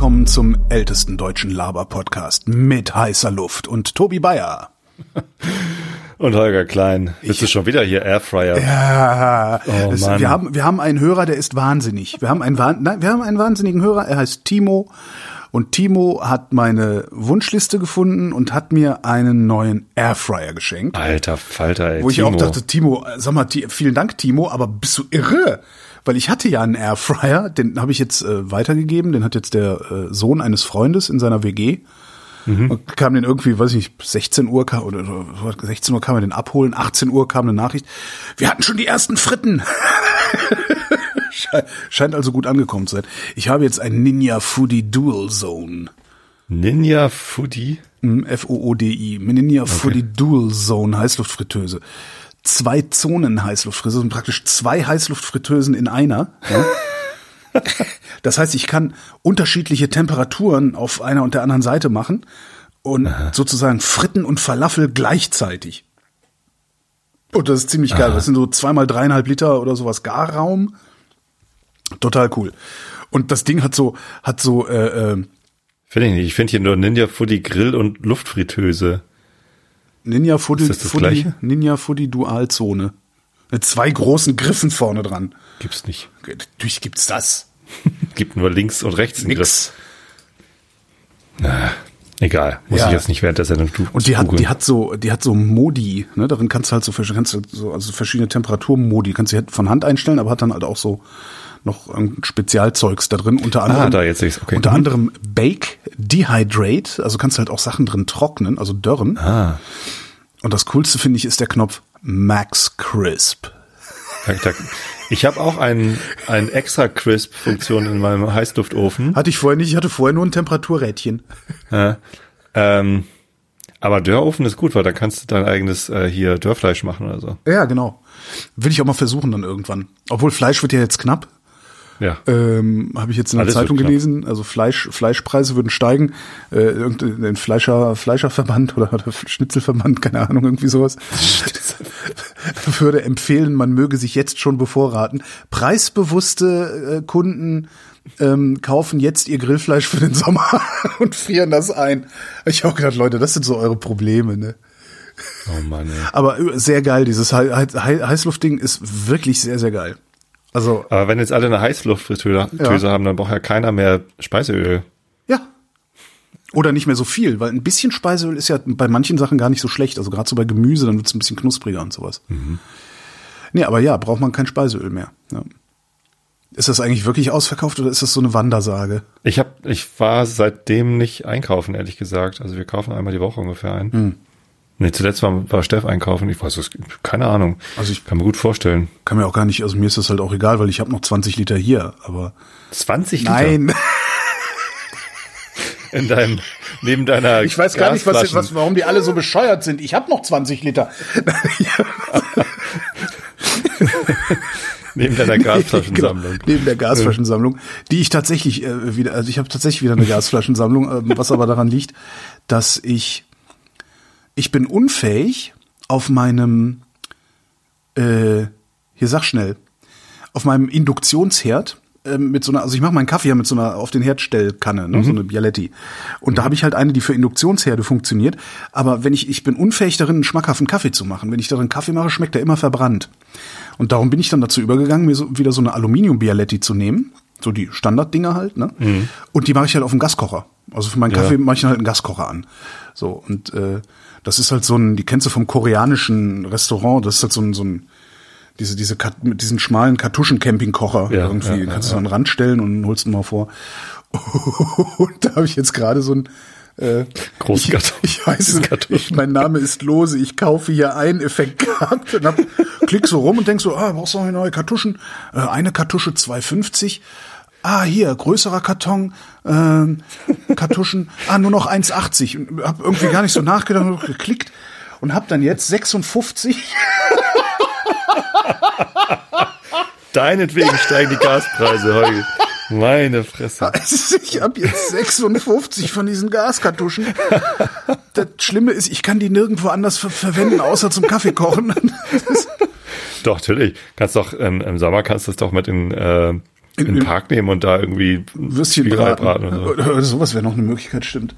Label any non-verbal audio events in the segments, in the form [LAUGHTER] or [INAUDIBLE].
Willkommen zum ältesten deutschen Laber-Podcast mit heißer Luft und Tobi Bayer. [LAUGHS] Und Holger Klein. Bist du schon wieder hier Airfryer? Ja, Oh, Mann. wir haben wir haben einen Hörer, der ist wahnsinnig. Wir haben einen nein, wir haben einen wahnsinnigen Hörer. Er heißt Timo und Timo hat meine Wunschliste gefunden und hat mir einen neuen Airfryer geschenkt. Alter Falter, ey. Wo ich Timo. auch dachte, Timo, sag mal, vielen Dank, Timo, aber bist du irre? Weil ich hatte ja einen Airfryer, den habe ich jetzt äh, weitergegeben, den hat jetzt der äh, Sohn eines Freundes in seiner WG. Und kam den irgendwie, weiß ich nicht, 16 Uhr kam, oder oder 16 Uhr kam er den abholen, 18 Uhr kam eine Nachricht. Wir hatten schon die ersten Fritten. [LAUGHS] Sche- Scheint also gut angekommen zu sein. Ich habe jetzt ein Ninja Foodie Dual Zone. Ninja Foodie. Mm, F-O-O-D-I. Ninja Foodie Dual Zone Heißluftfritteuse. Zwei Zonen Heißluftfritteuse und praktisch zwei Heißluftfritteusen in einer. Ja? [LAUGHS] Das heißt, ich kann unterschiedliche Temperaturen auf einer und der anderen Seite machen und sozusagen Fritten und Falafel gleichzeitig. Und das ist ziemlich geil. Das sind so zweimal dreieinhalb Liter oder sowas Garraum. Total cool. Und das Ding hat so, hat so, äh, äh, Finde ich nicht. Ich finde hier nur Ninja Foodie Grill und Luftfritteuse. Ninja Foodie, Ist das das Gleiche? Ninja Foodie Dualzone. Mit zwei großen Griffen vorne dran. Gibt's nicht. Natürlich gibt's das. [LAUGHS] Gibt nur links und rechts einen Griff. Nix. Egal. Muss Ja. ich jetzt nicht während der Sendung tu- Und die hat, die hat so, die hat so Modi, ne? Darin kannst du halt so, verschiedene- kannst du so, also verschiedene Temperaturmodi, kannst du halt von Hand einstellen, aber hat dann halt auch so noch irgendein Spezialzeugs da drin, unter anderem. Ah, da jetzt ich's. Okay. Unter Mhm. anderem Bake Dehydrate, also kannst du halt auch Sachen drin trocknen, also dörren. Ah. Und das coolste finde ich ist der Knopf Max Crisp. Ich habe auch einen, einen extra Crisp-Funktion in meinem Heißluftofen. Hatte ich vorher nicht, ich hatte vorher nur ein Temperaturrädchen. Ja. Ähm, aber Dörrofen ist gut, weil dann kannst du dein eigenes äh, hier Dörrfleisch machen oder so. Ja, genau. Will ich auch mal versuchen dann irgendwann. Obwohl Fleisch wird ja jetzt knapp. Ja. Ähm, Habe ich jetzt in der Alles Zeitung gelesen. Also Fleisch, Fleischpreise würden steigen. Äh, irgendein Fleischer, Fleischerverband [LAUGHS] oder, oder Schnitzelverband, keine Ahnung, irgendwie sowas. [LAUGHS] würde empfehlen, man möge sich jetzt schon bevorraten. Preisbewusste äh, Kunden ähm, kaufen jetzt ihr Grillfleisch für den Sommer [LAUGHS] und frieren das ein. Ich habe auch gedacht, Leute, das sind so eure Probleme, ne? Oh Mann, ey. Aber äh, sehr geil, dieses Hei- Hei- Heißluftding ist wirklich sehr, sehr geil. Also, Aber wenn jetzt alle eine Heißluftfritteuse Ja. haben, dann braucht ja keiner mehr Speiseöl. ja. Oder nicht mehr so viel, weil ein bisschen Speiseöl ist ja bei manchen Sachen gar nicht so schlecht. Also gerade so bei Gemüse, dann wird es ein bisschen knuspriger und sowas. Nee, aber ja, braucht man kein Speiseöl mehr. Ja. Ist das eigentlich wirklich ausverkauft oder ist das so eine Wandersage? Ich hab, ich war seitdem nicht einkaufen, ehrlich gesagt. Also wir kaufen einmal die Woche ungefähr ein. Hm. Nee, zuletzt war, war Steff einkaufen. Ich weiß es, keine Ahnung. Also ich- kann mir gut vorstellen. Kann mir auch gar nicht, also mir ist das halt auch egal, weil ich habe noch 20 Liter hier, aber 20 Liter nein, [LAUGHS] in deinem, neben deiner ich weiß gar nicht, was, was, warum die alle so bescheuert sind. Ich habe noch 20 Liter. [LAUGHS] neben deiner [LAUGHS] Gasflaschensammlung. Genau, neben der Gasflaschensammlung, die ich tatsächlich äh, wieder, also ich habe tatsächlich wieder eine Gasflaschensammlung, ähm, was aber daran liegt, dass ich, ich bin unfähig auf meinem, äh, hier sag schnell, auf meinem Induktionsherd ähm, mit so einer, also ich mache meinen Kaffee ja mit so einer auf den Herdstellkanne, ne, so eine Bialetti. Und da habe ich halt eine, die für Induktionsherde funktioniert. Aber wenn ich, ich bin unfähig darin, einen schmackhaften Kaffee zu machen. Wenn ich darin Kaffee mache, schmeckt er immer verbrannt. Und darum bin ich dann dazu übergegangen, mir so, wieder so eine Aluminium-Bialetti zu nehmen. So die Standarddinger halt, ne? Und die mache ich halt auf dem Gaskocher. Also für meinen Ja. Kaffee mache ich dann halt einen Gaskocher an. So, und äh, das ist halt so ein, die kennst du vom koreanischen Restaurant, das ist halt so ein, so ein diese, diese, mit diesen schmalen Kartuschen-Campingkocher Ja, irgendwie, ja, den ja, kannst du an den Rand stellen und holst ihn mal vor. [LAUGHS] Und da habe ich jetzt gerade so ein äh, Großen ich, Karton- ich es, Karton. ich, mein Name ist Lose, ich kaufe hier einen Effekt gehabt und hab, klick so rum und denk so, ah, brauchst du noch eine neue Kartuschen? Äh, eine Kartusche 2,50. Ah, hier, größerer Karton, ähm, [LAUGHS] Kartuschen, ah, nur noch 1,80. Und hab irgendwie gar nicht so nachgedacht und geklickt und hab dann jetzt 56 [LAUGHS] Deinetwegen steigen die Gaspreise heute. Meine Fresse. Ich habe jetzt 56 von diesen Gaskartuschen. Das Schlimme ist, ich kann die nirgendwo anders ver verwenden, außer zum Kaffee kochen. [LAUGHS] Doch, natürlich. Kannst doch, ähm, im Sommer kannst du es doch mit in, äh, in, In- den Park nehmen und da irgendwie Würstchen Spiegelei braten. oder so. Oder, sowas wäre noch eine Möglichkeit, stimmt.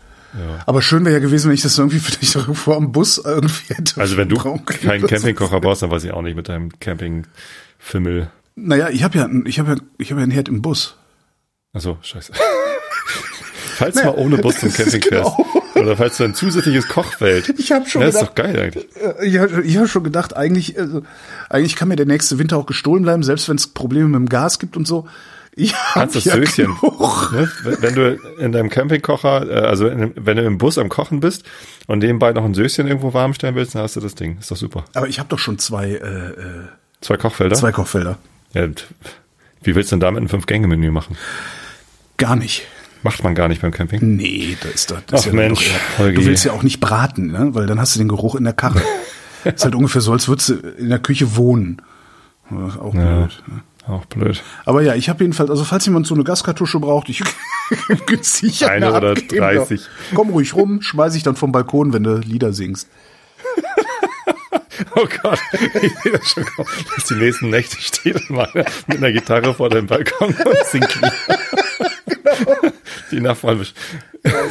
Aber schön wäre ja gewesen, wenn ich das irgendwie [LAUGHS] vielleicht irgendwo am Bus irgendwie hätte. Also wenn du [LAUGHS] keinen Campingkocher brauchst, dann weiß ich auch nicht mit deinem Campingfimmel. Naja, ich habe ja, ich habe ja, ich habe ja einen Herd im Bus. Achso, scheiße. [LAUGHS] falls du mal ohne Bus zum [LAUGHS] Camping fährst. Genau. Oder falls du ein zusätzliches Kochfeld. Ich hab schon ja, ist gedacht- doch geil eigentlich. Äh, Ich habe hab schon gedacht, eigentlich, also, eigentlich kann mir der nächste Winter auch gestohlen bleiben, selbst wenn es Probleme mit dem Gas gibt und so. Ich Kannst das ja Söschen. Ne? Wenn du in deinem Campingkocher, äh, also in, wenn du im Bus am Kochen bist und nebenbei noch ein Söschen irgendwo warm stellen willst, dann hast du das Ding. Ist doch super. Aber ich habe doch schon zwei, äh, äh, Zwei Kochfelder. zwei Kochfelder. Ja, wie willst du denn damit ein Fünf-Gänge-Menü machen? Gar nicht. Macht man gar nicht beim Camping. Nee, das ist doch. Das Ach ist ja Mensch, doch Holgi. du willst ja auch nicht braten, ne? weil dann hast du den Geruch in der Karre. [LAUGHS] ist halt ungefähr so, als würdest du in der Küche wohnen. Ist auch Ja. blöd. ne? Auch blöd. Aber ja, ich habe jedenfalls, also falls jemand so eine Gaskartusche braucht, ich [LAUGHS] günstig Eine oder abgeben. 30. Komm ruhig rum, schmeiß ich dann vom Balkon, wenn du Lieder singst. [LAUGHS] Oh Gott, ich sehe das schon kommen, dass die nächsten Nächte steht mit einer Gitarre vor dem Balkon und singt Lieder. Die Nachbarn, besch-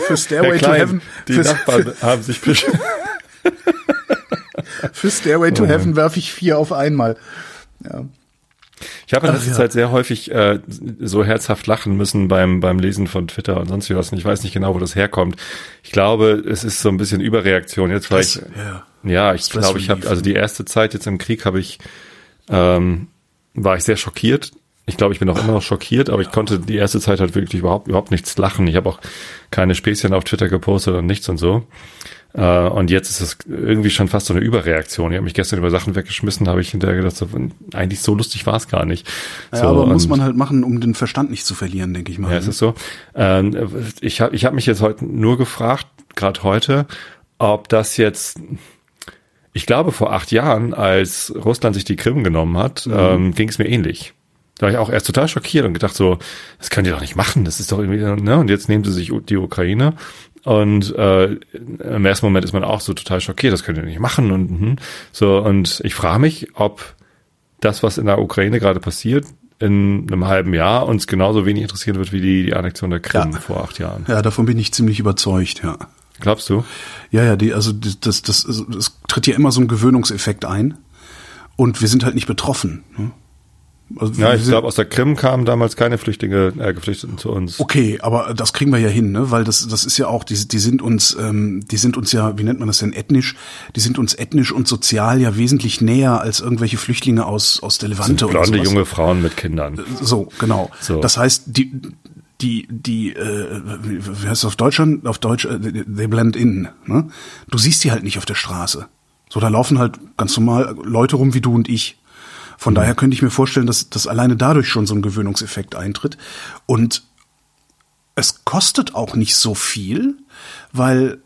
Für [LAUGHS] Stairway to Klein, Heaven, die für, Nachbarn haben sich besch [LAUGHS] für Stairway Oh to Heaven werfe ich vier auf einmal. Ja. Ich habe in letzter ja. Zeit sehr häufig äh, so herzhaft lachen müssen beim, beim Lesen von Twitter und sonst wie was. Und ich weiß nicht genau, wo das herkommt. Ich glaube, es ist so ein bisschen Überreaktion. Jetzt vielleicht, Stress, ja. ja, ich glaube, ich habe, also die erste Zeit jetzt im Krieg habe ich, ähm, war ich sehr schockiert. Ich glaube, ich bin auch immer noch schockiert, aber ich konnte die erste Zeit halt wirklich überhaupt, überhaupt nichts lachen. Ich habe auch keine Späßchen auf Twitter gepostet und nichts und so. Äh, und jetzt ist es irgendwie schon fast so eine Überreaktion. Ich habe mich gestern über Sachen weggeschmissen, habe ich hinterher gedacht, so, eigentlich so lustig war es gar nicht. Ja, so, aber muss man halt machen, um den Verstand nicht zu verlieren, denke ich mal. ja, es ist so. Ähm, ich habe ich hab mich jetzt heute nur gefragt, gerade heute, ob das jetzt, ich glaube vor acht Jahren, als Russland sich die Krim genommen hat, ähm, ging es mir ähnlich. Da war ich auch erst total schockiert und gedacht so, das könnt ihr doch nicht machen, das ist doch irgendwie, ne? Und jetzt nehmen sie sich die Ukraine und äh, im ersten Moment ist man auch so total schockiert, das könnt ihr nicht machen und mhm. so und ich frage mich, ob das, was in der Ukraine gerade passiert, in einem halben Jahr uns genauso wenig interessieren wird wie die, die Annexion der Krim Ja. vor acht Jahren. Ja, davon bin ich ziemlich überzeugt, ja. Glaubst du? Ja, ja, die, also das, das, das, also, das tritt ja immer so ein Gewöhnungseffekt ein. Und wir sind halt nicht betroffen. Ne? Also Ja, ich glaube, aus der Krim kamen damals keine Flüchtlinge, äh, Geflüchteten zu uns. Okay, aber das kriegen wir ja hin, ne? Weil das, das ist ja auch, die, die sind uns, ähm, die sind uns ja, wie nennt man das denn, ethnisch, die sind uns ethnisch und sozial ja wesentlich näher als irgendwelche Flüchtlinge aus, aus der Levante oder Blonde junge Frauen mit Kindern. So, genau. So. Das heißt, die, die, die, äh, wie heißt es auf Deutsch? schon? Auf Deutsch, äh, they blend in. Ne? Du siehst die halt nicht auf der Straße. So, da laufen halt ganz normal Leute rum wie du und ich. Von daher könnte ich mir vorstellen, dass, dass alleine dadurch schon so ein Gewöhnungseffekt eintritt. Und es kostet auch nicht so viel, weil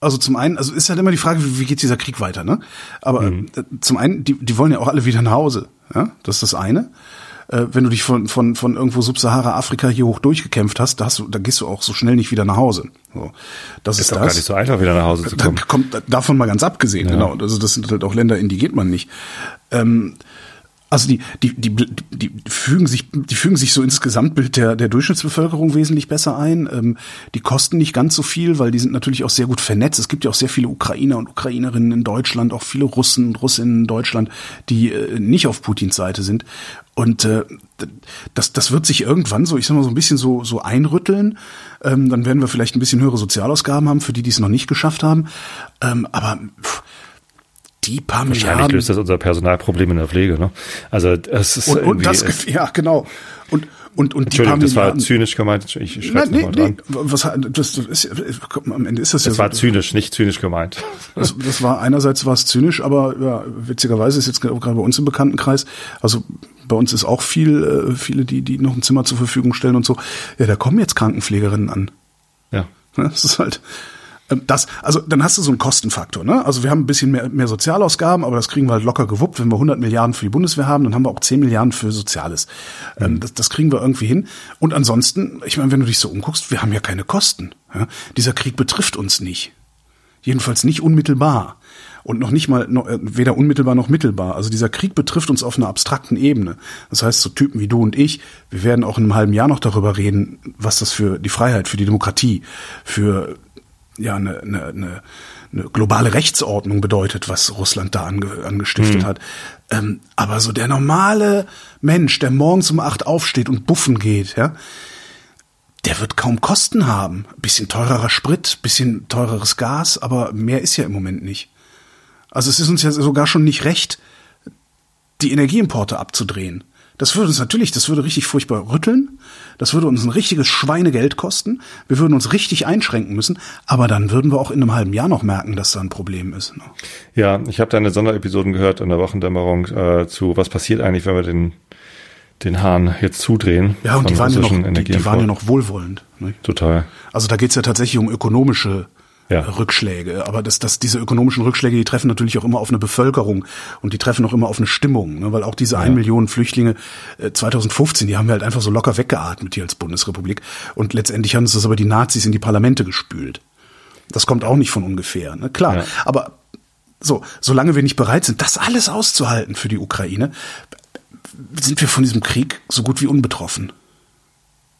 also zum einen, also ist halt immer die Frage, wie, wie geht dieser Krieg weiter, ne? Aber äh, zum einen, die, die wollen ja auch alle wieder nach Hause, ja? Das ist das eine. Äh, wenn du dich von, von, von irgendwo Subsahara-Afrika hier hoch durchgekämpft hast, da, hast du, da gehst du auch so schnell nicht wieder nach Hause. So. Das ist, Ist doch das. gar nicht so einfach, wieder nach Hause zu Da kommen. kommt davon mal ganz abgesehen, genau. Also das sind halt auch Länder, in die geht man nicht. Ähm, also die, die, die, die, fügen sich, die fügen sich so ins Gesamtbild der, der Durchschnittsbevölkerung wesentlich besser ein. Ähm, die kosten nicht ganz so viel, weil die sind natürlich auch sehr gut vernetzt. Es gibt ja auch sehr viele Ukrainer und Ukrainerinnen in Deutschland, auch viele Russen und Russinnen in Deutschland, die äh, nicht auf Putins Seite sind. Und äh, das, das wird sich irgendwann so, ich sag mal, so ein bisschen so, so einrütteln. Ähm, dann werden wir vielleicht ein bisschen höhere Sozialausgaben haben, für die, die es noch nicht geschafft haben. Ähm, aber pff, die paar Wahrscheinlich Milliarden. löst das unser Personalproblem in der Pflege, ne? Also es ist Und, und das, gef- ja, genau. Und, und, und die paar Entschuldigung, das war Milliarden. zynisch gemeint. Ich, schreibe nee, mal nee, dran. was, das, das ist, am Ende ist das, Das ja war so. zynisch, nicht zynisch gemeint. Das, das war einerseits war es zynisch, aber ja, witzigerweise ist jetzt gerade bei uns im Bekanntenkreis, also bei uns ist auch viel, äh, viele, die, die noch ein Zimmer zur Verfügung stellen und so. Ja, da kommen jetzt Krankenpflegerinnen an. Ja. Ne, Das ist halt das, also dann hast du so einen Kostenfaktor. Ne? Also wir haben ein bisschen mehr, mehr Sozialausgaben, aber das kriegen wir halt locker gewuppt. Wenn wir 100 Milliarden für die Bundeswehr haben, dann haben wir auch 10 Milliarden für Soziales. Ähm, das, das kriegen wir irgendwie hin. Und ansonsten, ich meine, wenn du dich so umguckst, wir haben ja keine Kosten. Ja? Dieser Krieg betrifft uns nicht. Jedenfalls nicht unmittelbar. Und noch nicht mal, noch, äh, weder unmittelbar noch mittelbar. Also dieser Krieg betrifft uns auf einer abstrakten Ebene. Das heißt, so Typen wie du und ich, wir werden auch in einem halben Jahr noch darüber reden, was das für die Freiheit, für die Demokratie, für ja eine, eine, eine, eine globale Rechtsordnung bedeutet, was Russland da ange, angestiftet mhm. hat. Ähm, aber so der normale Mensch, der morgens um acht aufsteht und buffen geht, ja, der wird kaum Kosten haben. Bisschen teurerer Sprit, bisschen teureres Gas, aber mehr ist ja im Moment nicht. Also es ist uns ja sogar schon nicht recht, die Energieimporte abzudrehen. Das würde uns natürlich, das würde richtig furchtbar rütteln. Das würde uns ein richtiges Schweinegeld kosten. Wir würden uns richtig einschränken müssen. Aber dann würden wir auch in einem halben Jahr noch merken, dass da ein Problem ist. Ne? Ja, ich habe deine Sonderepisoden gehört in der Wochendämmerung äh, zu, was passiert eigentlich, wenn wir den den Hahn jetzt zudrehen. Ja, und die waren ja, noch, die, die waren ja noch wohlwollend. Ne? Total. Also da geht's ja tatsächlich um ökonomische ja. Rückschläge. Aber das, das, diese ökonomischen Rückschläge, die treffen natürlich auch immer auf eine Bevölkerung und die treffen auch immer auf eine Stimmung. Ne? Weil auch diese ja. ein Million Flüchtlinge äh, 2015, die haben wir halt einfach so locker weggeatmet hier als Bundesrepublik. Und letztendlich haben uns das aber die Nazis in die Parlamente gespült. Das kommt auch nicht von ungefähr. Ne? Klar, ja. aber so, solange wir nicht bereit sind, das alles auszuhalten für die Ukraine, sind wir von diesem Krieg so gut wie unbetroffen.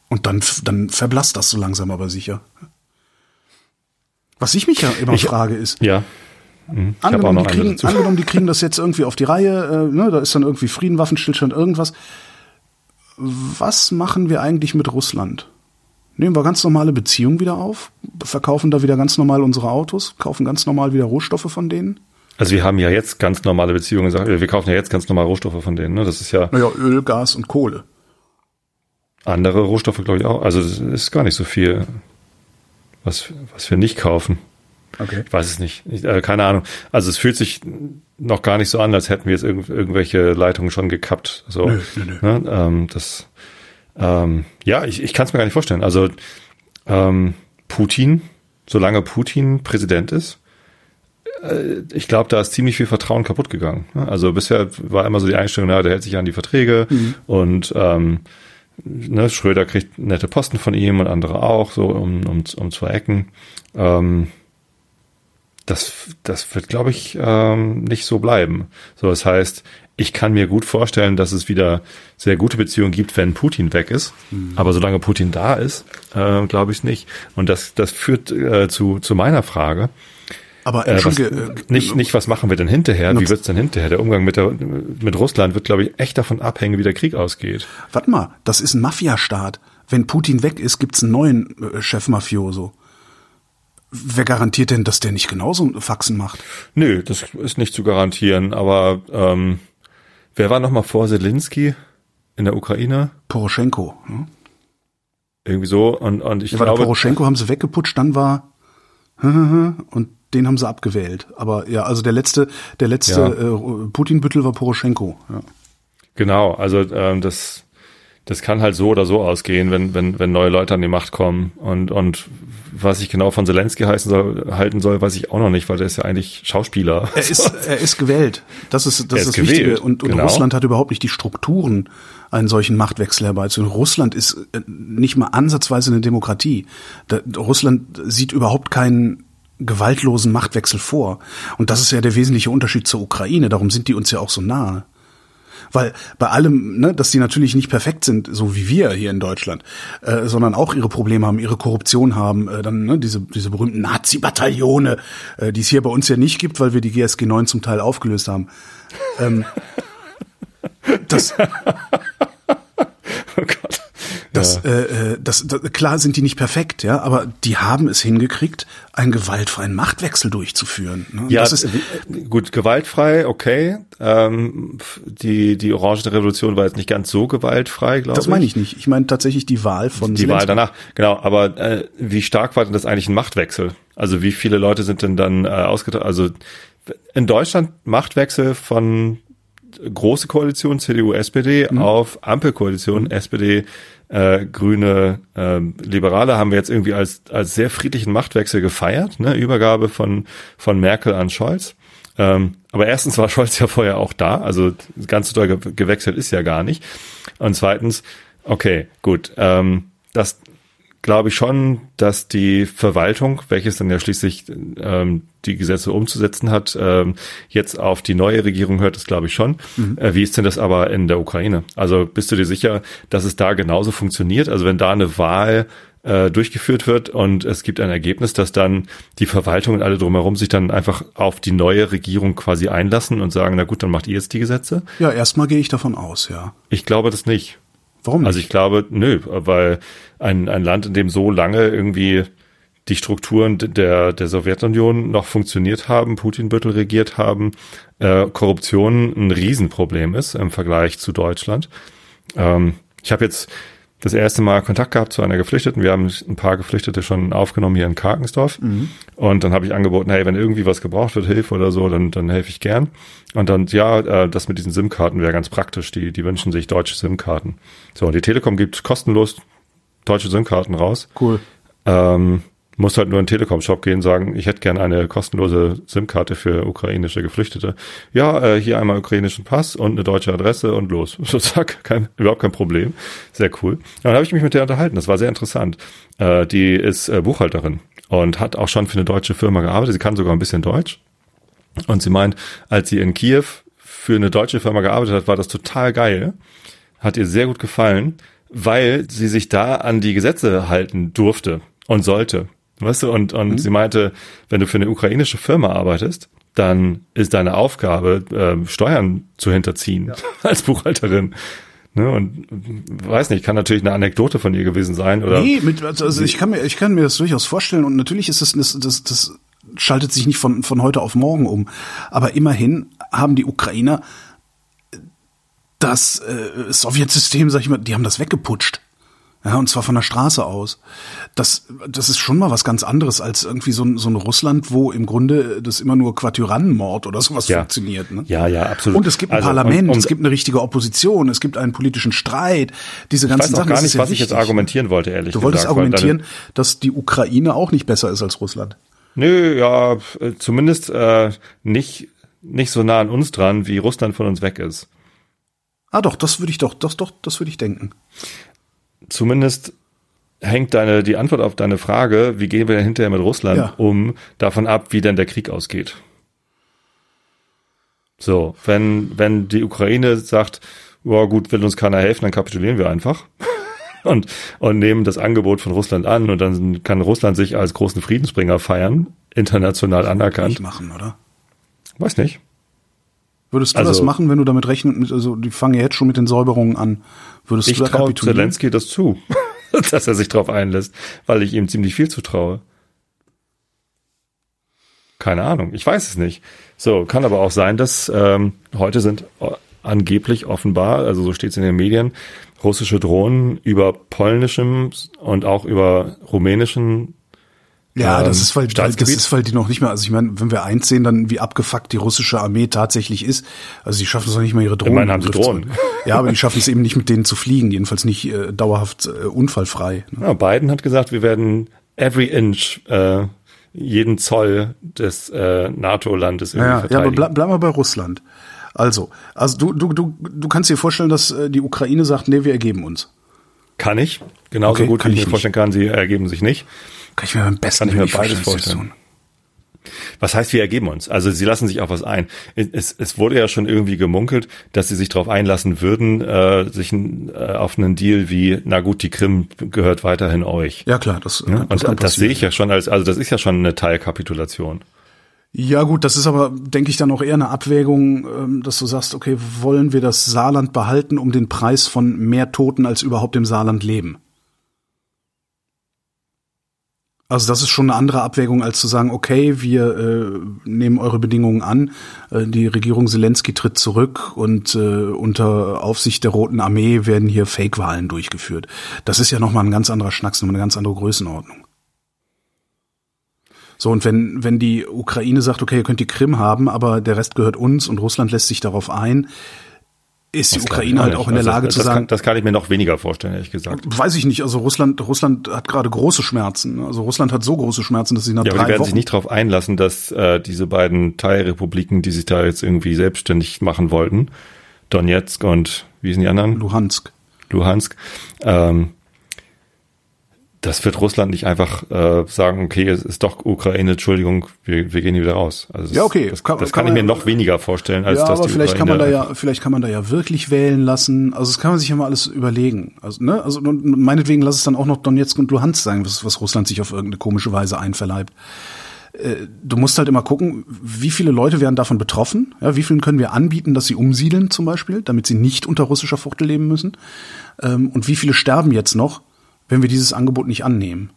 Und dann, dann verblasst das so langsam aber sicher. Was ich mich ja immer ich, frage ist, ja. Mhm. Angenommen die, kriegen, angenommen, die kriegen das jetzt irgendwie auf die Reihe, äh, ne, da ist dann irgendwie Frieden, Waffenstillstand, irgendwas. Was machen wir eigentlich mit Russland? Nehmen wir ganz normale Beziehungen wieder auf, verkaufen da wieder ganz normal unsere Autos, kaufen ganz normal wieder Rohstoffe von denen? Also wir haben ja jetzt ganz normale Beziehungen, wir kaufen ja jetzt ganz normal Rohstoffe von denen, ne? Das ist ja. Naja, Öl, Gas und Kohle. Andere Rohstoffe, glaube ich, auch. Also das ist gar nicht so viel was, was wir nicht kaufen. Okay. Ich weiß es nicht. Ich, äh, keine Ahnung. Also es fühlt sich noch gar nicht so an, als hätten wir jetzt irgendw irgendwelche Leitungen schon gekappt. So, nö, nö, nö. Ne? Ähm, das, ähm, ja, ich, ich kann es mir gar nicht vorstellen. Also ähm, Putin, solange Putin Präsident ist, äh, ich glaube, da ist ziemlich viel Vertrauen kaputt gegangen. Ne? Also bisher war immer so die Einstellung, na, der hält sich an die Verträge mhm. und ähm, ne, Schröder kriegt nette Posten von ihm und andere auch, so um, um, um zwei Ecken. Ähm, das, das wird, glaube ich, ähm, nicht so bleiben. So, das heißt, ich kann mir gut vorstellen, dass es wieder sehr gute Beziehungen gibt, wenn Putin weg ist. Mhm. Aber solange Putin da ist, äh, glaube ich nicht. Und das, das führt äh, zu, zu meiner Frage. Aber äh, was, äh, nicht, nicht, was machen wir denn hinterher? Wie wird's denn hinterher? Der Umgang mit, der, mit Russland wird, glaube ich, echt davon abhängen, wie der Krieg ausgeht. Warte mal, das ist ein Mafiastaat. Wenn Putin weg ist, gibt's einen neuen äh, Chef-Mafioso. Wer garantiert denn, dass der nicht genauso Faxen macht? Nö, das ist nicht zu garantieren. Aber ähm, wer war noch mal vor Zelensky in der Ukraine? Poroschenko. Ne? Irgendwie so. Und, und ich ja, glaube, Poroschenko haben sie weggeputscht, dann war [LAUGHS] und den haben sie abgewählt. Aber ja, also der letzte, der letzte ja. äh, Putin-Büttel war Poroschenko. Ja. Genau, also ähm, das, das kann halt so oder so ausgehen, wenn, wenn, wenn neue Leute an die Macht kommen. Und, und was ich genau von Zelensky heißen soll, halten soll, weiß ich auch noch nicht, weil der ist ja eigentlich Schauspieler. Er ist, [LAUGHS] er ist gewählt. Das ist das, ist das gewählt. Wichtige. Und, und genau. Russland hat überhaupt nicht die Strukturen, einen solchen Machtwechsel herbeizuführen. Russland ist äh, nicht mal ansatzweise eine Demokratie. Da, Russland sieht überhaupt keinen gewaltlosen Machtwechsel vor. Und das ist ja der wesentliche Unterschied zur Ukraine. Darum sind die uns ja auch so nahe. Weil bei allem, ne, dass die natürlich nicht perfekt sind, so wie wir hier in Deutschland, äh, sondern auch ihre Probleme haben, ihre Korruption haben, äh, dann ne, diese, diese berühmten Nazi-Bataillone, äh, die es hier bei uns ja nicht gibt, weil wir die GSG 9 zum Teil aufgelöst haben. Ähm, [LAUGHS] das, oh Gott. Das, ja. äh, das, das, klar sind die nicht perfekt, ja, aber die haben es hingekriegt, einen gewaltfreien Machtwechsel durchzuführen. Ne? Ja, das ist, gut, gewaltfrei, okay. Ähm, die die Orange Revolution war jetzt nicht ganz so gewaltfrei, glaube ich. Das meine ich nicht. Ich meine tatsächlich die Wahl von die Zelensky. Wahl danach, genau. Aber äh, wie stark war denn das eigentlich ein Machtwechsel? Also wie viele Leute sind denn dann äh, ausgetauscht? Also in Deutschland Machtwechsel von große Koalition CDU SPD mhm. auf Ampelkoalition mhm. SPD äh, Grüne äh, Liberale haben wir jetzt irgendwie als als sehr friedlichen Machtwechsel gefeiert, ne? Übergabe von von Merkel an Scholz. Ähm, aber erstens war Scholz ja vorher auch da, also ganz so doll gewechselt ist ja gar nicht. Und zweitens, okay, gut, ähm, das glaube ich schon, dass die Verwaltung, welches dann ja schließlich ähm, die Gesetze umzusetzen hat, ähm, jetzt auf die neue Regierung hört, das glaube ich schon. Mhm. Äh, wie ist denn das aber in der Ukraine? Also bist du dir sicher, dass es da genauso funktioniert? Also wenn da eine Wahl äh, durchgeführt wird und es gibt ein Ergebnis, dass dann die Verwaltung und alle drumherum sich dann einfach auf die neue Regierung quasi einlassen und sagen, na gut, dann macht ihr jetzt die Gesetze? Ja, erstmal gehe ich davon aus, ja. Ich glaube das nicht. Warum nicht? Also ich glaube, nö, weil ein, ein Land, in dem so lange irgendwie die Strukturen der, der Sowjetunion noch funktioniert haben, Putin-Büttel regiert haben, äh, Korruption ein Riesenproblem ist im Vergleich zu Deutschland. Ähm, ich habe jetzt das erste Mal Kontakt gehabt zu einer Geflüchteten. Wir haben ein paar Geflüchtete schon aufgenommen hier in Karkensdorf. Mhm. Und dann habe ich angeboten, hey, wenn irgendwie was gebraucht wird, Hilfe oder so, dann, dann helfe ich gern. Und dann, ja, äh, das mit diesen SIM-Karten wäre ganz praktisch. Die, die wünschen sich deutsche SIM-Karten. So, und die Telekom gibt kostenlos deutsche SIM-Karten raus. Cool. Ähm, muss halt nur in den Telekom-Shop gehen, sagen, ich hätte gerne eine kostenlose SIM-Karte für ukrainische Geflüchtete. Ja, äh, hier einmal ukrainischen Pass und eine deutsche Adresse und los. [LAUGHS] So zack, kein, überhaupt kein Problem. Sehr cool. Dann habe ich mich mit der unterhalten. Das war sehr interessant. Äh, die ist äh, Buchhalterin und hat auch schon für eine deutsche Firma gearbeitet. Sie kann sogar ein bisschen Deutsch. Und sie meint, als sie in Kiew für eine deutsche Firma gearbeitet hat, war das total geil. Hat ihr sehr gut gefallen, weil sie sich da an die Gesetze halten durfte und sollte. Weißt du, und, und mhm. sie meinte, wenn du für eine ukrainische Firma arbeitest, dann ist deine Aufgabe, äh, Steuern zu hinterziehen ja. [LAUGHS] als Buchhalterin. Ne, und weiß nicht, kann natürlich eine Anekdote von ihr gewesen sein. Oder nee, mit, also, also ich kann mir, ich kann mir das durchaus vorstellen und natürlich ist es das, das, das schaltet sich nicht von, von heute auf morgen um. Aber immerhin haben die Ukrainer das äh, Sowjetsystem, sag ich mal, die haben das weggeputscht. Ja, und zwar von der Straße aus. Das, das ist schon mal was ganz anderes als irgendwie so ein, so ein Russland, wo im Grunde das immer nur Quartyrannenmord oder sowas ja. funktioniert. Ne? Ja, ja, absolut. Und es gibt ein also, Parlament, und, und, es gibt eine richtige Opposition, es gibt einen politischen Streit. Diese ganzen ich weiß Sachen. gar nicht, was wichtig. ich jetzt argumentieren wollte, ehrlich Du wolltest argumentieren, dass die Ukraine auch nicht besser ist als Russland. Nö, ja, zumindest äh, nicht, nicht so nah an uns dran, wie Russland von uns weg ist. Ah doch, das würde ich doch, das doch, das würde ich denken zumindest hängt deine, die Antwort auf deine Frage, wie gehen wir denn hinterher mit Russland ja. um, davon ab, wie denn der Krieg ausgeht. So, wenn, wenn die Ukraine sagt, oh gut, will uns keiner helfen, dann kapitulieren wir einfach [LAUGHS] und, und nehmen das Angebot von Russland an und dann kann Russland sich als großen Friedensbringer feiern, international das anerkannt. Nicht machen, oder? Weiß nicht. Würdest du also, das machen, wenn du damit rechnest? Also die fangen ja jetzt schon mit den Säuberungen an. Würdest ich du da traue Zelensky das zu, [LAUGHS] dass er sich darauf einlässt, weil ich ihm ziemlich viel zutraue. Keine Ahnung, ich weiß es nicht. So, kann aber auch sein, dass ähm, heute sind angeblich offenbar, also so steht es in den Medien, russische Drohnen über polnischem und auch über rumänischen ja, das ähm, ist, weil, das ist, weil die noch nicht mehr, also ich meine, wenn wir eins sehen, dann wie abgefuckt die russische Armee tatsächlich ist. Also sie schaffen es noch nicht mal ihre Drohnen. Ich meine, haben sie Drohnen. [LAUGHS] Ja, aber die schaffen es eben nicht mit denen zu fliegen, jedenfalls nicht äh, dauerhaft äh, unfallfrei. Ne? Ja, Biden hat gesagt, wir werden every inch, äh, jeden Zoll des äh, NATO-Landes irgendwie ja, verteidigen. Ja, aber bleib, bleib mal bei Russland. Also, also du, du, du, du kannst dir vorstellen, dass äh, die Ukraine sagt, nee, wir ergeben uns. Kann ich. Genauso okay, gut, wie ich mir vorstellen kann, sie ergeben sich nicht. Kann ich mir beim besten Kann ich mir beides vorstellen. Was heißt, wir ergeben uns? Also sie lassen sich auf was ein. Es, es wurde ja schon irgendwie gemunkelt, dass sie sich darauf einlassen würden, äh, sich äh, auf einen Deal wie, na gut, die Krim gehört weiterhin euch. Ja klar, das, ja? das Und das sehe ich ja schon als, also das ist ja schon eine Teilkapitulation. Ja gut, das ist aber, denke ich, dann auch eher eine Abwägung, ähm, dass du sagst, okay, wollen wir das Saarland behalten um den Preis von mehr Toten als überhaupt im Saarland leben? Also das ist schon eine andere Abwägung, als zu sagen, okay, wir äh, nehmen eure Bedingungen an, äh, die Regierung Zelensky tritt zurück und äh, unter Aufsicht der Roten Armee werden hier Fake-Wahlen durchgeführt. Das ist ja nochmal ein ganz anderer Schnack, nochmal eine ganz andere Größenordnung. So, und wenn, wenn die Ukraine sagt, okay, ihr könnt die Krim haben, aber der Rest gehört uns und Russland lässt sich darauf ein, ist die Ukraine halt auch in der also, Lage das zu sagen. Kann, das kann ich mir noch weniger vorstellen, ehrlich gesagt. Weiß ich nicht. Also Russland, Russland hat gerade große Schmerzen. Also Russland hat so große Schmerzen, dass sie nach ja, drei aber die werden Wochen sich nicht darauf einlassen, dass äh, diese beiden Teilrepubliken, die sich da jetzt irgendwie selbstständig machen wollten, Donetsk und wie sind die anderen? Luhansk. Luhansk, ähm, das wird Russland nicht einfach äh, sagen, okay, es ist doch Ukraine, Entschuldigung, wir, wir gehen hier wieder raus. Also das, Ja, okay. Das, Kann- das kann kann, ich man mir ja- noch weniger vorstellen, als ja, dass aber die vielleicht kann man Ukraine da ja, vielleicht kann man da ja wirklich wählen lassen. Also das kann man sich ja mal alles überlegen. Also, ne, also meinetwegen lass es dann auch noch Donetsk und Luhansk sein, was, was Russland sich auf irgendeine komische Weise einverleibt. Äh, Du musst halt immer gucken, wie viele Leute werden davon betroffen. Ja, wie vielen können wir anbieten, dass sie umsiedeln zum Beispiel, damit sie nicht unter russischer Fuchtel leben müssen. Ähm, Und wie viele sterben jetzt noch, wenn wir dieses Angebot nicht annehmen.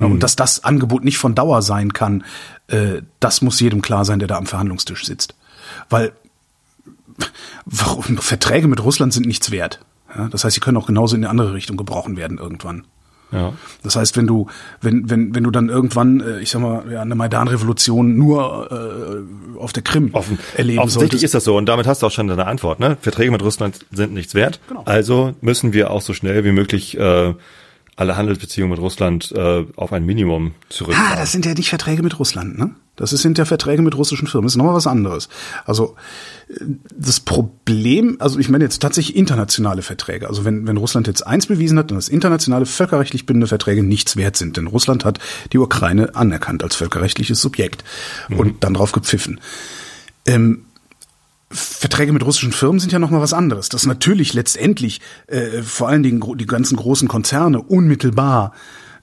Ja, Und dass das Angebot nicht von Dauer sein kann, äh, das muss jedem klar sein, der da am Verhandlungstisch sitzt. Weil [LAUGHS] warum, Verträge mit Russland sind nichts wert. Ja, das heißt, sie können auch genauso in eine andere Richtung gebrochen werden irgendwann. Ja. Das heißt, wenn du, wenn, wenn, wenn du dann irgendwann, äh, ich sag mal, ja, eine Maidan-Revolution nur äh, auf der Krim Offen, erleben offensichtlich solltest. ist das so und damit hast du auch schon deine Antwort. Ne? Verträge mit Russland sind nichts wert. Genau. Also müssen wir auch so schnell wie möglich äh, alle Handelsbeziehungen mit Russland äh, auf ein Minimum Ah, zurückfahren. das sind ja nicht Verträge mit Russland, ne? Das sind ja Verträge mit russischen Firmen. Das ist nochmal was anderes. Also äh, das Problem, also ich meine jetzt tatsächlich internationale Verträge. Also wenn, wenn Russland jetzt eins bewiesen hat, dass internationale völkerrechtlich bindende Verträge nichts wert sind, denn Russland hat die Ukraine anerkannt als völkerrechtliches Subjekt und dann drauf gepfiffen. Ähm, Verträge mit russischen Firmen sind ja noch mal was anderes. Dass natürlich letztendlich äh, vor allen Dingen die ganzen großen Konzerne unmittelbar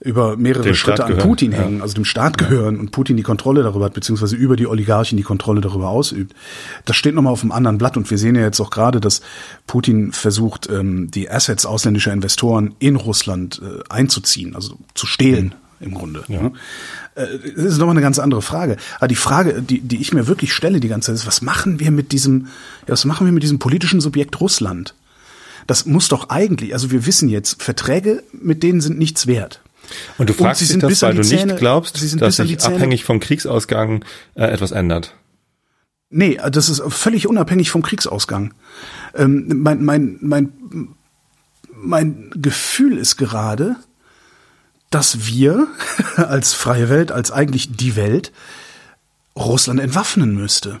über mehrere Dem Schritte an gehören, Putin ja. hängen, also dem Staat gehören und Putin die Kontrolle darüber hat, beziehungsweise über die Oligarchen die Kontrolle darüber ausübt. Das steht nochmal auf einem anderen Blatt und wir sehen ja jetzt auch gerade, dass Putin versucht, ähm, die Assets ausländischer Investoren in Russland äh, einzuziehen, also zu stehlen im Grunde. ne? Äh, Das ist nochmal eine ganz andere Frage. Aber die Frage, die, die ich mir wirklich stelle die ganze Zeit, ist, was machen wir mit diesem, ja, was machen wir mit diesem politischen Subjekt Russland? Das muss doch eigentlich, also wir wissen jetzt, Verträge mit denen sind nichts wert. Und du fragst dich das, weil du die nicht Zähne- glaubst, dass sich Zähne- abhängig vom Kriegsausgang äh, etwas ändert. Nee, das ist völlig unabhängig vom Kriegsausgang. Ähm, mein, mein, mein, mein Gefühl ist gerade, dass wir [LAUGHS] als freie Welt, als eigentlich die Welt, Russland entwaffnen müsste.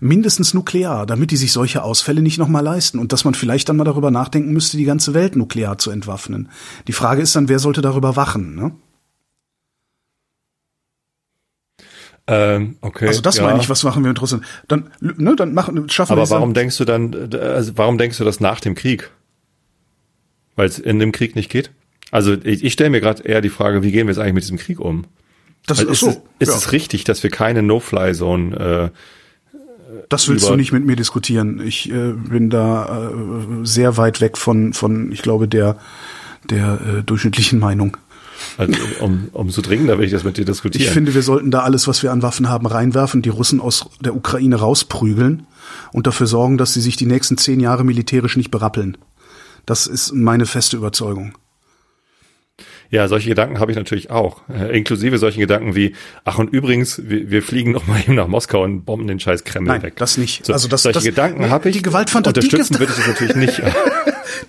Mindestens nuklear, damit die sich solche Ausfälle nicht nochmal leisten. Und dass man vielleicht dann mal darüber nachdenken müsste, die ganze Welt nuklear zu entwaffnen. Die Frage ist dann, wer sollte darüber wachen? Ne? Ähm, okay. Also das ja. meine ich, was machen wir mit Russland? Dann, ne, dann machen, schaffen wir Aber es warum dann- denkst du dann, äh, also warum denkst du das nach dem Krieg? Weil es in dem Krieg nicht geht? Also ich, ich stelle mir gerade eher die Frage, wie gehen wir jetzt eigentlich mit diesem Krieg um? Das Also ist so. es, ist ja. es richtig, dass wir keine No-Fly-Zone äh, Das willst du nicht mit mir diskutieren. Ich äh, bin da äh, sehr weit weg von, von ich glaube, der, der äh, durchschnittlichen Meinung. also um, umso dringender will ich das mit dir diskutieren. Ich finde, wir sollten da alles, was wir an Waffen haben, reinwerfen, die Russen aus der Ukraine rausprügeln und dafür sorgen, dass sie sich die nächsten zehn Jahre militärisch nicht berappeln. Das ist meine feste Überzeugung. Ja, solche Gedanken habe ich natürlich auch. Äh, inklusive solchen Gedanken wie, ach und übrigens, wir, wir fliegen noch mal [LAUGHS] eben nach Moskau und bomben den scheiß Kreml Nein, weg. das nicht. So, Also das- solche das- Gedanken habe ich. die Gewaltfanta- die Unterstützen würde ich das natürlich nicht. [LAUGHS]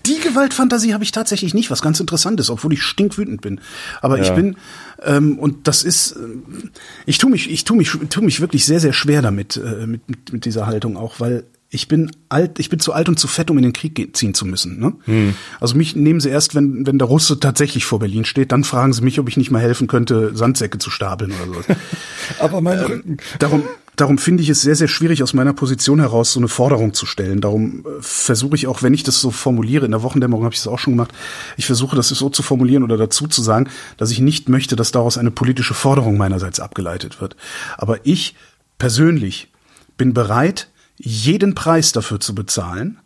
Die Gewaltfantasie habe ich tatsächlich nicht, was ganz interessant ist, obwohl ich stinkwütend bin. Aber ich Ja. bin ähm, und das ist, ähm, ich tue mich, ich tue mich, tue mich wirklich sehr, sehr schwer damit äh, mit, mit dieser Haltung auch, weil ich bin alt, ich bin zu alt und zu fett, um in den Krieg ziehen zu müssen. Ne? Hm. Also mich nehmen sie erst, wenn wenn der Russe tatsächlich vor Berlin steht, dann fragen sie mich, ob ich nicht mal helfen könnte, Sandsäcke zu stapeln oder sowas. [LAUGHS] Aber mein Rücken. Darum, darum finde ich es sehr, sehr schwierig, aus meiner Position heraus so eine Forderung zu stellen. Darum äh, versuche ich auch, wenn ich das so formuliere, in der Wochendämmerung habe ich es auch schon gemacht, ich versuche das so zu formulieren oder dazu zu sagen, dass ich nicht möchte, dass daraus eine politische Forderung meinerseits abgeleitet wird. Aber ich persönlich bin bereit, jeden Preis dafür zu bezahlen,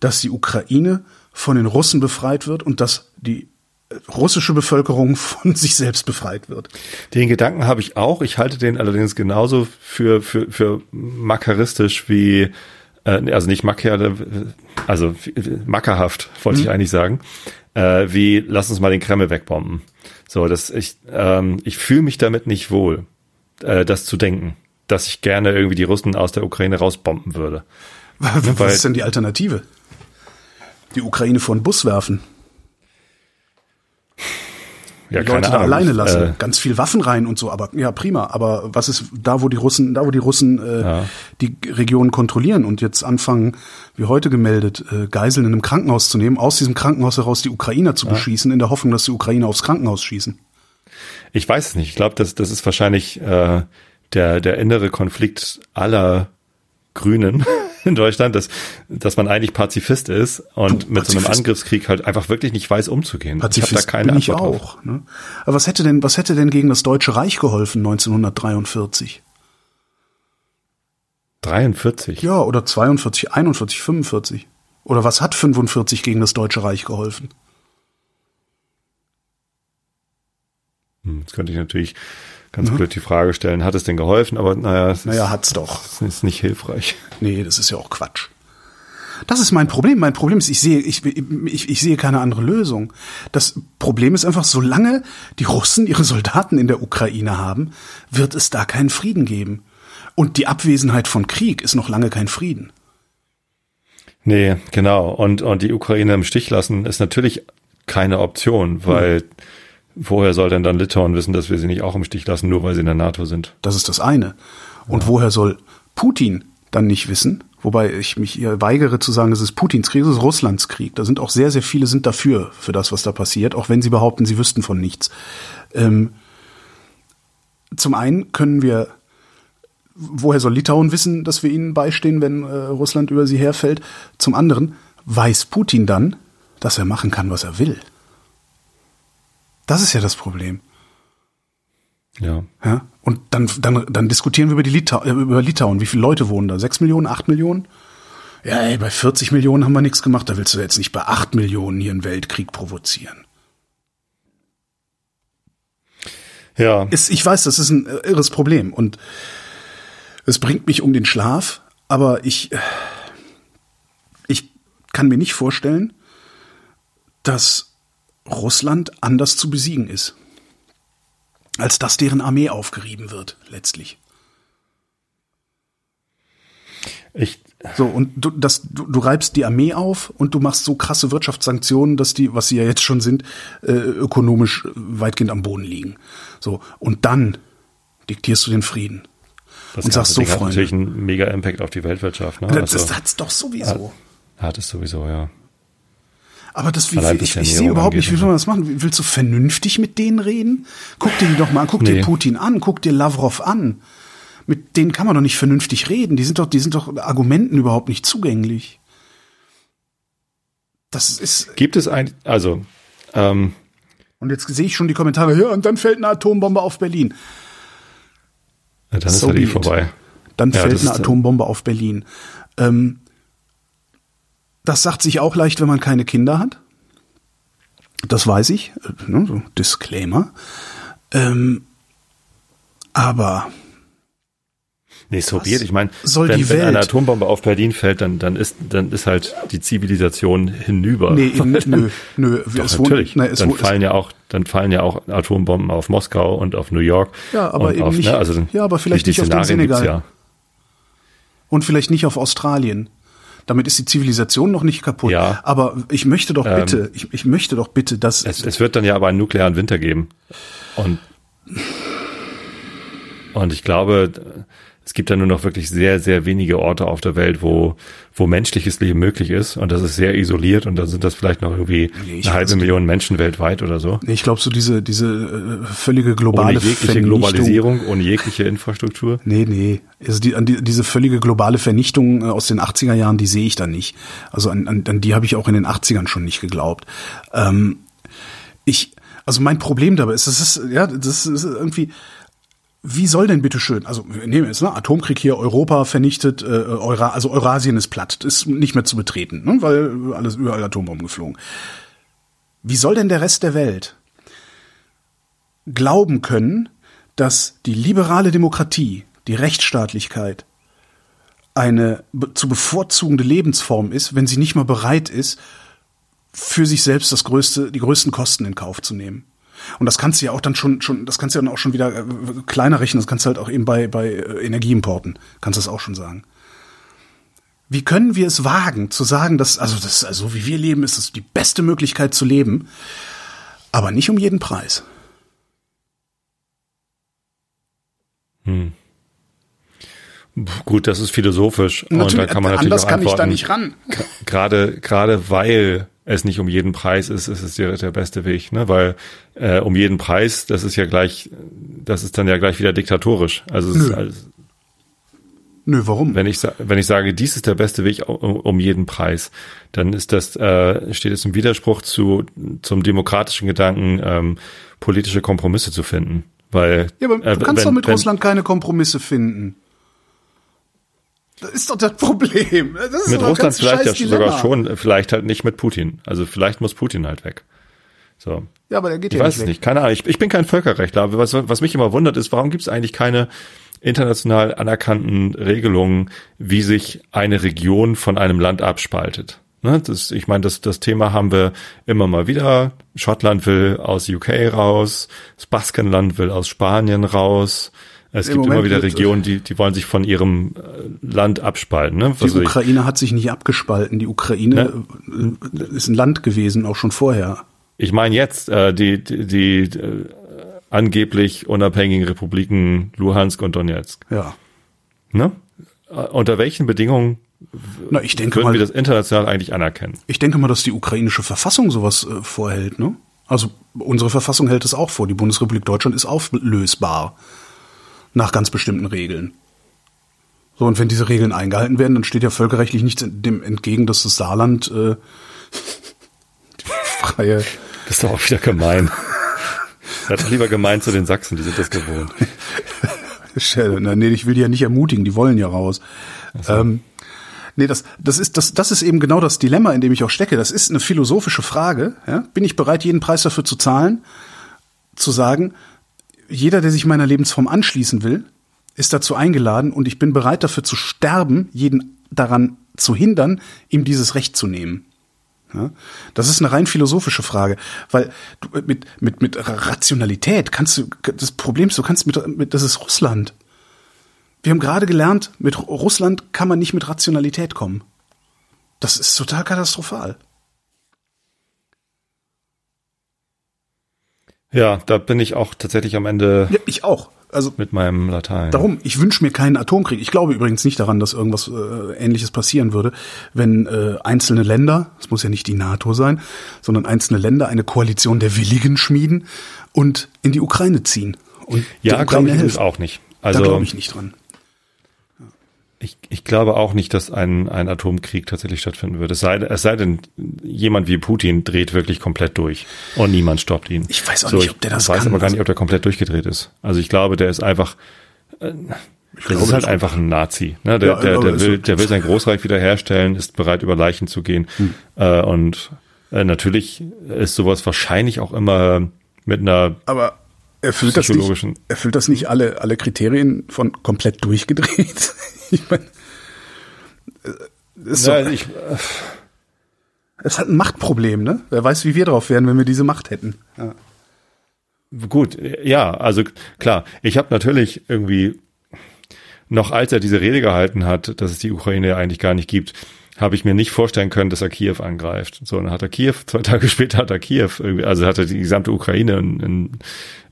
dass die Ukraine von den Russen befreit wird und dass die äh, russische Bevölkerung [LAUGHS] von sich selbst befreit wird. Den Gedanken habe ich auch. Ich halte den allerdings genauso für, für, für makaristisch wie, äh, also nicht makar, also mackerhaft, wollte ich eigentlich sagen, äh, wie lass uns mal den Kreml wegbomben. So, das ich, ähm, ich fühle mich damit nicht wohl, äh, das zu denken, dass ich gerne irgendwie die Russen aus der Ukraine rausbomben würde. Was Weil- ist denn die Alternative? Die Ukraine vor den Bus werfen. ja, die Leute da Ahnung. alleine lassen, Äh, ganz viel Waffen rein und so, aber ja prima. Aber was ist da, wo die Russen, da wo die Russen äh, Ja. die Region kontrollieren und jetzt anfangen, wie heute gemeldet, äh, Geiseln in einem Krankenhaus zu nehmen, aus diesem Krankenhaus heraus die Ukrainer zu beschießen, in der Hoffnung, dass die Ukrainer aufs Krankenhaus schießen. Ich weiß es nicht. Ich glaube, das, das ist wahrscheinlich äh, der, der innere Konflikt aller Grünen [LAUGHS] in Deutschland, dass, dass man eigentlich Pazifist ist und Du, mit so einem Pazifist. Angriffskrieg halt einfach wirklich nicht weiß, umzugehen. Pazifist ich habe da keine bin ich Antwort auch. Ne? Aber was hätte denn, was hätte denn gegen das Deutsche Reich geholfen 1943? 43. Ja, oder 42, 41, 45. Oder was hat 45 gegen das Deutsche Reich geholfen? Hm, Jetzt könnte ich natürlich ganz blöd die Frage stellen, hat es denn geholfen? Aber naja, es Naja, ist, hat's doch. es ist nicht hilfreich. Nee, das ist ja auch Quatsch. Das ist mein Problem. Mein Problem ist, ich sehe, ich, ich, ich sehe keine andere Lösung. Das Problem ist einfach, solange die Russen ihre Soldaten in der Ukraine haben, wird es da keinen Frieden geben. Und die Abwesenheit von Krieg ist noch lange kein Frieden. Nee, genau. Und, und die Ukraine im Stich lassen ist natürlich keine Option, weil woher soll denn dann Litauen wissen, dass wir sie nicht auch im Stich lassen, nur weil sie in der NATO sind? Das ist das eine. Und woher soll Putin dann nicht wissen? Wobei ich mich hier weigere zu sagen, es ist Putins Krieg, es ist Russlands Krieg. Da sind auch sehr, sehr viele sind dafür, für das, was da passiert, auch wenn sie behaupten, sie wüssten von nichts. Ähm, zum einen können wir, woher soll Litauen wissen, dass wir ihnen beistehen, wenn äh, Russland über sie herfällt? Zum anderen weiß Putin dann, dass er machen kann, was er will. Das ist ja das Problem. Ja. Ja? Und dann, dann, dann diskutieren wir über, die Litau äh, über Litauen. Wie viele Leute wohnen da? Sechs Millionen, acht Millionen? Ja, ey, bei 40 Millionen haben wir nichts gemacht. Da willst du jetzt nicht bei acht Millionen hier einen Weltkrieg provozieren. Ja. Ist, ich weiß, das ist ein äh, irres Problem und es bringt mich um den Schlaf, aber ich, äh, ich kann mir nicht vorstellen, dass Russland anders zu besiegen ist, als dass deren Armee aufgerieben wird, letztlich. Ich, So, und du, das, du, du reibst die Armee auf und du machst so krasse Wirtschaftssanktionen, dass die, was sie ja jetzt schon sind, äh, ökonomisch weitgehend am Boden liegen. So, und dann diktierst du den Frieden. das und sagst so, Ding hat Freunde. natürlich einen mega Impact auf die Weltwirtschaft. Ne? das, Also, das hat's doch sowieso. hat es sowieso, ja. Aber das, wie, ich, ich sehe überhaupt nicht, wie soll man das machen? Willst du vernünftig mit denen reden? Guck dir die doch mal an, guck Nee. dir Putin an, guck dir Lavrov an. Mit denen kann man doch nicht vernünftig reden. Die sind doch, die sind doch Argumenten überhaupt nicht zugänglich. Das ist, Gibt es ein, also, ähm, und jetzt sehe ich schon die Kommentare, ja, und dann fällt eine Atombombe auf Berlin. dann ist So halt eh vorbei. Dann Ja, fällt eine ist- Atombombe auf Berlin. Ähm, das sagt sich auch leicht, wenn man keine Kinder hat. Das weiß ich. Äh, ne, so Disclaimer. Ähm, aber Nee, so be it. Ich meine, soll wenn, die wenn eine Welt- Atombombe auf Berlin fällt, dann, dann ist, dann ist halt die Zivilisation hinüber. nee, in, nö, [LAUGHS] nö. Doch, es wohnt- natürlich. nein, es dann wohnt- fallen ja auch, dann fallen ja auch Atombomben auf Moskau und auf New York. Ja, aber eben auf, nicht- Ne, also ja, aber vielleicht die, nicht die auf den Senegal. Ja. und vielleicht nicht auf Australien. Damit ist die Zivilisation noch nicht kaputt. Ja. Aber ich möchte doch Ähm, bitte, ich, ich möchte doch bitte, dass Es, es wird dann ja aber einen nuklearen Winter geben. Und, und ich glaube, es gibt ja nur noch wirklich sehr, sehr wenige Orte auf der Welt, wo, wo menschliches Leben möglich ist. Und das ist sehr isoliert. Und da sind das vielleicht noch irgendwie Nee, eine halbe. Million Menschen weltweit oder so. Nee, ich glaube, so diese, diese äh, völlige Ohne globale jegliche Vernichtung. Globalisierung, ohne jegliche Infrastruktur. Nee, nee. Also die, an die, diese völlige globale Vernichtung äh, aus den 80er Jahren, die sehe ich da nicht. Also an, an, an die habe ich auch in den 80ern schon nicht geglaubt. Ähm, ich, also mein Problem dabei ist, das ist, ja, das ist irgendwie, wie soll denn bitte schön, also wir nehmen jetzt, ne, Atomkrieg hier, Europa vernichtet, äh, Eura, also Eurasien ist platt, ist nicht mehr zu betreten, ne, weil alles überall Atombomben geflogen. Wie soll denn der Rest der Welt glauben können, dass die liberale Demokratie, die Rechtsstaatlichkeit eine zu bevorzugende Lebensform ist, wenn sie nicht mal bereit ist, für sich selbst das größte, die größten Kosten in Kauf zu nehmen. Und das kannst du ja auch dann schon, schon das kannst du dann auch schon wieder äh, kleiner rechnen. Das kannst du halt auch eben bei, bei äh, Energieimporten, kannst du das auch schon sagen. Wie können wir es wagen, zu sagen, dass, also, das, also, wie wir leben, ist es die beste Möglichkeit zu leben, aber nicht um jeden Preis? Hm. Gut, das ist philosophisch. Natürlich, und da kann man natürlich anders auch kann ich da nicht ran. Gerade, gerade weil es nicht um jeden Preis ist, ist es der, der beste Weg, ne? Weil äh, um jeden Preis, das ist ja gleich, das ist dann ja gleich wieder diktatorisch. Also es ist Nö. alles, Nö, warum? wenn ich wenn ich sage, dies ist der beste Weg um, um jeden Preis, dann ist das äh, steht es im Widerspruch zu zum demokratischen Gedanken, ähm, politische Kompromisse zu finden, weil Ja, aber äh, du kannst wenn- doch mit wenn- Russland keine Kompromisse finden. Das ist doch das Problem. Das mit Russland vielleicht ja Dilemma. sogar schon, vielleicht halt nicht mit Putin. Also vielleicht muss Putin halt weg. So. Ja, aber der geht Ich ja weiß nicht es nicht, keine Ahnung. Ich, ich bin kein Völkerrechtler, aber was, was mich immer wundert ist, warum gibt es eigentlich keine international anerkannten Regelungen, wie sich eine Region von einem Land abspaltet? Ne, das, ich meine, das, das Thema haben wir immer mal wieder. Schottland will aus UK raus, das Baskenland will aus Spanien raus. Es Im gibt immer Moment wieder wird- Regionen, die, die wollen sich von ihrem äh, Land abspalten. Ne? Die Was ich. Ukraine hat sich nicht abgespalten. Die Ukraine äh, ist ein Land gewesen, auch schon vorher. Ich meine jetzt äh, die, die, die äh, angeblich unabhängigen Republiken Luhansk und Donetsk. Ja. Ne? Äh, Unter welchen Bedingungen Na, ich denke würden mal, wir das international eigentlich anerkennen? ich denke mal, dass die ukrainische Verfassung sowas äh, vorhält, ne? Also unsere Verfassung hält es auch vor. Die Bundesrepublik Deutschland ist auflösbar nach ganz bestimmten Regeln. So und wenn diese Regeln eingehalten werden, dann steht ja völkerrechtlich nichts dem entgegen, dass das Saarland äh, [LAUGHS] die freie Das ist doch auch wieder gemein. Seid doch lieber gemein zu den Sachsen, die sind das gewohnt. [LAUGHS] Na, nee, ich will die ja nicht ermutigen, die wollen ja raus. Ähm, nee, das, das, ist, das, das ist eben genau das Dilemma, in dem ich auch stecke. Das ist eine philosophische Frage. Ja? Bin ich bereit, jeden Preis dafür zu zahlen? Zu sagen, jeder, der sich meiner Lebensform anschließen will, ist dazu eingeladen und ich bin bereit dafür zu sterben, jeden daran zu hindern, ihm dieses Recht zu nehmen. Ja, das ist eine rein philosophische Frage, weil mit, mit, mit Rationalität kannst du, das Problem ist, du kannst mit, mit, das ist Russland. Wir haben gerade gelernt, mit Russland kann man nicht mit Rationalität kommen. Das ist total katastrophal. Ja, da bin ich auch tatsächlich am Ende Ja, ich auch. Also mit meinem Latein. Darum, ich wünsche mir keinen Atomkrieg. Ich glaube übrigens nicht daran, dass irgendwas äh, Ähnliches passieren würde, wenn äh, einzelne Länder, es muss ja nicht die NATO sein, sondern einzelne Länder eine Koalition der Willigen schmieden und in die Ukraine ziehen. Und ja, glaube Ukraine ich auch nicht. da Also glaube ich nicht dran. Ich, ich glaube auch nicht, dass ein, ein Atomkrieg tatsächlich stattfinden würde. Es sei, es sei denn, jemand wie Putin dreht wirklich komplett durch und niemand stoppt ihn. Ich weiß auch nicht, ob der das Ich weiß kann. aber gar nicht, ob der komplett durchgedreht ist. Also ich glaube, der ist einfach, äh, das glaube, ist halt das- einfach ein Nazi. Ne? Der, Ja, der, aber der, will, so- der will sein Großreich wiederherstellen, ist bereit, über Leichen zu gehen. Hm. Äh, und äh, natürlich ist sowas wahrscheinlich auch immer mit einer Aber erfüllt das nicht, Psychologischen- erfüllt das nicht alle, alle Kriterien von komplett durchgedreht? [LAUGHS] ich meine, ist so, Ja, ich, es hat ein Machtproblem, ne? Wer weiß, wie wir drauf wären, wenn wir diese Macht hätten. Ja. Gut, ja, also klar, ich habe natürlich irgendwie noch als er diese Rede gehalten hat, dass es die Ukraine ja eigentlich gar nicht gibt, habe ich mir nicht vorstellen können, dass er Kiew angreift. So, dann hat er Kiew, [LAUGHS] zwei Tage später hat er Kiew, irgendwie, also hat er die gesamte Ukraine in, in,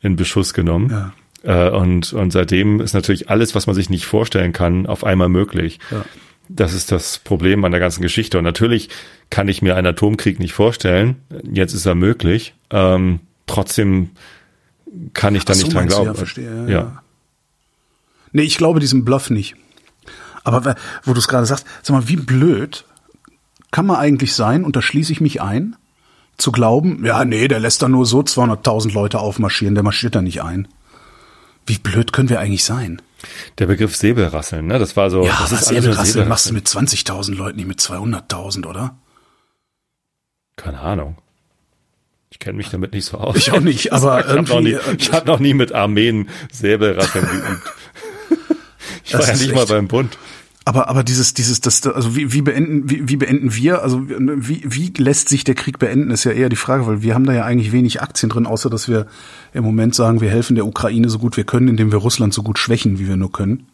in Beschuss genommen. Ja. Äh, und, und seitdem ist natürlich alles, was man sich nicht vorstellen kann, auf einmal möglich. Ja. Das ist das Problem an der ganzen Geschichte. Und natürlich kann ich mir einen Atomkrieg nicht vorstellen. Jetzt ist er möglich. Ähm, trotzdem kann ich da so, nicht dran glauben. Ja, verstehe. Ja, ja. Nee, ich glaube diesem Bluff nicht. Aber wo du es gerade sagst, sag mal, wie blöd kann man eigentlich sein, und da schließe ich mich ein, zu glauben, ja, nee, der lässt da nur so 200.000 Leute aufmarschieren, der marschiert da nicht ein. Wie blöd können wir eigentlich sein? Der Begriff Säbelrasseln, ne? Das war so. ja, das aber ist Säbelrasseln machst du mit 20.000 Leuten, nicht mit 200.000, oder? Keine Ahnung. Ich kenne mich damit nicht so aus. Ich auch nicht, [LAUGHS] aber ich habe noch, nie- irgendwie, äh, ich hab noch nie mit Armeen Säbelrasseln geübt. [LAUGHS] Ich war ja nicht mal echt- beim Bund. Aber, aber dieses, dieses, das, also wie, wie beenden, wie, wie beenden wir, also wie, wie lässt sich der Krieg beenden, ist ja eher die Frage, weil wir haben da ja eigentlich wenig Aktien drin, außer dass wir im Moment sagen, wir helfen der Ukraine so gut wir können, indem wir Russland so gut schwächen, wie wir nur können.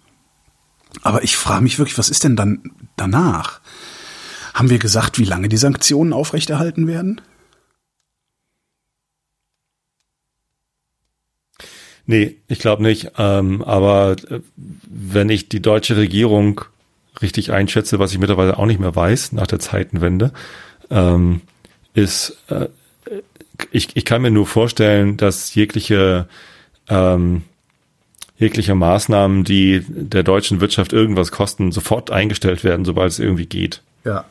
Aber ich frage mich wirklich, was ist denn dann danach? Haben wir gesagt, wie lange die Sanktionen aufrechterhalten werden? Nee, ich glaube nicht. Ähm, aber äh, wenn ich die deutsche Regierung richtig einschätze, was ich mittlerweile auch nicht mehr weiß nach der Zeitenwende, ähm, ist, äh, ich, ich kann mir nur vorstellen, dass jegliche ähm, jegliche Maßnahmen, die der deutschen Wirtschaft irgendwas kosten, sofort eingestellt werden, sobald es irgendwie geht. Ja.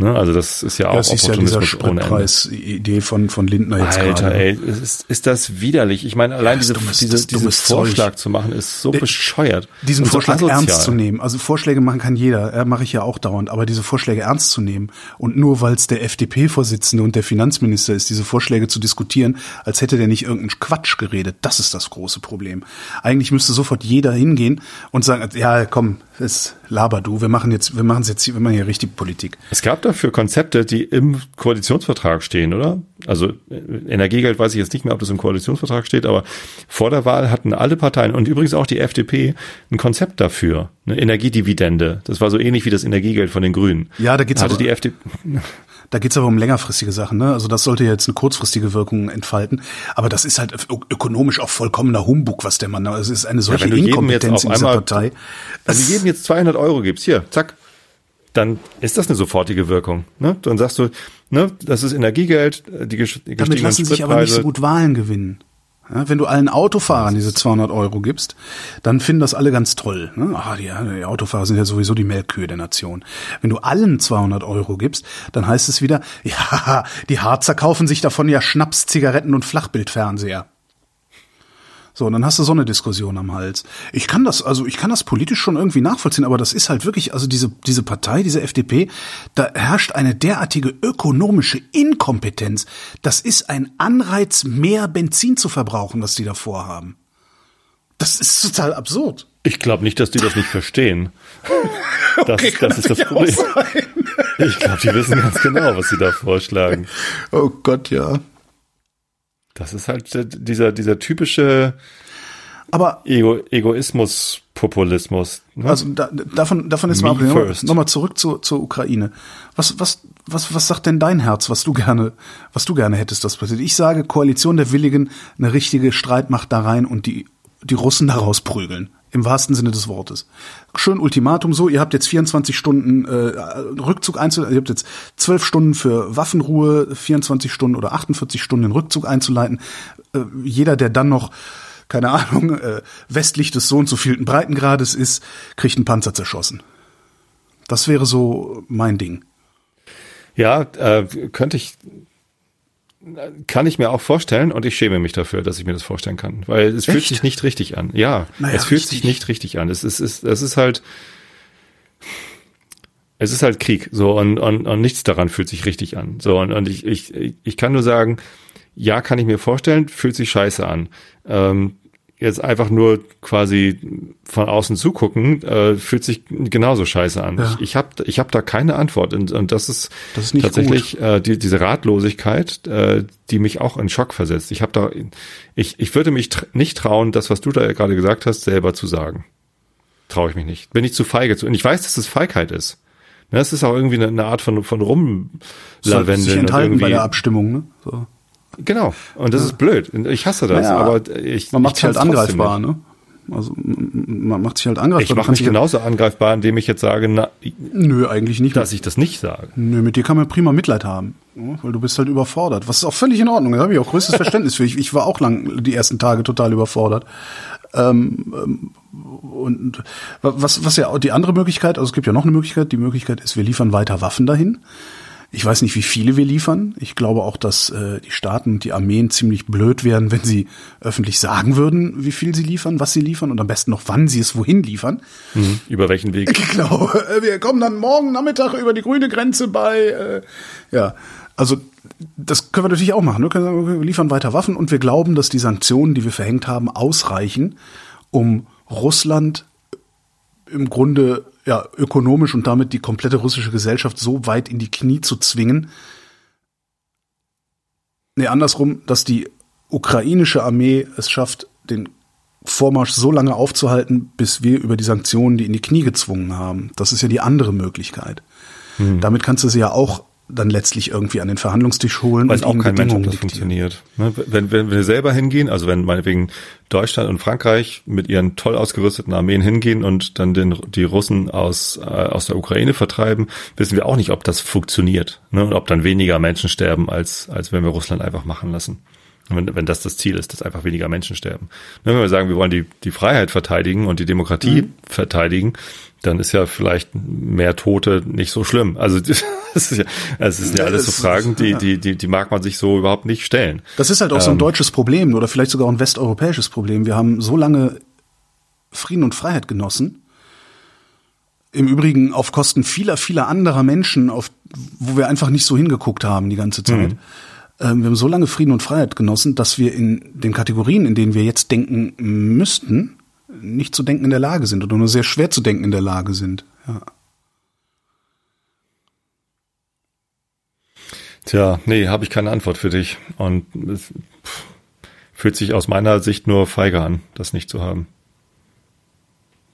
Ne? Also das ist ja auch das ist ja dieser Spritpreis-Idee von, von Lindner jetzt Alter, gerade. ey, ist, ist das widerlich. Ich meine, allein diese, dummes, diese, diesen Vorschlag Zeug. zu machen, ist so De, bescheuert. Diesen Vorschlag so ernst zu nehmen. Also Vorschläge machen kann jeder, äh, mache ich ja auch dauernd, aber diese Vorschläge ernst zu nehmen und nur weil es der FDP-Vorsitzende und der Finanzminister ist, diese Vorschläge zu diskutieren, als hätte der nicht irgendeinen Quatsch geredet, das ist das große Problem. Eigentlich müsste sofort jeder hingehen und sagen, ja, komm, ist laber du, wir machen jetzt, wir machen es jetzt, wir machen hier richtig Politik. Es gab dafür Konzepte, die im Koalitionsvertrag stehen, oder? Also äh, Energiegeld weiß ich jetzt nicht mehr, ob das im Koalitionsvertrag steht, aber vor der Wahl hatten alle Parteien und übrigens auch die FDP ein Konzept dafür, eine Energiedividende. Das war so ähnlich wie das Energiegeld von den Grünen. Ja, da geht's hatte aber, die FDP. [LAUGHS] Da geht's aber um längerfristige Sachen, ne? Also das sollte jetzt eine kurzfristige Wirkung entfalten. Aber das ist halt ökonomisch auch vollkommener Humbug, was der Mann. Also es ist eine solche ja, Inkompetenz in dieser Partei. Also jedem jetzt 200 Euro gibst, hier, zack, dann ist das eine sofortige Wirkung. Ne? Dann sagst du, ne, das ist Energiegeld, die gestiegenen Damit lassen sich aber nicht so gut Wahlen gewinnen. Ja, wenn du allen Autofahrern diese 200 Euro gibst, dann finden das alle ganz toll. Ne? Ah, die, die, Autofahrer sind ja sowieso die Melkkühe der Nation. Wenn du allen 200 Euro gibst, dann heißt es wieder, [LAUGHS] ja, die Harzer kaufen sich davon ja Schnaps, Zigaretten und Flachbildfernseher. So, und dann hast du so eine Diskussion am Hals. Ich kann das, also ich kann das politisch schon irgendwie nachvollziehen, aber das ist halt wirklich, also diese, diese Partei, diese FDP, da herrscht eine derartige ökonomische Inkompetenz. Das ist ein Anreiz, mehr Benzin zu verbrauchen, was die da vorhaben. Das ist total absurd. Ich glaube nicht, dass die das nicht verstehen. [LAUGHS] Das, okay, das ist das Problem. Ich glaube, die wissen ganz genau, was sie da vorschlagen. Oh Gott, ja. Das ist halt dieser, dieser typische aber Ego, Egoismus, Populismus. Ne? Also da, davon, davon ist mal nochmal zurück zur, zur Ukraine. Was, was, was, was sagt denn dein Herz, was du gerne, was du gerne hättest, das passiert? Ich sage Koalition der Willigen, eine richtige Streitmacht da rein und die, die Russen daraus prügeln. Im wahrsten Sinne des Wortes. Schön Ultimatum so, ihr habt jetzt 24 Stunden äh, Rückzug einzuleiten, ihr habt jetzt 12 Stunden für Waffenruhe, 24 Stunden oder 48 Stunden den Rückzug einzuleiten. Äh, jeder, der dann noch, keine Ahnung, äh, westlich des so und so vielten Breitengrades ist, kriegt einen Panzer zerschossen. Das wäre so mein Ding. Ja, äh, könnte ich kann ich mir auch vorstellen und ich schäme mich dafür, dass ich mir das vorstellen kann, weil es Echt? fühlt sich nicht richtig an. Ja, naja, es fühlt richtig. sich nicht richtig an. Es ist, es, es ist halt, es ist halt Krieg, so und, und, und nichts daran fühlt sich richtig an. So und, und ich, ich, ich kann nur sagen, ja, kann ich mir vorstellen, fühlt sich scheiße an. Ähm, jetzt einfach nur quasi von außen zugucken, äh, fühlt sich genauso scheiße an. Ja. Ich, ich habe ich hab da keine Antwort und, und das ist, das ist tatsächlich äh, die, diese Ratlosigkeit, äh, die mich auch in Schock versetzt. Ich habe da, ich, ich würde mich tr nicht trauen, das, was du da gerade gesagt hast, selber zu sagen. Traue ich mich nicht. Bin ich zu feige zu. Und ich weiß, dass es Feigheit ist. Das ist auch irgendwie eine, eine Art von, von Rumlavendel. Sich enthalten bei der Abstimmung, ne? So. Genau. Und das ja. ist blöd. Ich hasse das. Naja, aber ich, man macht sich halt angreifbar, ne? Also man macht sich halt angreifbar. Ich mache mich genauso angreifbar, indem ich jetzt sage, na, nö, eigentlich nicht. Dass ich das nicht sage. Nö, mit dir kann man prima Mitleid haben, weil du bist halt überfordert. Was ist auch völlig in Ordnung. Da habe ich auch größtes Verständnis für. Ich, ich war auch lang die ersten Tage total überfordert. Ähm, ähm, und was, was ja die andere Möglichkeit, also es gibt ja noch eine Möglichkeit. Die Möglichkeit ist, wir liefern weiter Waffen dahin. Ich weiß nicht, wie viele wir liefern. Ich glaube auch, dass äh, die Staaten und die Armeen ziemlich blöd wären, wenn sie öffentlich sagen würden, wie viel sie liefern, was sie liefern und am besten noch, wann sie es wohin liefern. Mhm. Über welchen Weg? Genau. Wir kommen dann morgen Nachmittag über die grüne Grenze bei. Äh, ja, also das können wir natürlich auch machen. Ne? Wir liefern weiter Waffen und wir glauben, dass die Sanktionen, die wir verhängt haben, ausreichen, um Russland im Grunde ja, ökonomisch und damit die komplette russische Gesellschaft so weit in die Knie zu zwingen. Nee, andersrum, dass die ukrainische Armee es schafft, den Vormarsch so lange aufzuhalten, bis wir über die Sanktionen die in die Knie gezwungen haben. Das ist ja die andere Möglichkeit. Hm. Damit kannst du sie ja auch dann letztlich irgendwie an den Verhandlungstisch holen Weiß und auch kein Mensch, ob das diktieren. funktioniert. Ne? Wenn, wenn wir selber hingehen, also wenn meinetwegen Deutschland und Frankreich mit ihren toll ausgerüsteten Armeen hingehen und dann den, die Russen aus, äh, aus der Ukraine vertreiben, wissen wir auch nicht, ob das funktioniert. Ne? Und ob dann weniger Menschen sterben, als, als wenn wir Russland einfach machen lassen. Wenn, wenn das das Ziel ist, dass einfach weniger Menschen sterben. Ne, wenn wir sagen, wir wollen die, die Freiheit verteidigen und die Demokratie Mhm. verteidigen, dann ist ja vielleicht mehr Tote nicht so schlimm. Also [LAUGHS] das ist ja, es ist ja alles so Es- Fragen, die, die, die, die mag man sich so überhaupt nicht stellen. Das ist halt auch so ein deutsches Problem oder vielleicht sogar ein westeuropäisches Problem. Wir haben so lange Frieden und Freiheit genossen. Im Übrigen auf Kosten vieler, vieler anderer Menschen, auf, wo wir einfach nicht so hingeguckt haben die ganze Zeit. Ähm, wir haben so lange Frieden und Freiheit genossen, dass wir in den Kategorien, in denen wir jetzt denken müssten, nicht zu denken in der Lage sind oder nur sehr schwer zu denken in der Lage sind. Ja. Tja, nee, habe ich keine Antwort für dich. Und es fühlt sich aus meiner Sicht nur feige an, das nicht zu haben.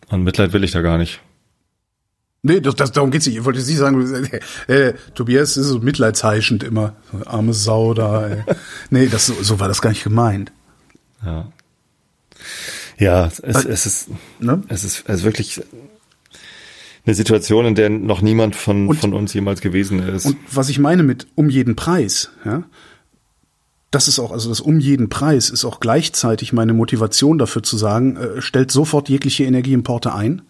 Und Mitleid will ich da gar nicht. Nee, das, das, darum geht's nicht. Ich wollte Sie sagen, [LAUGHS] äh, Tobias ist so mitleidsheischend immer. So, Arme Sau da. Ey. [LAUGHS] nee, das, so, so war das gar nicht gemeint. Ja. Ja, es, es ist, Ne? es ist, es ist wirklich eine Situation, in der noch niemand von, Und- von uns jemals gewesen ist. Und was ich meine mit um jeden Preis, ja, das ist auch, also das um jeden Preis ist auch gleichzeitig meine Motivation dafür zu sagen, äh, stellt sofort jegliche Energieimporte ein.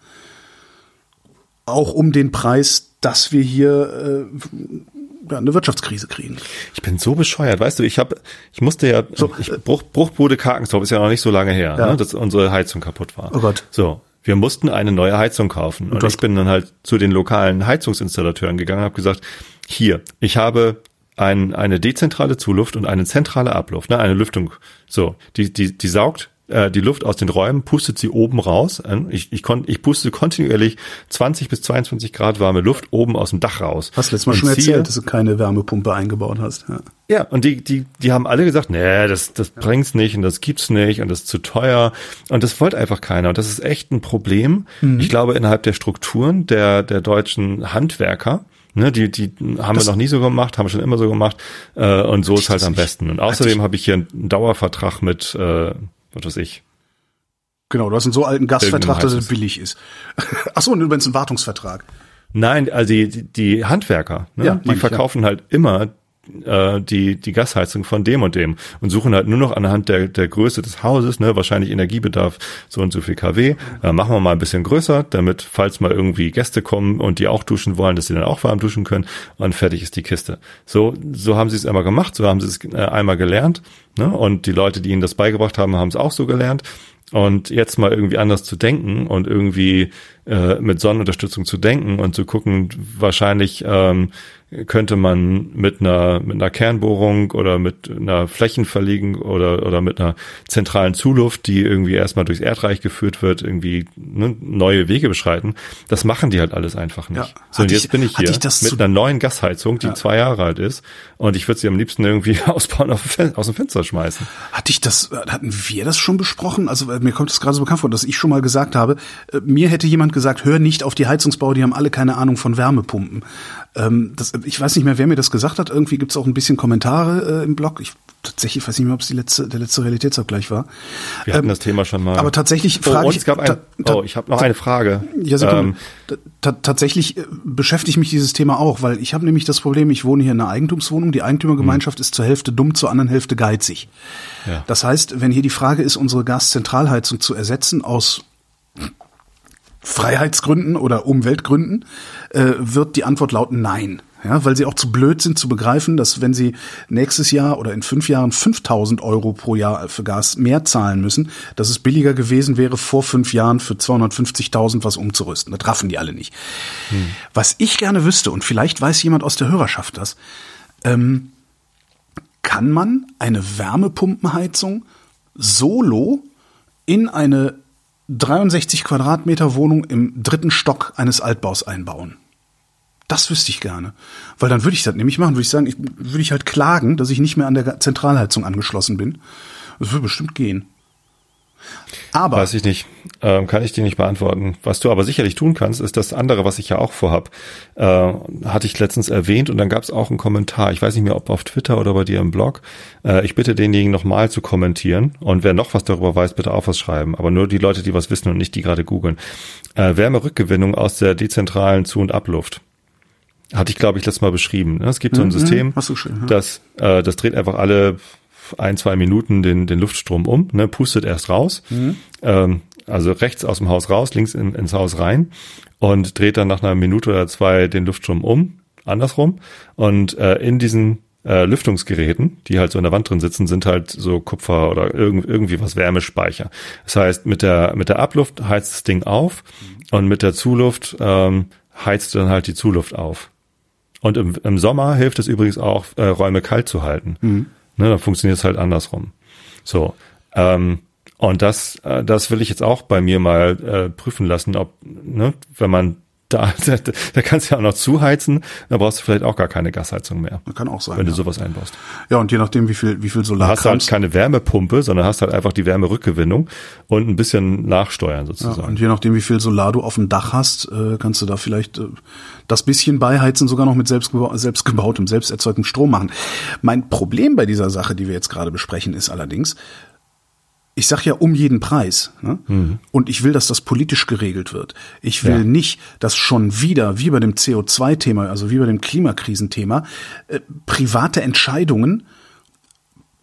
Auch um den Preis, dass wir hier äh, eine Wirtschaftskrise kriegen. Ich bin so bescheuert, weißt du, ich habe, ich musste ja, So, ich, äh, Bruch, Bruchbude Karkensdorf ist ja noch nicht so lange her, Ja. ne, dass unsere Heizung kaputt war. Oh Gott. So, wir mussten eine neue Heizung kaufen und hast- ich bin dann halt zu den lokalen Heizungsinstallateuren gegangen und habe gesagt, hier, ich habe ein, eine dezentrale Zuluft und eine zentrale Abluft, ne, eine Lüftung. So, die, die, die saugt äh, die Luft aus den Räumen, pustet sie oben raus. Äh, Ich, ich, kon, ich puste kontinuierlich 20 bis 22 Grad warme Luft oben aus dem Dach raus. Hast letztes Mal Und schon ziehe- erzählt, dass du keine Wärmepumpe eingebaut hast. Ja. ja, und die, die, die haben alle gesagt, nee, das, das bringt's nicht und das gibt's nicht und das ist zu teuer. Und das wollte einfach keiner. Und das ist echt ein Problem. Ich glaube, innerhalb der Strukturen der, der deutschen Handwerker, ne, die, die haben Das- wir noch nie so gemacht, haben wir schon immer so gemacht. Äh, und so ist halt am besten. Und außerdem habe ich hier einen Dauervertrag mit, äh, was weiß ich. Genau, du hast einen so alten Gastvertrag, dass es billig ist. [LAUGHS] Ach so, und übrigens einen Wartungsvertrag. Nein, also die, die- Handwerker, ne? Ja, die verkaufen halt immer äh, die, die Gasheizung von dem und dem und suchen halt nur noch anhand der, der Größe des Hauses, ne, wahrscheinlich Energiebedarf so und so viel kW, äh, machen wir mal ein bisschen größer, damit, falls mal irgendwie Gäste kommen und die auch duschen wollen, dass sie dann auch warm duschen können und fertig ist die Kiste. So, so haben sie es einmal gemacht, so haben sie es äh, einmal gelernt, ne, und die Leute, die ihnen das beigebracht haben, haben es auch so gelernt. Und jetzt mal irgendwie anders zu denken und irgendwie äh, mit Sonnenunterstützung zu denken und zu gucken, wahrscheinlich ähm, könnte man mit einer mit einer Kernbohrung oder mit einer Flächenverlegung oder oder mit einer zentralen Zuluft, die irgendwie erstmal durchs Erdreich geführt wird, irgendwie ne, neue Wege beschreiten. Das machen die halt alles einfach nicht. Ja. So und jetzt ich- bin ich hier ich das mit einer neuen Gasheizung, die Ja. zwei Jahre alt ist und ich würde sie am liebsten irgendwie [LAUGHS] ausbauen auf, aus dem Fenster schmeißen. Hatte ich das, äh, hatten wir das schon besprochen? Also äh, mir kommt es gerade so bekannt vor, dass ich schon mal gesagt habe, äh, mir hätte jemand gesagt, hör nicht auf die Heizungsbauer, die haben alle keine Ahnung von Wärmepumpen. Ähm, das, ich weiß nicht mehr, wer mir das gesagt hat. Irgendwie gibt es auch ein bisschen Kommentare äh, im Blog. Ich tatsächlich weiß nicht mehr, ob es die letzte, der letzte Realitätsabgleich war. Wir hatten Ähm, das Thema schon mal. aber tatsächlich oh, frage ich- es gab ein, oh, ich habe noch eine Frage. Ja, Sekunde. Ähm, Ta- ta- tatsächlich äh, beschäftigt mich dieses Thema auch, weil ich habe nämlich das Problem, ich wohne hier in einer Eigentumswohnung, die Eigentümergemeinschaft ist zur Hälfte dumm, zur anderen Hälfte geizig. Ja. Das heißt, wenn hier die Frage ist, unsere Gaszentralheizung zu ersetzen aus Freiheitsgründen oder Umweltgründen, äh, wird die Antwort lauten Nein. Ja, weil sie auch zu blöd sind zu begreifen, dass wenn sie nächstes Jahr oder in fünf Jahren 5000 Euro pro Jahr für Gas mehr zahlen müssen, dass es billiger gewesen wäre, vor fünf Jahren für 250.000 was umzurüsten. Das raffen die alle nicht. Was ich gerne wüsste, und vielleicht weiß jemand aus der Hörerschaft das, ähm, kann man eine Wärmepumpenheizung solo in eine 63 Quadratmeter Wohnung im dritten Stock eines Altbaus einbauen. Das wüsste ich gerne. Weil dann würde ich das nämlich machen, würde ich sagen, ich, würde ich halt klagen, dass ich nicht mehr an der Zentralheizung angeschlossen bin. Das würde bestimmt gehen. Aber Weiß ich nicht. Ähm, kann ich dir nicht beantworten. Was du aber sicherlich tun kannst, ist das andere, was ich ja auch vorhab. Äh, hatte ich letztens erwähnt und dann gab es auch einen Kommentar. Ich weiß nicht mehr, ob auf Twitter oder bei dir im Blog. Äh, ich bitte denjenigen nochmal zu kommentieren. Und wer noch was darüber weiß, bitte auch was schreiben. Aber nur die Leute, die was wissen und nicht die gerade googeln. Äh, Wärmerückgewinnung aus der dezentralen Zu- und Abluft. Hatte ich, glaube ich, letztes Mal beschrieben. ne? Es gibt so ein System, hast du geschrieben, ja. das, äh, das dreht einfach alle ein, zwei Minuten den, den Luftstrom um, ne, pustet erst raus, ähm, also rechts aus dem Haus raus, links in, ins Haus rein und dreht dann nach einer Minute oder zwei den Luftstrom um, andersrum. Und äh, in diesen äh, Lüftungsgeräten, die halt so in der Wand drin sitzen, sind halt so Kupfer oder irgend, irgendwie was Wärmespeicher. Das heißt, mit der, mit der Abluft heizt das Ding auf und mit der Zuluft ähm, heizt dann halt die Zuluft auf. Und im, im Sommer hilft es übrigens auch, äh, Räume kalt zu halten. Ne, dann funktioniert es halt andersrum. So. Ähm, und das, äh, das will ich jetzt auch bei mir mal äh, prüfen lassen, ob, ne, wenn man da, [LAUGHS] da, da kannst du ja auch noch zuheizen, da brauchst du vielleicht auch gar keine Gasheizung mehr, kann auch sein. wenn du ja. sowas einbaust. ja, und je nachdem, wie viel, wie viel Du hast halt keine Wärmepumpe, sondern hast halt einfach die Wärmerückgewinnung und ein bisschen nachsteuern Ja, sozusagen. und je nachdem, wie viel Solar du auf dem Dach hast, äh, kannst du da vielleicht äh, das bisschen beiheizen sogar noch mit selbstgeba selbstgebautem, selbst erzeugtem Strom machen. Mein Problem bei dieser Sache, die wir jetzt gerade besprechen, ist allerdings, ich sag ja um jeden Preis. Ne? Und ich will, dass das politisch geregelt wird. Ich will Ja. nicht, dass schon wieder, wie bei dem CO2-Thema, also wie bei dem Klimakrisenthema, äh, private Entscheidungen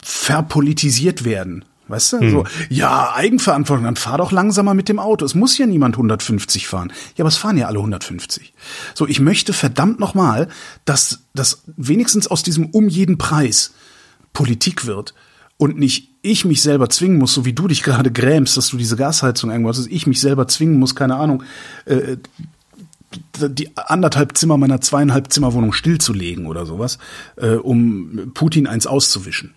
verpolitisiert werden. Weißt du? So, ja, Eigenverantwortung, dann fahr doch langsamer mit dem Auto. Es muss ja niemand 150 fahren. Ja, aber es fahren ja alle 150. So, ich möchte verdammt nochmal, dass das wenigstens aus diesem um jeden Preis Politik wird und nicht ich mich selber zwingen muss, so wie du dich gerade grämst, dass du diese Gasheizung irgendwo hast, dass ich mich selber zwingen muss, keine Ahnung, äh, die anderthalb Zimmer meiner zweieinhalb Zimmerwohnung stillzulegen oder sowas, äh, um Putin eins auszuwischen.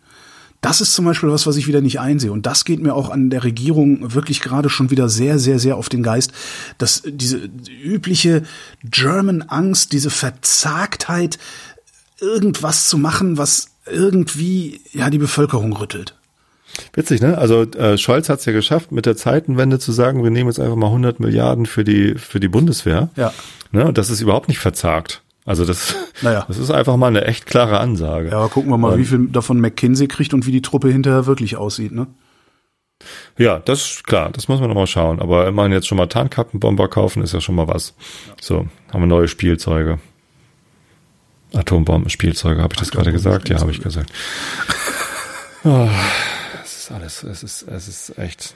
Das ist zum Beispiel was, was ich wieder nicht einsehe. Und das geht mir auch an der Regierung wirklich gerade schon wieder sehr, sehr, sehr auf den Geist, dass diese übliche German Angst, diese Verzagtheit, irgendwas zu machen, was irgendwie ja die Bevölkerung rüttelt. Witzig, ne? Also äh, Scholz hat es ja geschafft, mit der Zeitenwende zu sagen, wir nehmen jetzt einfach mal 100 Milliarden für die für die Bundeswehr. Ja. Ne? Und das ist überhaupt nicht verzagt. Also das, Naja. das ist einfach mal eine echt klare Ansage. Ja, aber gucken wir mal, wie viel davon McKinsey kriegt und wie die Truppe hinterher wirklich aussieht, ne? Ja, das ist klar, das muss man noch mal schauen. Aber immerhin jetzt schon mal Tarnkappenbomber kaufen, ist ja schon mal was. So, haben wir neue Spielzeuge. Atombombenspielzeuge, habe ich das gerade gesagt? Ja, habe ich gesagt. Oh, es ist alles, es ist, es ist echt.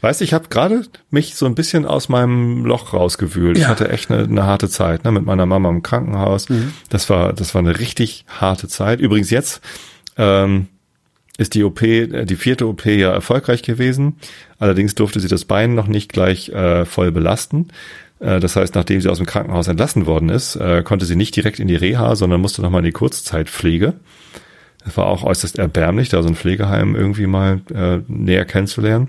Weißt du, ich habe gerade mich so ein bisschen aus meinem Loch rausgewühlt. Ich Ja. hatte echt eine, eine harte Zeit ne, mit meiner Mama im Krankenhaus. Das war, das war eine richtig harte Zeit. Übrigens jetzt ähm, ist die OP, äh, die vierte OP ja erfolgreich gewesen. Allerdings durfte sie das Bein noch nicht gleich äh, voll belasten. Äh, Das heißt, nachdem sie aus dem Krankenhaus entlassen worden ist, äh, konnte sie nicht direkt in die Reha, sondern musste nochmal in die Kurzzeitpflege. Das war auch äußerst erbärmlich, da so ein Pflegeheim irgendwie mal äh, näher kennenzulernen.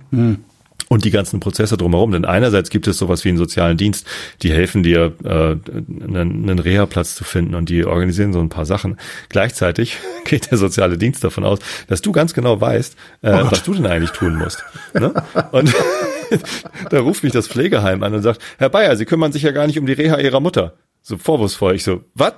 Und die ganzen Prozesse drumherum. Denn einerseits gibt es sowas wie einen sozialen Dienst, die helfen dir, äh, einen, einen Reha-Platz zu finden und die organisieren so ein paar Sachen. Gleichzeitig [LAUGHS] geht der soziale Dienst davon aus, dass du ganz genau weißt, äh, was du denn eigentlich tun musst. Ne? Und [LAUGHS] da ruft mich das Pflegeheim an und sagt, Herr Bayer, Sie kümmern sich ja gar nicht um die Reha Ihrer Mutter. So vorwurfsvoll. Ich so, was?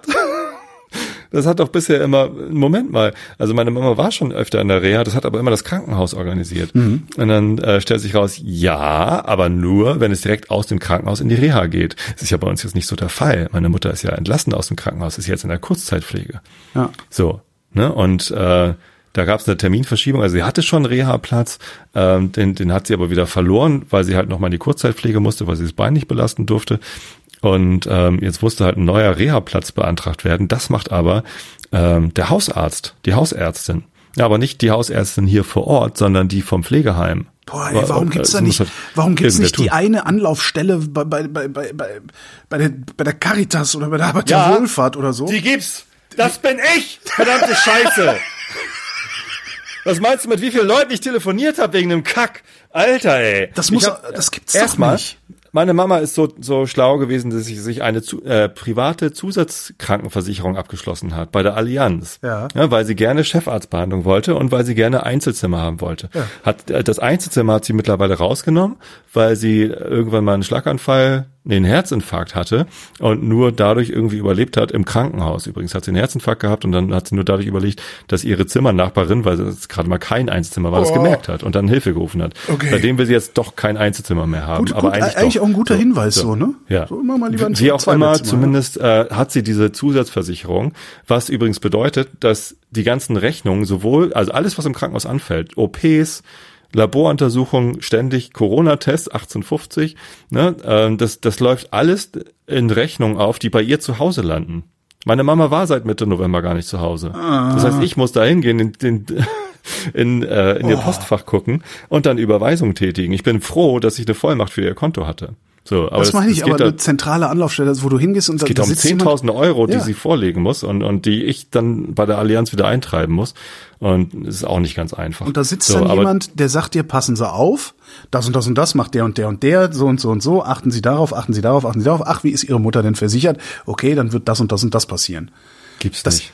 Das hat doch bisher immer, Moment mal, also meine Mama war schon öfter in der Reha, das hat aber immer das Krankenhaus organisiert. Und dann äh, stellt sich raus, ja, aber nur, wenn es direkt aus dem Krankenhaus in die Reha geht. Das ist ja bei uns jetzt nicht so der Fall. Meine Mutter ist ja entlassen aus dem Krankenhaus, ist jetzt in der Kurzzeitpflege. Ja. So, ne? Und äh, da gab es eine Terminverschiebung. Also sie hatte schon einen Reha-Platz, ähm, den, den hat sie aber wieder verloren, weil sie halt nochmal in die Kurzzeitpflege musste, weil sie das Bein nicht belasten durfte. Und ähm, jetzt musste halt ein neuer Reha-Platz beantragt werden. Das macht aber ähm, der Hausarzt, die Hausärztin. Ja, aber nicht die Hausärztin hier vor Ort, sondern die vom Pflegeheim. Boah, ey, warum gibt's da nicht, halt warum gibt's nicht die eine Anlaufstelle bei, bei, bei, bei, bei, der, bei der Caritas oder bei der Arbeit der Ja, Wohlfahrt oder so? Die gibt's. Das bin ich. Verdammte Scheiße. [LAUGHS] Was meinst du, mit wie vielen Leuten ich telefoniert habe wegen dem Kack? Alter, ey. Das muss- Ich hab, das gibt's doch erstmal, nicht. Meine Mama ist so, so schlau gewesen, dass sie sich eine zu, äh, private Zusatzkrankenversicherung abgeschlossen hat bei der Allianz. Ja. ja. Weil sie gerne Chefarztbehandlung wollte und weil sie gerne Einzelzimmer haben wollte. Ja. Hat, äh, das Einzelzimmer hat sie mittlerweile rausgenommen, weil sie irgendwann mal einen Schlaganfall einen Herzinfarkt hatte und nur dadurch irgendwie überlebt hat im Krankenhaus. Übrigens hat sie einen Herzinfarkt gehabt und dann hat sie nur dadurch überlegt, dass ihre Zimmernachbarin, weil es gerade mal kein Einzelzimmer war, das Oh. gemerkt hat und dann Hilfe gerufen hat. Okay. Seitdem will sie jetzt doch kein Einzelzimmer mehr haben. Gut, aber gut, eigentlich, eigentlich auch ein guter Hinweis so, ne? Ja. So immer mal lieber ein Wie auch immer, zumindest äh, hat sie diese Zusatzversicherung, was übrigens bedeutet, dass die ganzen Rechnungen sowohl, also alles, was im Krankenhaus anfällt, OPs, Laboruntersuchungen, ständig Corona-Test 1850, ne, ähm, das, das läuft alles in Rechnungen auf, die bei ihr zu Hause landen. Meine Mama war seit Mitte November gar nicht zu Hause. Das heißt, ich muss da hingehen, in, in, [LAUGHS] in, äh, in ihr Postfach gucken und dann Überweisungen tätigen. Ich bin froh, dass ich eine Vollmacht für ihr Konto hatte. So, aber Das meine ich, aber da- eine zentrale Anlaufstelle, wo du hingehst und da, geht da um Zehntausende Euro, die Ja. sie vorlegen muss und, und die ich dann bei der Allianz wieder eintreiben muss. Und es ist auch nicht ganz einfach. Und da sitzt so, dann jemand, der sagt dir, passen Sie auf, das und das und das macht der und der und der, so und so und so, achten Sie darauf, achten Sie darauf, achten Sie darauf, ach, wie ist Ihre Mutter denn versichert? Okay, dann wird das und das und das passieren. Gibt's Das, nicht.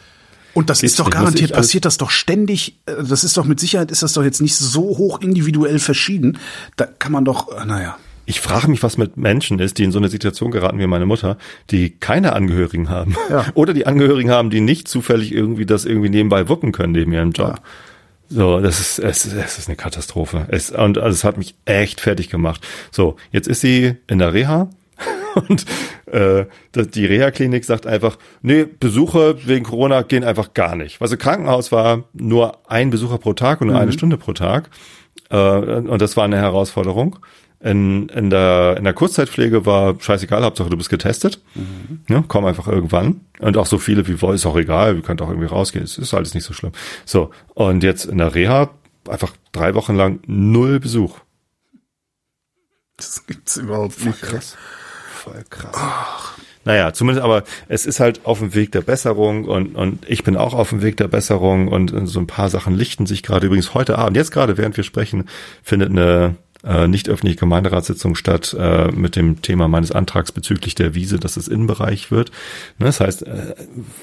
und das Gibt's ist doch garantiert, passiert das doch ständig, äh, das ist doch mit Sicherheit, ist das doch jetzt nicht so hoch individuell verschieden. Da kann man doch, äh, naja. Ich frage mich, was mit Menschen ist, die in so eine Situation geraten wie meine Mutter, die keine Angehörigen haben. Ja. [LAUGHS] Oder die Angehörigen haben, die nicht zufällig irgendwie das irgendwie nebenbei wuppen können neben ihrem Job. So, das ist, es, ist- es ist eine Katastrophe. Es, und also es hat mich echt fertig gemacht. So, jetzt ist sie in der Reha [LAUGHS] und äh, die Reha-Klinik sagt einfach, nee, Besuche wegen Corona gehen einfach gar nicht. Was im Krankenhaus war, nur ein Besucher pro Tag und nur eine Stunde pro Tag. Äh, und das war eine Herausforderung. In, in, der, in der Kurzzeitpflege war scheißegal, Hauptsache du bist getestet. Ja, komm einfach irgendwann. Und auch so viele wie wollen, ist auch egal, wir können auch irgendwie rausgehen, es ist alles nicht so schlimm. So, und jetzt in der Reha einfach drei Wochen lang null Besuch. Das gibt's überhaupt nicht. Krass. Voll krass. Naja, zumindest, aber es ist halt auf dem Weg der Besserung und, und ich bin auch auf dem Weg der Besserung und so ein paar Sachen lichten sich gerade. Übrigens heute Abend, jetzt gerade während wir sprechen, findet eine äh, nicht öffentliche Gemeinderatssitzung statt äh, mit dem Thema meines Antrags bezüglich der Wiese, dass es Innenbereich wird. Ne, das heißt, äh,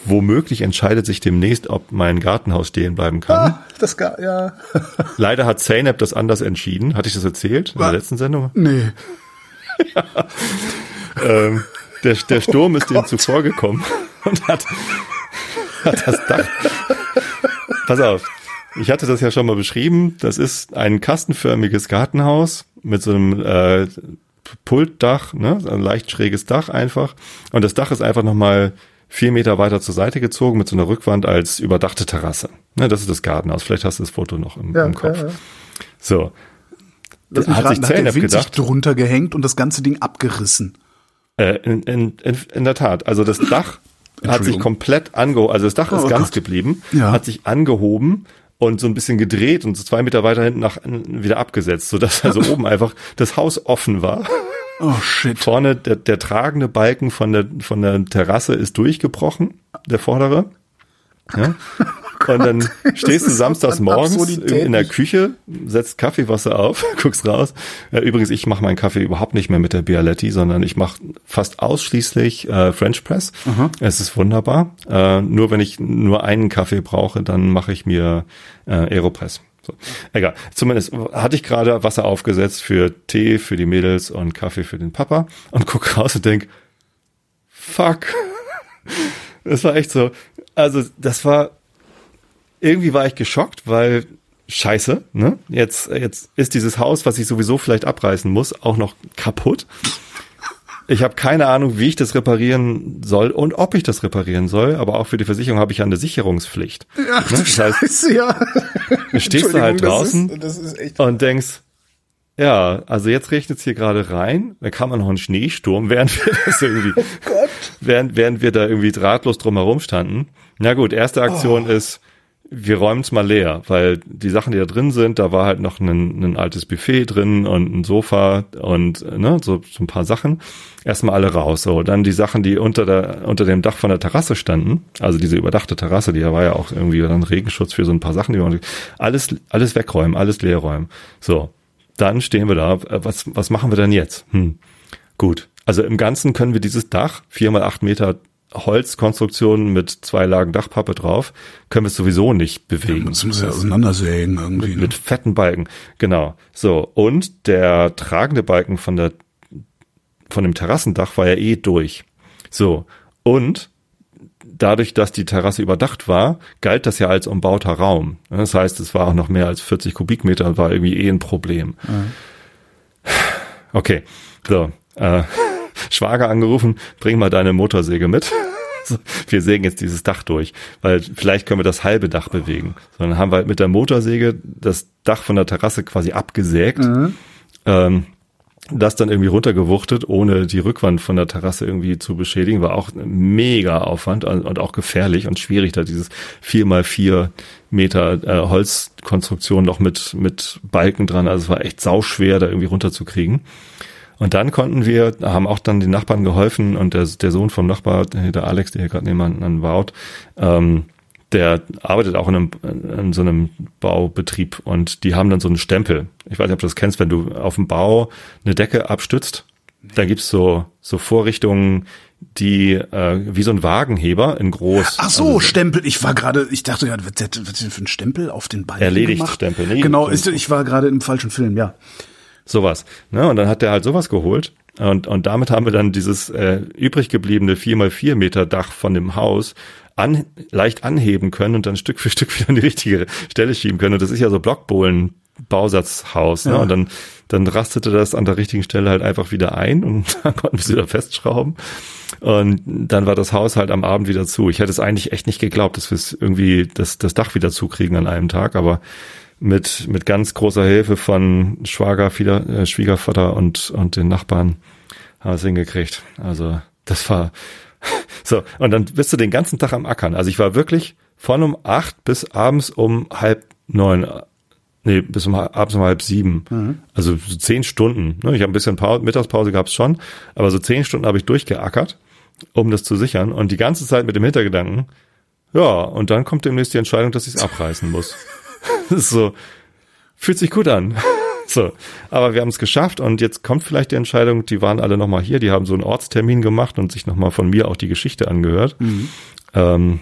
womöglich entscheidet sich demnächst, ob mein Gartenhaus stehen bleiben kann. Ah, das gar, ja. [LAUGHS] Leider hat Zeynep das anders entschieden. Hatte ich das erzählt in der Was? letzten Sendung? Nee. [LAUGHS] ähm, der, der Sturm ist dem [LAUGHS] zuvor gekommen und hat, hat das Dach. Pass auf. Ich hatte das ja schon mal beschrieben. Das ist ein kastenförmiges Gartenhaus mit so einem äh, Pultdach, ne? ein leicht schräges Dach einfach. Und das Dach ist einfach nochmal vier Meter weiter zur Seite gezogen mit so einer Rückwand als überdachte Terrasse. Ne? Das ist das Gartenhaus. Vielleicht hast du das Foto noch im, Ja, im Kopf. ja, ja. So. Lass mich hat raten, sich hat der Wind sich gedacht. drunter gehängt und das ganze Ding abgerissen. Äh, in, in, in, in der Tat. Also das Dach hat sich komplett angehoben. Also das Dach ist Oh ganz Gott. geblieben, Ja. hat sich angehoben und so ein bisschen gedreht und so zwei Meter weiter hinten nach wieder abgesetzt, sodass also [LAUGHS] oben einfach das Haus offen war. Oh shit. Vorne der, der tragende Balken von der von der Terrasse ist durchgebrochen, der vordere. Ja? [LAUGHS] Und dann [LAUGHS] stehst du samstags morgens in der Küche, setzt Kaffeewasser auf, [LAUGHS] guckst raus. Übrigens, ich mache meinen Kaffee überhaupt nicht mehr mit der Bialetti, sondern ich mache fast ausschließlich äh, French Press. Es ist wunderbar. Äh, nur wenn ich nur einen Kaffee brauche, dann mache ich mir äh, Aeropress. So. Egal. Zumindest hatte ich gerade Wasser aufgesetzt für Tee für die Mädels und Kaffee für den Papa und guck raus und denk, fuck. [LAUGHS] Das war echt so. Also, das war, irgendwie war ich geschockt, weil scheiße, ne? Jetzt, jetzt ist dieses Haus, was ich sowieso vielleicht abreißen muss, auch noch kaputt. Ich habe keine Ahnung, wie ich das reparieren soll und ob ich das reparieren soll, aber auch für die Versicherung habe ich ja eine Sicherungspflicht. Ach, Ne? du Das heißt, Scheiße, ja. du stehst da halt draußen Das ist, und denkst, ja, also jetzt regnet es hier gerade rein, da kam man noch einen Schneesturm, während wir [LAUGHS] das irgendwie, Gott. während, während wir da irgendwie drahtlos drumherum standen. Na gut, erste Aktion Oh. ist, wir räumen es mal leer, weil die Sachen, die da drin sind, da war halt noch ein, ein altes Buffet drin und ein Sofa und ne, so, so ein paar Sachen. Erstmal alle raus. So, dann die Sachen, die unter der unter dem Dach von der Terrasse standen, also diese überdachte Terrasse, die war ja auch irgendwie dann Regenschutz für so ein paar Sachen, die man alles alles wegräumen, alles leer räumen. So, dann stehen wir da. Was was machen wir denn jetzt? Hm. Gut. Also im Ganzen können wir dieses Dach, vier mal acht Meter Holzkonstruktion mit zwei Lagen Dachpappe drauf, können wir sowieso nicht bewegen. Das muss ja auseinandersägen irgendwie. mit, ne? mit fetten Balken. Genau. So. Und der tragende Balken von der, von dem Terrassendach war ja eh durch. So. Und dadurch, dass die Terrasse überdacht war, galt das ja als umbauter Raum. Das heißt, es war auch noch mehr als 40 Kubikmeter und war irgendwie eh ein Problem. Okay. So. Äh, Schwager angerufen, bring mal deine Motorsäge mit. [LAUGHS] Wir sägen jetzt dieses Dach durch, weil vielleicht können wir das halbe Dach bewegen. So, Dann haben wir halt mit der Motorsäge das Dach von der Terrasse quasi abgesägt, ähm, das dann irgendwie runtergewuchtet, ohne die Rückwand von der Terrasse irgendwie zu beschädigen, war auch mega Aufwand und und auch gefährlich und schwierig, da dieses vier mal vier Meter äh, Holzkonstruktion noch mit, mit Balken dran. Also es war echt sauschwer, da irgendwie runterzukriegen. Und dann konnten wir, haben auch dann den Nachbarn geholfen und der, der Sohn vom Nachbar, der Alex, der hier gerade nebenan baut, ähm, der arbeitet auch in, einem, in so einem Baubetrieb und die haben dann so einen Stempel. Ich weiß nicht, ob du das kennst, wenn du auf dem Bau eine Decke abstützt, dann gibt's so, so Vorrichtungen, die äh, wie so ein Wagenheber in groß. Ach so, Also Stempel. Ich war gerade, ich dachte gerade, was ist das denn für ein Stempel auf den Balken Erledigt gemacht? Stempel, nee. Genau, ist, ich war gerade im falschen Film, ja. Sowas. Ne? Und dann hat der halt sowas geholt. Und, und damit haben wir dann dieses äh, übrig gebliebene 4x4 Meter Dach von dem Haus an, leicht anheben können und dann Stück für Stück [LAUGHS] wieder an die richtige Stelle schieben können. Und das ist ja so Blockbohlen. Bausatzhaus, ne? Ja. Und dann, dann rastete das an der richtigen Stelle halt einfach wieder ein und [LAUGHS] dann konnten wir es wieder festschrauben. Und dann war das Haus halt am Abend wieder zu. Ich hätte es eigentlich echt nicht geglaubt, dass wir es irgendwie das, das Dach wieder zukriegen an einem Tag, aber mit, mit ganz großer Hilfe von Schwager, Fieder, äh, Schwiegervater und, und den Nachbarn haben wir es hingekriegt. Also das war [LAUGHS] so. Und dann bist du den ganzen Tag am Ackern. Also ich war wirklich von um acht bis abends um halb neun. Nee, bis um abends um halb sieben. Also so zehn Stunden. Ne? Ich habe ein bisschen Pause, Mittagspause gab's schon, aber so zehn Stunden habe ich durchgeackert, um das zu sichern. Und die ganze Zeit mit dem Hintergedanken, ja, und dann kommt demnächst die Entscheidung, dass ich es abreißen muss. [LAUGHS] [LAUGHS] So, fühlt sich gut an. [LAUGHS] So, aber wir haben es geschafft und jetzt kommt vielleicht die Entscheidung, die waren alle nochmal hier, die haben so einen Ortstermin gemacht und sich nochmal von mir auch die Geschichte angehört. Ähm,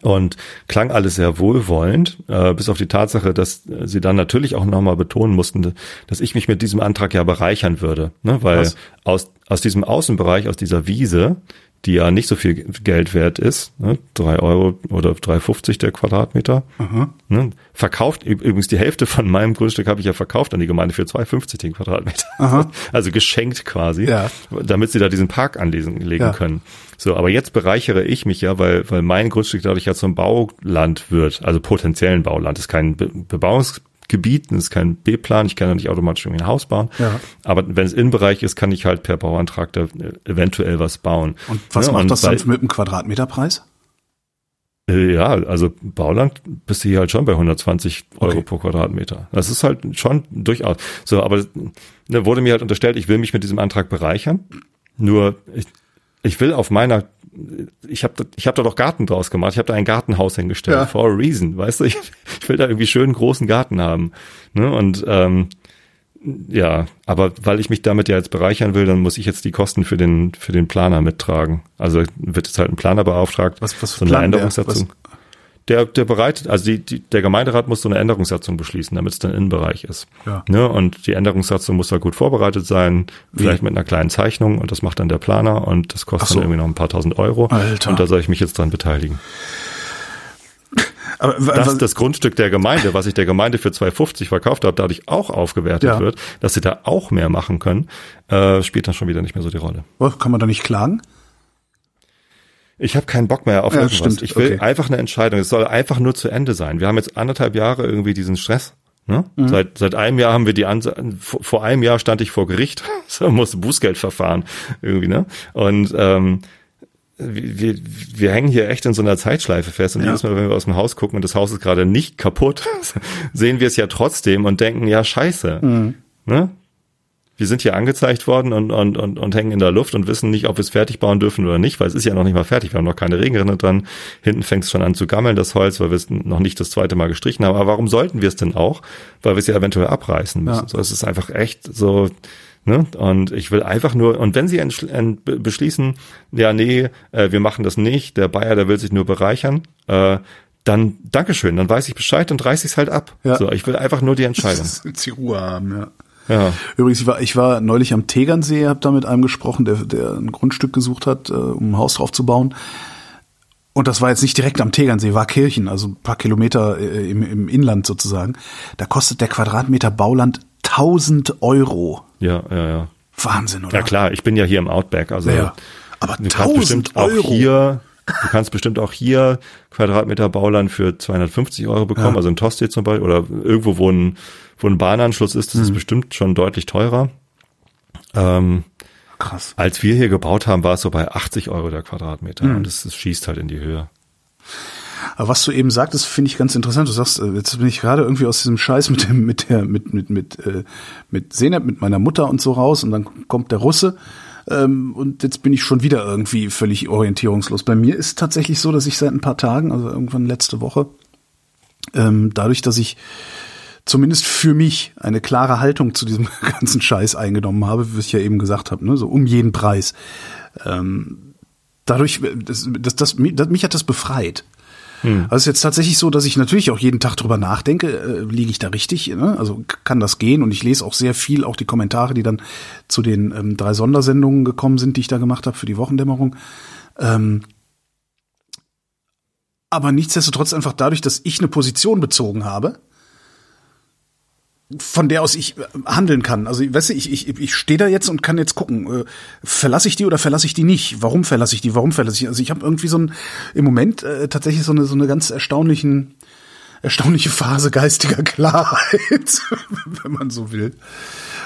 und klang alles sehr wohlwollend, äh, bis auf die Tatsache, dass sie dann natürlich auch nochmal betonen mussten, dass ich mich mit diesem Antrag ja bereichern würde. Ne? Weil Was? aus, aus diesem Außenbereich, aus dieser Wiese, die ja nicht so viel Geld wert ist, ne? drei Euro oder 3,50 der Quadratmeter, ne? verkauft, üb- übrigens die Hälfte von meinem Grundstück habe ich ja verkauft an die Gemeinde für 2,50 den Quadratmeter. [LAUGHS] Also geschenkt quasi, Ja. damit sie da diesen Park anlegen legen Ja. können. So, aber jetzt bereichere ich mich ja, weil, weil mein Grundstück dadurch ja zum Bauland wird, also potenziellen Bauland. Das ist kein Be Bebauungsgebiet, das ist kein B-Plan, ich kann ja nicht automatisch irgendwie ein Haus bauen. Ja. Aber wenn es Innenbereich ist, kann ich halt per Bauantrag da äh, eventuell was bauen. Und was Ne, macht und das dann mit dem Quadratmeterpreis? Äh, Ja, also Bauland bist du hier halt schon bei 120 Euro Okay. pro Quadratmeter. Das ist halt schon durchaus. So, aber da wurde mir halt unterstellt, ich will mich mit diesem Antrag bereichern. Nur ich, ich will auf meiner, ich habe ich hab da doch Garten draus gemacht. Ich habe da ein Gartenhaus hingestellt Ja. for a reason, weißt du? Ich, ich will da irgendwie schönen großen Garten haben. Ne? Und ähm, ja, aber weil ich mich damit ja jetzt bereichern will, dann muss ich jetzt die Kosten für den für den Planer mittragen. Also wird jetzt halt ein Planer beauftragt, Was- was so eine? Änderungssatzung. Der, der bereitet, also die, die, der Gemeinderat muss so eine Änderungssatzung beschließen, damit es dann Innenbereich ist. Ja. Ne? Und die Änderungssatzung muss da gut vorbereitet sein, vielleicht mit einer kleinen Zeichnung und das macht dann der Planer und das kostet so. dann irgendwie noch ein paar tausend Euro. Alter. Und da soll ich mich jetzt dran beteiligen. Aber Dass was- das Grundstück der Gemeinde, was ich der Gemeinde für 2,50 verkauft habe, dadurch auch aufgewertet Ja. wird, dass sie da auch mehr machen können, äh, spielt dann schon wieder nicht mehr so die Rolle. was, kann man da nicht klagen? Ich habe keinen Bock mehr auf Ja, irgendwas. stimmt, Ich will okay. einfach eine Entscheidung. Es soll einfach nur zu Ende sein. Wir haben jetzt anderthalb Jahre irgendwie diesen Stress. Ne? Mhm. Seit, seit einem Jahr haben wir die Ansa vor, vor einem Jahr stand ich vor Gericht, [LAUGHS] so musste Bußgeld verfahren irgendwie, ne? Und ähm, wir, wir, wir hängen hier echt in so einer Zeitschleife fest und Ja. jedes Mal, wenn wir aus dem Haus gucken und das Haus ist gerade nicht kaputt, [LAUGHS] sehen wir es ja trotzdem und denken, ja scheiße. Mhm. Ne? Wir sind hier angezeigt worden und, und, und, und hängen in der Luft und wissen nicht, ob wir es fertig bauen dürfen oder nicht, weil es ist ja noch nicht mal fertig. Wir haben noch keine Regenrinne dran. Hinten fängt es schon an zu gammeln, das Holz, weil wir es noch nicht das zweite Mal gestrichen haben. Aber warum sollten wir es denn auch? Weil wir es ja eventuell abreißen müssen. Ja. So, es ist einfach echt so, Ne? Und ich will einfach nur, und wenn sie beschließen, ja, nee, äh, wir machen das nicht, der Bayer, der will sich nur bereichern, äh, dann Dankeschön, dann weiß ich Bescheid und reiß ich's halt ab. Ja. So, ich will einfach nur die Entscheidung. [LAUGHS] Sie Ruhe haben, ja. Ja. Übrigens, ich war, ich war neulich am Tegernsee, habe da mit einem gesprochen, der, der ein Grundstück gesucht hat, äh, um ein Haus drauf zu bauen. Und das war jetzt nicht direkt am Tegernsee, war Kirchen, also ein paar Kilometer äh, im, im Inland sozusagen. Da kostet der Quadratmeter Bauland 1000 Euro. Ja, ja, ja. Wahnsinn, oder? Ja klar, ich bin ja hier im Outback, also ja, aber du kannst bestimmt Euro. auch hier, du kannst bestimmt auch hier Quadratmeter Bauland für 250 Euro bekommen, ja. also in Tosted zum Beispiel oder irgendwo, wo ein, wo ein Bahnanschluss ist, das mhm. ist bestimmt schon deutlich teurer. Ähm, Krass. Als wir hier gebaut haben, war es so bei 80 Euro der Quadratmeter mhm. und es schießt halt in die Höhe. Aber was du eben sagtest, finde ich ganz interessant. Du sagst, äh, jetzt bin ich gerade irgendwie aus diesem Scheiß mit dem, mit der, mit, mit, mit, äh, mit Senep, mit meiner Mutter und so raus und dann kommt der Russe. Ähm, und jetzt bin ich schon wieder irgendwie völlig orientierungslos. Bei mir ist tatsächlich so, dass ich seit ein paar Tagen, also irgendwann letzte Woche, ähm, dadurch, dass ich zumindest für mich eine klare Haltung zu diesem [LAUGHS] ganzen Scheiß eingenommen habe, wie ich ja eben gesagt habe, ne, so um jeden Preis. Ähm, dadurch, das, das, das, mich hat das befreit. Hm. Also es ist jetzt tatsächlich so, dass ich natürlich auch jeden Tag drüber nachdenke, äh, liege ich da richtig, ne? also kann das gehen und ich lese auch sehr viel, auch die Kommentare, die dann zu den ähm, drei Sondersendungen gekommen sind, die ich da gemacht habe für die Wochendämmerung. Ähm, aber nichtsdestotrotz einfach dadurch, dass ich eine Position bezogen habe, von der aus ich äh, handeln kann. Also, weißt du, ich, ich, ich stehe da jetzt und kann jetzt gucken, äh, verlasse ich die oder verlasse ich die nicht? Warum verlasse ich die? Warum verlasse ich? Also ich habe irgendwie so ein im Moment äh, tatsächlich so eine so eine ganz erstaunlichen erstaunliche Phase geistiger [LAUGHS] Klarheit, wenn man so will.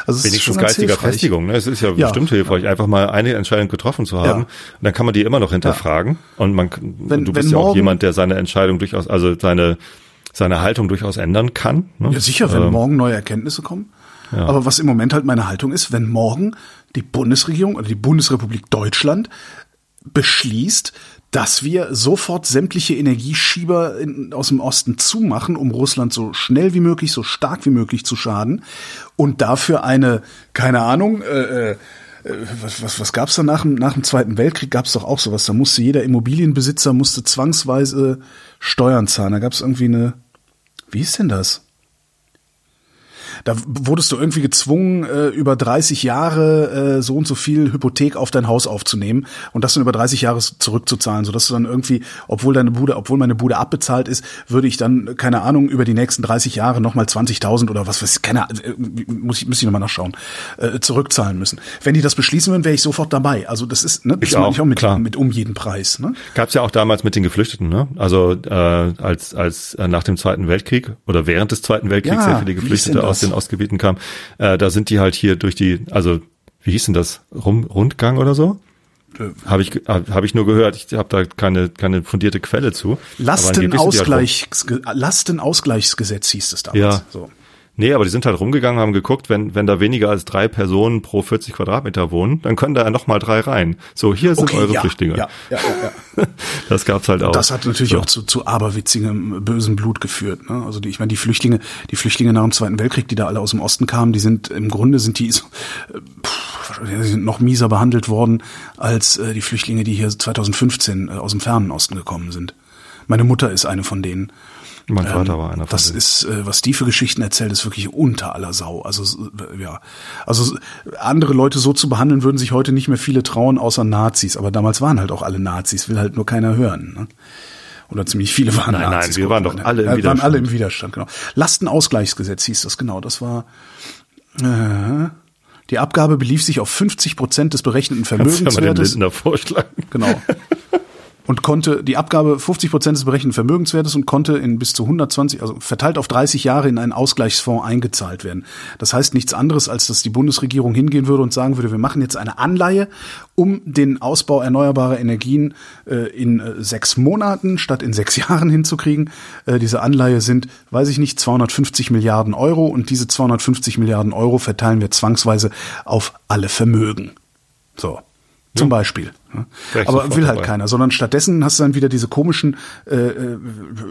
Also Wenigstens geistiger hilfreich. Festigung. Ne? Es ist ja, ja bestimmt hilfreich, einfach mal eine Entscheidung getroffen zu haben. Ja. Und dann kann man die immer noch hinterfragen. Ja. Und man, wenn, du bist ja auch jemand, der seine Entscheidung durchaus, also seine seine Haltung durchaus ändern kann. Ne? Ja, sicher, wenn ähm, morgen neue Erkenntnisse kommen. Ja. Aber was im Moment halt meine Haltung ist, wenn morgen die Bundesregierung oder die Bundesrepublik Deutschland beschließt, dass wir sofort sämtliche Energieschieber in, aus dem Osten zumachen, um Russland so schnell wie möglich, so stark wie möglich zu schaden und dafür eine, keine Ahnung, äh, äh, was, was, was gab es da nach dem, nach dem Zweiten Weltkrieg? Gab es doch auch sowas. Da musste jeder Immobilienbesitzer musste zwangsweise Steuern zahlen. Da gab es irgendwie eine, wie ist denn das? Da wurdest du irgendwie gezwungen, äh, über 30 Jahre äh, so und so viel Hypothek auf dein Haus aufzunehmen und das dann über 30 Jahre zurückzuzahlen, sodass du dann irgendwie, obwohl deine Bude, obwohl meine Bude abbezahlt ist, würde ich dann, keine Ahnung, über die nächsten 30 Jahre nochmal 20.000 oder was weiß ich, keine Ahnung, äh, muss ich, muss ich nochmal nachschauen, äh, zurückzahlen müssen. Wenn die das beschließen würden, wäre ich sofort dabei. Also das ist, ne, das ich auch, ich auch mit, klar. mit um jeden Preis. Ne? Gab es ja auch damals mit den Geflüchteten, ne? Also äh, als, als äh, nach dem Zweiten Weltkrieg oder während des Zweiten Weltkriegs ja, sehr viele Geflüchtete aus den Ostgebieten kamen, äh, da sind die halt hier durch die, also wie hieß denn das, Rum, Rundgang oder so? Äh, habe ich hab ich nur gehört. Ich habe da keine keine fundierte Quelle zu. Lastenausgleich, halt Lastenausgleichsgesetz hieß es damals. Ja. So. Nee, aber die sind halt rumgegangen, haben geguckt, wenn, wenn da weniger als drei Personen pro 40 Quadratmeter wohnen, dann können da ja nochmal drei rein. So, hier sind okay, eure ja, Flüchtlinge. Ja, ja, ja. [LAUGHS] Das gab's halt auch. Das hat natürlich so. auch zu, zu aberwitzigem, bösen Blut geführt. Ne? Also die, ich meine, die Flüchtlinge, die Flüchtlinge nach dem Zweiten Weltkrieg, die da alle aus dem Osten kamen, die sind im Grunde sind die, so, pff, die sind noch mieser behandelt worden als äh, die Flüchtlinge, die hier 2015 äh, aus dem fernen Osten gekommen sind. Meine Mutter ist eine von denen. Mein Vater ähm, war einer von Das denen. ist, äh, was die für Geschichten erzählt, ist wirklich unter aller Sau. Also äh, ja, also andere Leute so zu behandeln, würden sich heute nicht mehr viele trauen, außer Nazis. Aber damals waren halt auch alle Nazis, will halt nur keiner hören. Ne? Oder ziemlich viele waren nein, Nazis. Nein, wir waren doch alle im Widerstand. Wir waren alle im Widerstand, genau. Lastenausgleichsgesetz hieß das, genau. Das war äh, die Abgabe belief sich auf 50 Prozent des berechneten Vermögenswertes. Kannst du ja mal den Lindner vorschlagen. Genau. [LAUGHS] und konnte die Abgabe 50 Prozent des berechneten Vermögenswertes und konnte in bis zu 120, also verteilt auf 30 Jahre in einen Ausgleichsfonds eingezahlt werden. Das heißt nichts anderes, als dass die Bundesregierung hingehen würde und sagen würde, wir machen jetzt eine Anleihe, um den Ausbau erneuerbarer Energien äh, in äh, sechs Monaten statt in sechs [LAUGHS] Jahren hinzukriegen. Äh, diese Anleihe sind, weiß ich nicht, 250 Milliarden Euro und diese 250 Milliarden Euro verteilen wir zwangsweise auf alle Vermögen. So. Zum Beispiel. Aber will halt dabei. keiner, sondern stattdessen hast du dann wieder diese komischen äh, äh,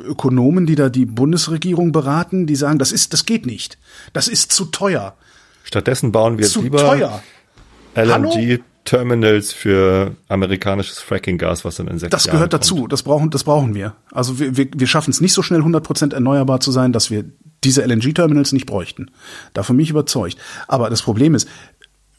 Ökonomen, die da die Bundesregierung beraten, die sagen, das ist, das geht nicht, das ist zu teuer. Stattdessen bauen wir Zu lieber teuer. LNG-Terminals für amerikanisches Fracking-Gas, was dann in sechs Das Jahren gehört kommt. dazu. Das brauchen, das brauchen wir. Also wir, wir, wir schaffen es nicht so schnell 100% erneuerbar zu sein, dass wir diese LNG-Terminals nicht bräuchten. Davon bin ich überzeugt. Aber das Problem ist,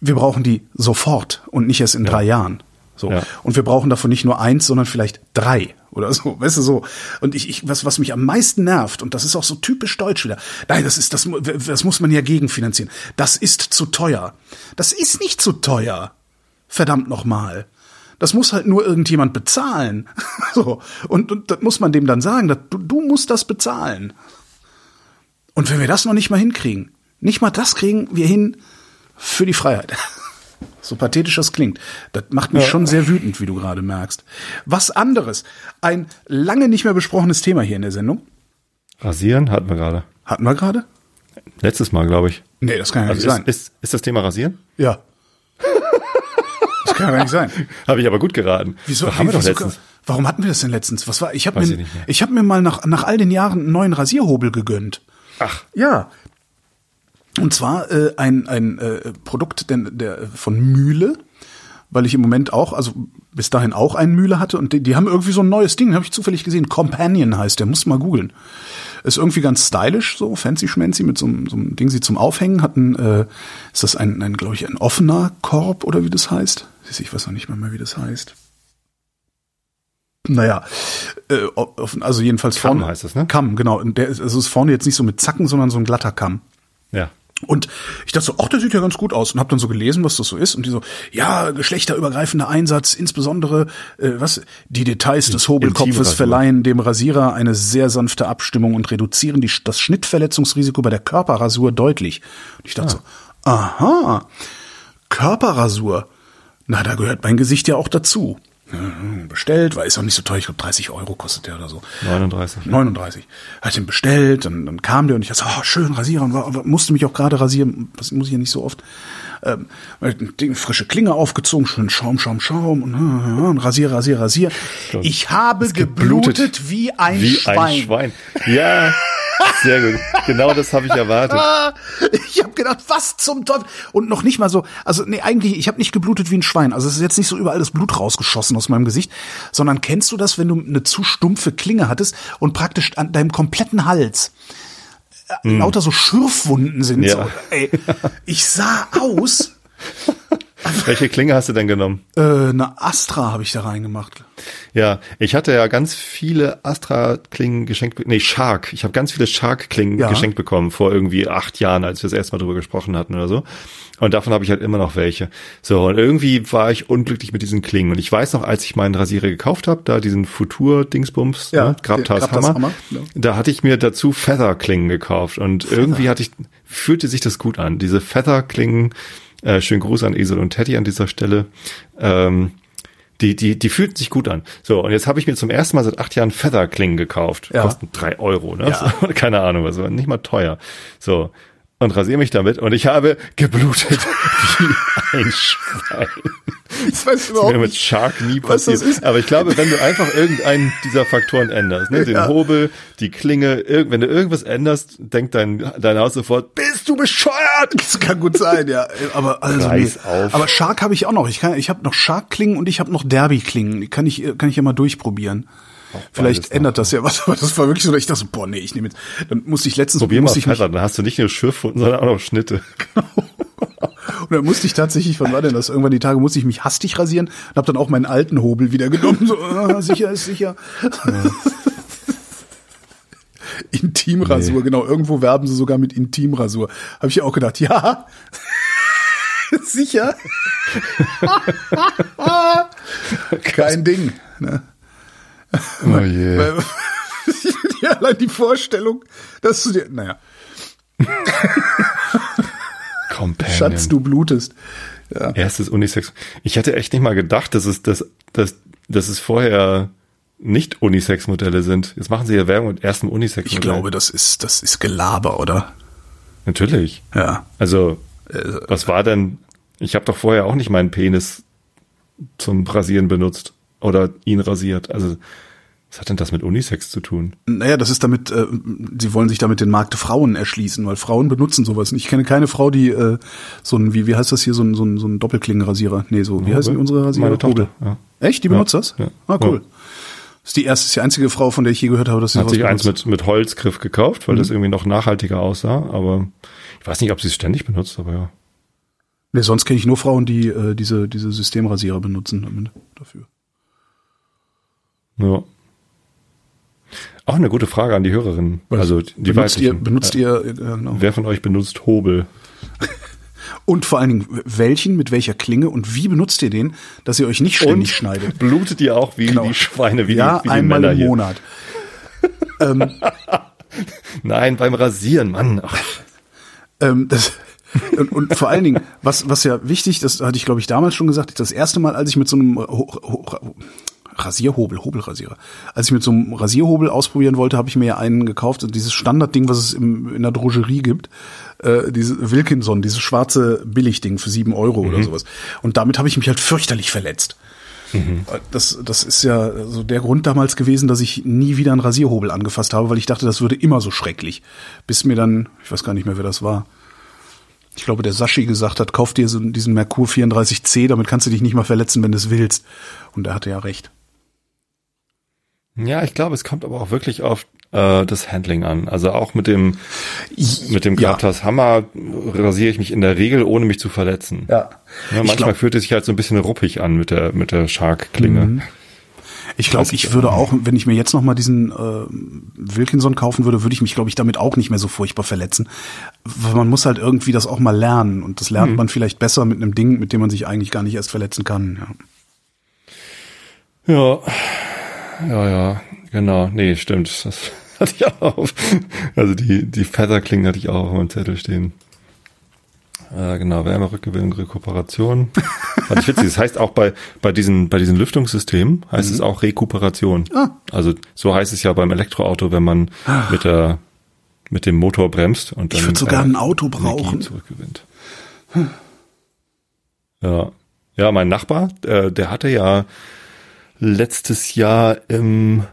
wir brauchen die sofort und nicht erst in drei Jahren. So. Ja. Und wir brauchen davon nicht nur eins, sondern vielleicht drei oder so, [LAUGHS] weißt du so. Und ich, ich was, was mich am meisten nervt, und das ist auch so typisch deutsch wieder. Nein, das ist, das, das muss man ja gegenfinanzieren. Das ist zu teuer. Das ist nicht zu teuer. Verdammt nochmal. Das muss halt nur irgendjemand bezahlen. [LAUGHS] so. Und, und das muss man dem dann sagen, dass, du, du musst das bezahlen. Und wenn wir das noch nicht mal hinkriegen, nicht mal das kriegen wir hin für die Freiheit. [LAUGHS] So pathetisch das klingt. Das macht mich schon sehr wütend, wie du gerade merkst. Was anderes. Ein lange nicht mehr besprochenes Thema hier in der Sendung. Rasieren hatten wir gerade. Hatten wir gerade? Letztes Mal, glaube ich. Nee, das kann ja Also nicht sein. ist, ist, ist das Thema Rasieren? ja. Das kann ja nicht sein. [LAUGHS] Habe ich aber gut geraten. Wieso? haben wir doch letztens. Warum hatten wir das denn letztens? Was war? Ich habe mir, ich ich habe mir mal nach nach all den Jahren einen neuen Rasierhobel gegönnt. Ach, Ja. Und zwar äh, ein, ein äh, Produkt der, der, von Mühle, weil ich im Moment auch, also bis dahin auch einen Mühle hatte und die, die haben irgendwie so ein neues Ding, habe ich zufällig gesehen. Companion heißt der, muss mal googeln. Ist irgendwie ganz stylisch, so fancy schmancy mit so, einem- so einem Ding sie zum Aufhängen. Hat ein, äh, ist das ein, ein glaube ich, ein offener Korb oder wie das heißt? Siehst du, Ich weiß noch nicht mal mehr, wie das heißt. Naja, äh, also jedenfalls Kamm vorne. heißt das, ne? Kamm, genau. Und der ist, also ist vorne jetzt nicht so mit Zacken, sondern so ein glatter Kamm. ja. Und ich dachte so, ach, der sieht ja ganz gut aus. Und habe dann so gelesen, was das so ist. Und die so, ja, geschlechterübergreifender Einsatz, insbesondere äh, was die Details des Hobelkopfes verleihen dem Rasierer eine sehr sanfte Abstimmung und reduzieren die, das Schnittverletzungsrisiko bei der Körperrasur deutlich. Und ich dachte so, aha, Körperrasur, na, da gehört mein Gesicht ja auch dazu. Ja, Bestellt, weil ist auch nicht so teuer, ich glaube 30 Euro kostet der oder so. 39. 39. Hat ihn bestellt, dann, dann kam der und ich dachte, oh, schön rasieren und war, musste mich auch gerade rasieren. Das muss ich ja nicht so oft. Ähm, Ding, frische Klinge aufgezogen, schön Schaum, Schaum, Schaum und, äh, und rasier, rasier, rasier. Ich habe geblutet, geblutet wie ein Wie Schwein. ein Schwein. Ja, sehr gut. Genau das habe ich erwartet. Ah, [LAUGHS] Ich habe gedacht, was zum Teufel? Und noch nicht mal so, also nee, eigentlich, ich habe nicht geblutet wie ein Schwein. Also es ist jetzt nicht so überall das Blut rausgeschossen aus meinem Gesicht, sondern kennst du das, wenn du eine zu stumpfe Klinge hattest und praktisch an deinem kompletten Hals äh, lauter so Schürfwunden sind? Ja. So, ey, ich sah aus, [LAUGHS] [LAUGHS] Welche Klinge hast du denn genommen? äh, eine Astra habe ich da reingemacht. Ja, ich hatte ja ganz viele Astra-Klingen geschenkt, nee, Shark. Ich habe ganz viele Shark-Klingen Ja. geschenkt bekommen vor irgendwie acht Jahren, als wir das erste Mal drüber gesprochen hatten oder so. Und davon habe ich halt immer noch welche. So, und irgendwie war ich unglücklich mit diesen Klingen. Und ich weiß noch, als ich meinen Rasierer gekauft habe, da diesen Futur-Dingsbums, Ja, ne, Grabtas Hammer, Hammer, ja. da hatte ich mir dazu Feather-Klingen gekauft. Und irgendwie hatte ich, fühlte sich das gut an. Diese Feather-Klingen, äh, schönen Gruß an Esel und Teddy an dieser Stelle. Ähm, die, die, die fühlten sich gut an. So, und jetzt habe ich mir zum ersten Mal seit acht Jahren Featherklingen gekauft. Ja. Kosten drei Euro, ne? Ja. So, [LAUGHS] keine Ahnung, was war nicht mal teuer. So. Und rasiere mich damit und ich habe geblutet [LAUGHS] wie ein Schwein. Ich weiß Das ist mir mit Shark nie passiert. Aber ich glaube, wenn du einfach irgendeinen dieser Faktoren änderst, ne, den Ja. Hobel, die Klinge, wenn du irgendwas änderst, denkt dein, dein Haus sofort, bist du bescheuert? Das kann gut sein, ja. Aber also Reiß auf. Aber Shark habe ich auch noch. Ich kann, ich habe noch Shark-Klingen und ich habe noch Derby-Klingen. Die kann ich, kann ich ja mal durchprobieren. Vielleicht ändert das ja was, aber das war wirklich so, dass ich dachte boah, nee, ich nehme jetzt, dann musste ich letztens, Probier mal musste ich mich, dann hast du nicht nur Schürfwunden, sondern auch noch Schnitte. [LAUGHS] und dann musste ich tatsächlich, wann war denn das? Irgendwann die Tage musste ich mich hastig rasieren und habe dann auch meinen alten Hobel wieder genommen, so, ah, sicher ist sicher. Intimrasur, genau. Irgendwo werben sie sogar mit Intimrasur. Habe ich ja auch gedacht, ja. [LAUGHS] Sicher. Kein Ding. Ne? Oh je. Weil- [LAUGHS] ja, allein die Vorstellung, dass du dir, naja, Companion. Schatz, du blutest. Ja. Erstes Unisex. Ich hätte echt nicht mal gedacht, dass es, dass, dass, dass es vorher nicht Unisex-Modelle sind. Jetzt machen sie ja Werbung mit ersten Unisex-Modell. Ich glaube, das ist, das ist Gelaber, oder? Natürlich. Ja. Also, was war denn? Ich habe doch vorher auch nicht meinen Penis zum Rasieren benutzt oder ihn rasiert. Also Was hat denn das mit Unisex zu tun? Naja, das ist damit, äh, sie wollen sich damit den Markt Frauen erschließen, weil Frauen benutzen sowas. Ich kenne keine Frau, die äh, so ein, wie, wie heißt das hier, so ein, so ein, so ein Doppelklingenrasierer. Nee, so, wie heißen unsere Rasierer? Meine Tochter, Hobel. ja. Echt? Die benutzt das? ja. Ah, cool. Ja. Ist die erste, ist die einzige Frau, von der ich je gehört habe, dass sie Hat sich eins benutzt. mit, mit Holzgriff gekauft, weil Mhm. das irgendwie noch nachhaltiger aussah, aber ich weiß nicht, ob sie es ständig benutzt, aber ja. Nee, sonst kenne ich nur Frauen, die äh, diese, diese Systemrasierer benutzen damit, dafür. Ja. Auch eine gute Frage an die Hörerin. Also die benutzt ihr, benutzt Äh, ihr, äh, genau. Wer von euch benutzt Hobel? [LAUGHS] Und vor allen Dingen, welchen, mit welcher Klinge und wie benutzt ihr den, dass ihr euch nicht ständig schneidet? [LAUGHS] Blutet ihr auch wie Genau. die Schweine, wie ja, die, wie die einmal Männer im? Monat. [LAUGHS] Nein, beim Rasieren, Mann. Ähm, das, und, und vor allen Dingen, was, was ja wichtig, das hatte ich glaube ich damals schon gesagt, das erste Mal, als ich mit so einem Ho Ho Rasierhobel, Hobelrasierer, als ich mit so einem Rasierhobel ausprobieren wollte, habe ich mir ja einen gekauft und dieses Standardding, was es im, in der Drogerie gibt, äh, diese Wilkinson, dieses schwarze Billigding für sieben Euro oder sowas. Und damit habe ich mich halt fürchterlich verletzt. Das, das ist ja so der Grund damals gewesen, dass ich nie wieder einen Rasierhobel angefasst habe, weil ich dachte, das würde immer so schrecklich. Bis mir dann, ich weiß gar nicht mehr, wer das war. Ich glaube, der Sashi gesagt hat, kauf dir so diesen Merkur 34C, damit kannst du dich nicht mal verletzen, wenn du es willst. Und er hatte ja recht. Ja, ich glaube, es kommt aber auch wirklich auf äh, das Handling an. Also auch mit dem mit dem Ja. Gratas Hammer rasiere ich mich in der Regel, ohne mich zu verletzen. Ja. Ja, manchmal glaub- fühlt es sich halt so ein bisschen ruppig an mit der mit der Shark-Klinge. Mhm. Ich glaube, ich würde auch, wenn ich mir jetzt noch mal diesen äh, Wilkinson kaufen würde, würde ich mich, glaube ich, damit auch nicht mehr so furchtbar verletzen. Man muss halt irgendwie das auch mal lernen. Und das lernt man vielleicht besser mit einem Ding, mit dem man sich eigentlich gar nicht erst verletzen kann. Ja. Ja, ja, ja, genau. Nee, stimmt. Das [LAUGHS] hatte ich auch auf. Also die, die Featherklingen hatte ich auch auf meinem Zettel stehen. Äh, genau, Wärmerückgewinnung, Rekuperation. [LAUGHS] Fand ich witzig. Das heißt auch bei, bei diesen, bei diesen Lüftungssystemen heißt es auch Rekuperation. Mhm. Ah. Also so heißt es ja beim Elektroauto, wenn man mit der, mit dem Motor bremst und dann. Ich würd sogar ein Auto Energie brauchen. Zurückgewinnt. Ja. Ja, mein Nachbar, äh, der hatte ja letztes Jahr im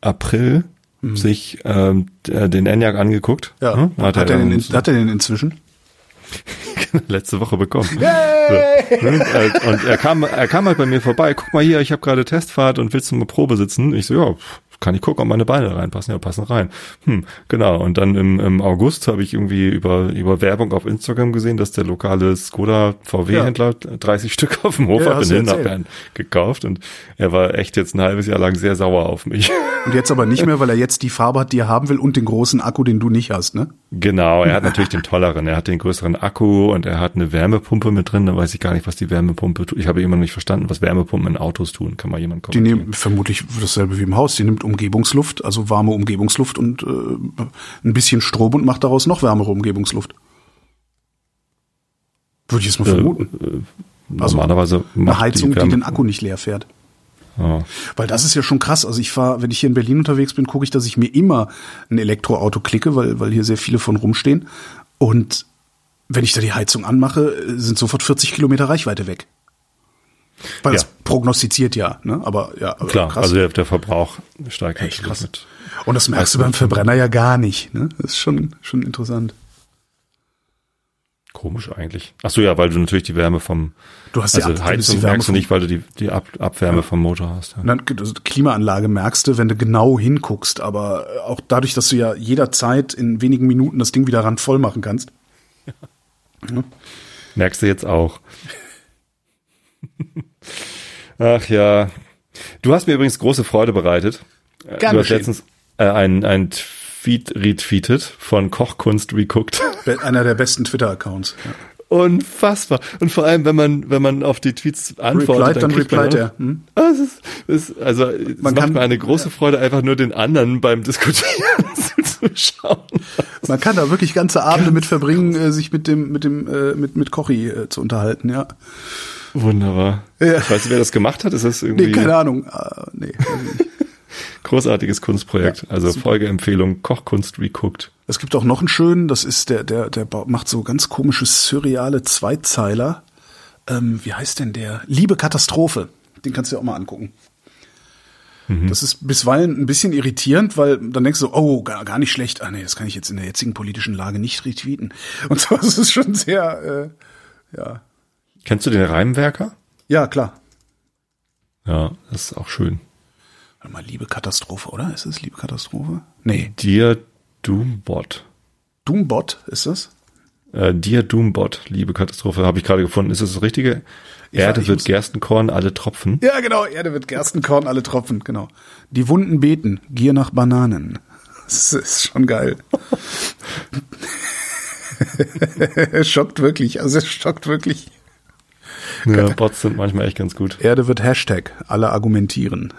April sich ähm, d- den Enyaq angeguckt. Mhm. Ja. Hm? Hat, er dann den, hat er den inzwischen? [LAUGHS] letzte Woche bekommen. So. Ne? Äh, Und er kam, er kam halt bei mir vorbei. Guck mal hier, ich habe gerade Testfahrt und willst du mal Probe sitzen? Ich so, ja, kann ich gucken, ob meine Beine reinpassen? Ja, passen rein. Hm, genau. Und dann im, im August habe ich irgendwie über, über Werbung auf Instagram gesehen, dass der lokale Skoda VW-Händler 30 Stück auf dem Hof Ja, hat in. Hinterbeeren gekauft und er war echt jetzt ein halbes Jahr lang sehr sauer auf mich. Und jetzt aber nicht mehr, weil er jetzt die Farbe hat, die er haben will und den großen Akku, den du nicht hast, ne? Genau, er hat natürlich den tolleren. Er hat den größeren Akku und er hat eine Wärmepumpe mit drin. Da weiß ich gar nicht, was die Wärmepumpe tut. Ich habe immer noch nicht verstanden, was Wärmepumpen in Autos tun. Kann mal jemand Die kommentieren? nehmen vermutlich dasselbe wie im Haus. Die nimmt Umgebungsluft, also warme Umgebungsluft und äh, ein bisschen Strom und macht daraus noch wärmere Umgebungsluft. Würde ich jetzt mal vermuten. also Normalerweise Eine macht Heizung, die, Wärme- den Akku nicht leer fährt. Ja. Weil das ist ja schon krass. Also ich fahre, wenn ich hier in Berlin unterwegs bin, gucke ich, dass ich mir immer ein Elektroauto klicke, weil, weil hier sehr viele von rumstehen. Und wenn ich da die Heizung anmache, sind sofort 40 Kilometer Reichweite weg. Weil Ja. das prognostiziert ja, ne? Aber ja, aber Klar, krass. also der, der Verbrauch steigt Echt krass. mit. Und das merkst du beim Verbrenner ja gar nicht. Ne? Das ist schon, schon interessant. Komisch eigentlich. Ach so, ja, weil du natürlich die Wärme vom, Du hast die also Ab- du hast Heizung die Wärme merkst du nicht, weil du die, die Ab Abwärme vom Motor hast. Ja. Dann also Klimaanlage merkst du, wenn du genau hinguckst, aber auch dadurch, dass du ja jederzeit in wenigen Minuten das Ding wieder ran voll machen kannst. Merkst du jetzt auch. [LAUGHS] Ach ja. Du hast mir übrigens große Freude bereitet. Äh, Gern du hast letztens äh, ein, ein Tweet retweetet von Kochkunst Recooked. Einer der besten Twitter-Accounts. Ja. Unfassbar. Und vor allem, wenn man, wenn man auf die Tweets antwortet, Replied, dann man replied er. Hm? Ah, es ist, also, es Man macht kann- mir eine große Freude, einfach nur den anderen beim Diskutieren [LAUGHS] zuzuschauen. Man kann da wirklich ganze Abende mit verbringen, äh, sich mit dem, mit dem, äh, mit, mit Kochi äh, zu unterhalten, ja. Wunderbar. Ja. Weißt du, wer das gemacht hat? Ist das irgendwie Nee, keine Ahnung. Ah, nee, weiß ich nicht. Großartiges Kunstprojekt? Ja, also super. Folgeempfehlung, Kochkunst recooked. Es gibt auch noch einen schönen, das ist der, der, der macht so ganz komische, surreale Zweizeiler. Ähm, wie heißt denn der? Liebe Katastrophe. Den kannst du dir auch mal angucken. Das ist bisweilen ein bisschen irritierend, weil dann denkst du, oh, gar, gar nicht schlecht. Ah nee, das kann ich jetzt in der jetzigen politischen Lage nicht retweeten. [LAUGHS] Und so, ist schon sehr, äh, ja. Kennst du den Reimwerker? Ja, klar. Ja, das ist auch schön. Warte mal, Liebe Katastrophe, oder? Ist es Liebe Katastrophe? Nee. Dear Doombot. Doombot ist das? Äh, Dear Doombot, liebe Katastrophe, habe ich gerade gefunden. Ist das das Richtige? Ich- Erde wird Gerstenkorn, alle Tropfen. Ja, genau. Erde wird Gerstenkorn, alle Tropfen, genau. Die Wunden beten, Gier nach Bananen. [LAUGHS] Das ist schon geil. es [LAUGHS] schockt wirklich, also es schockt wirklich. Ja, Bots sind manchmal echt ganz gut. Erde wird Hashtag, alle argumentieren.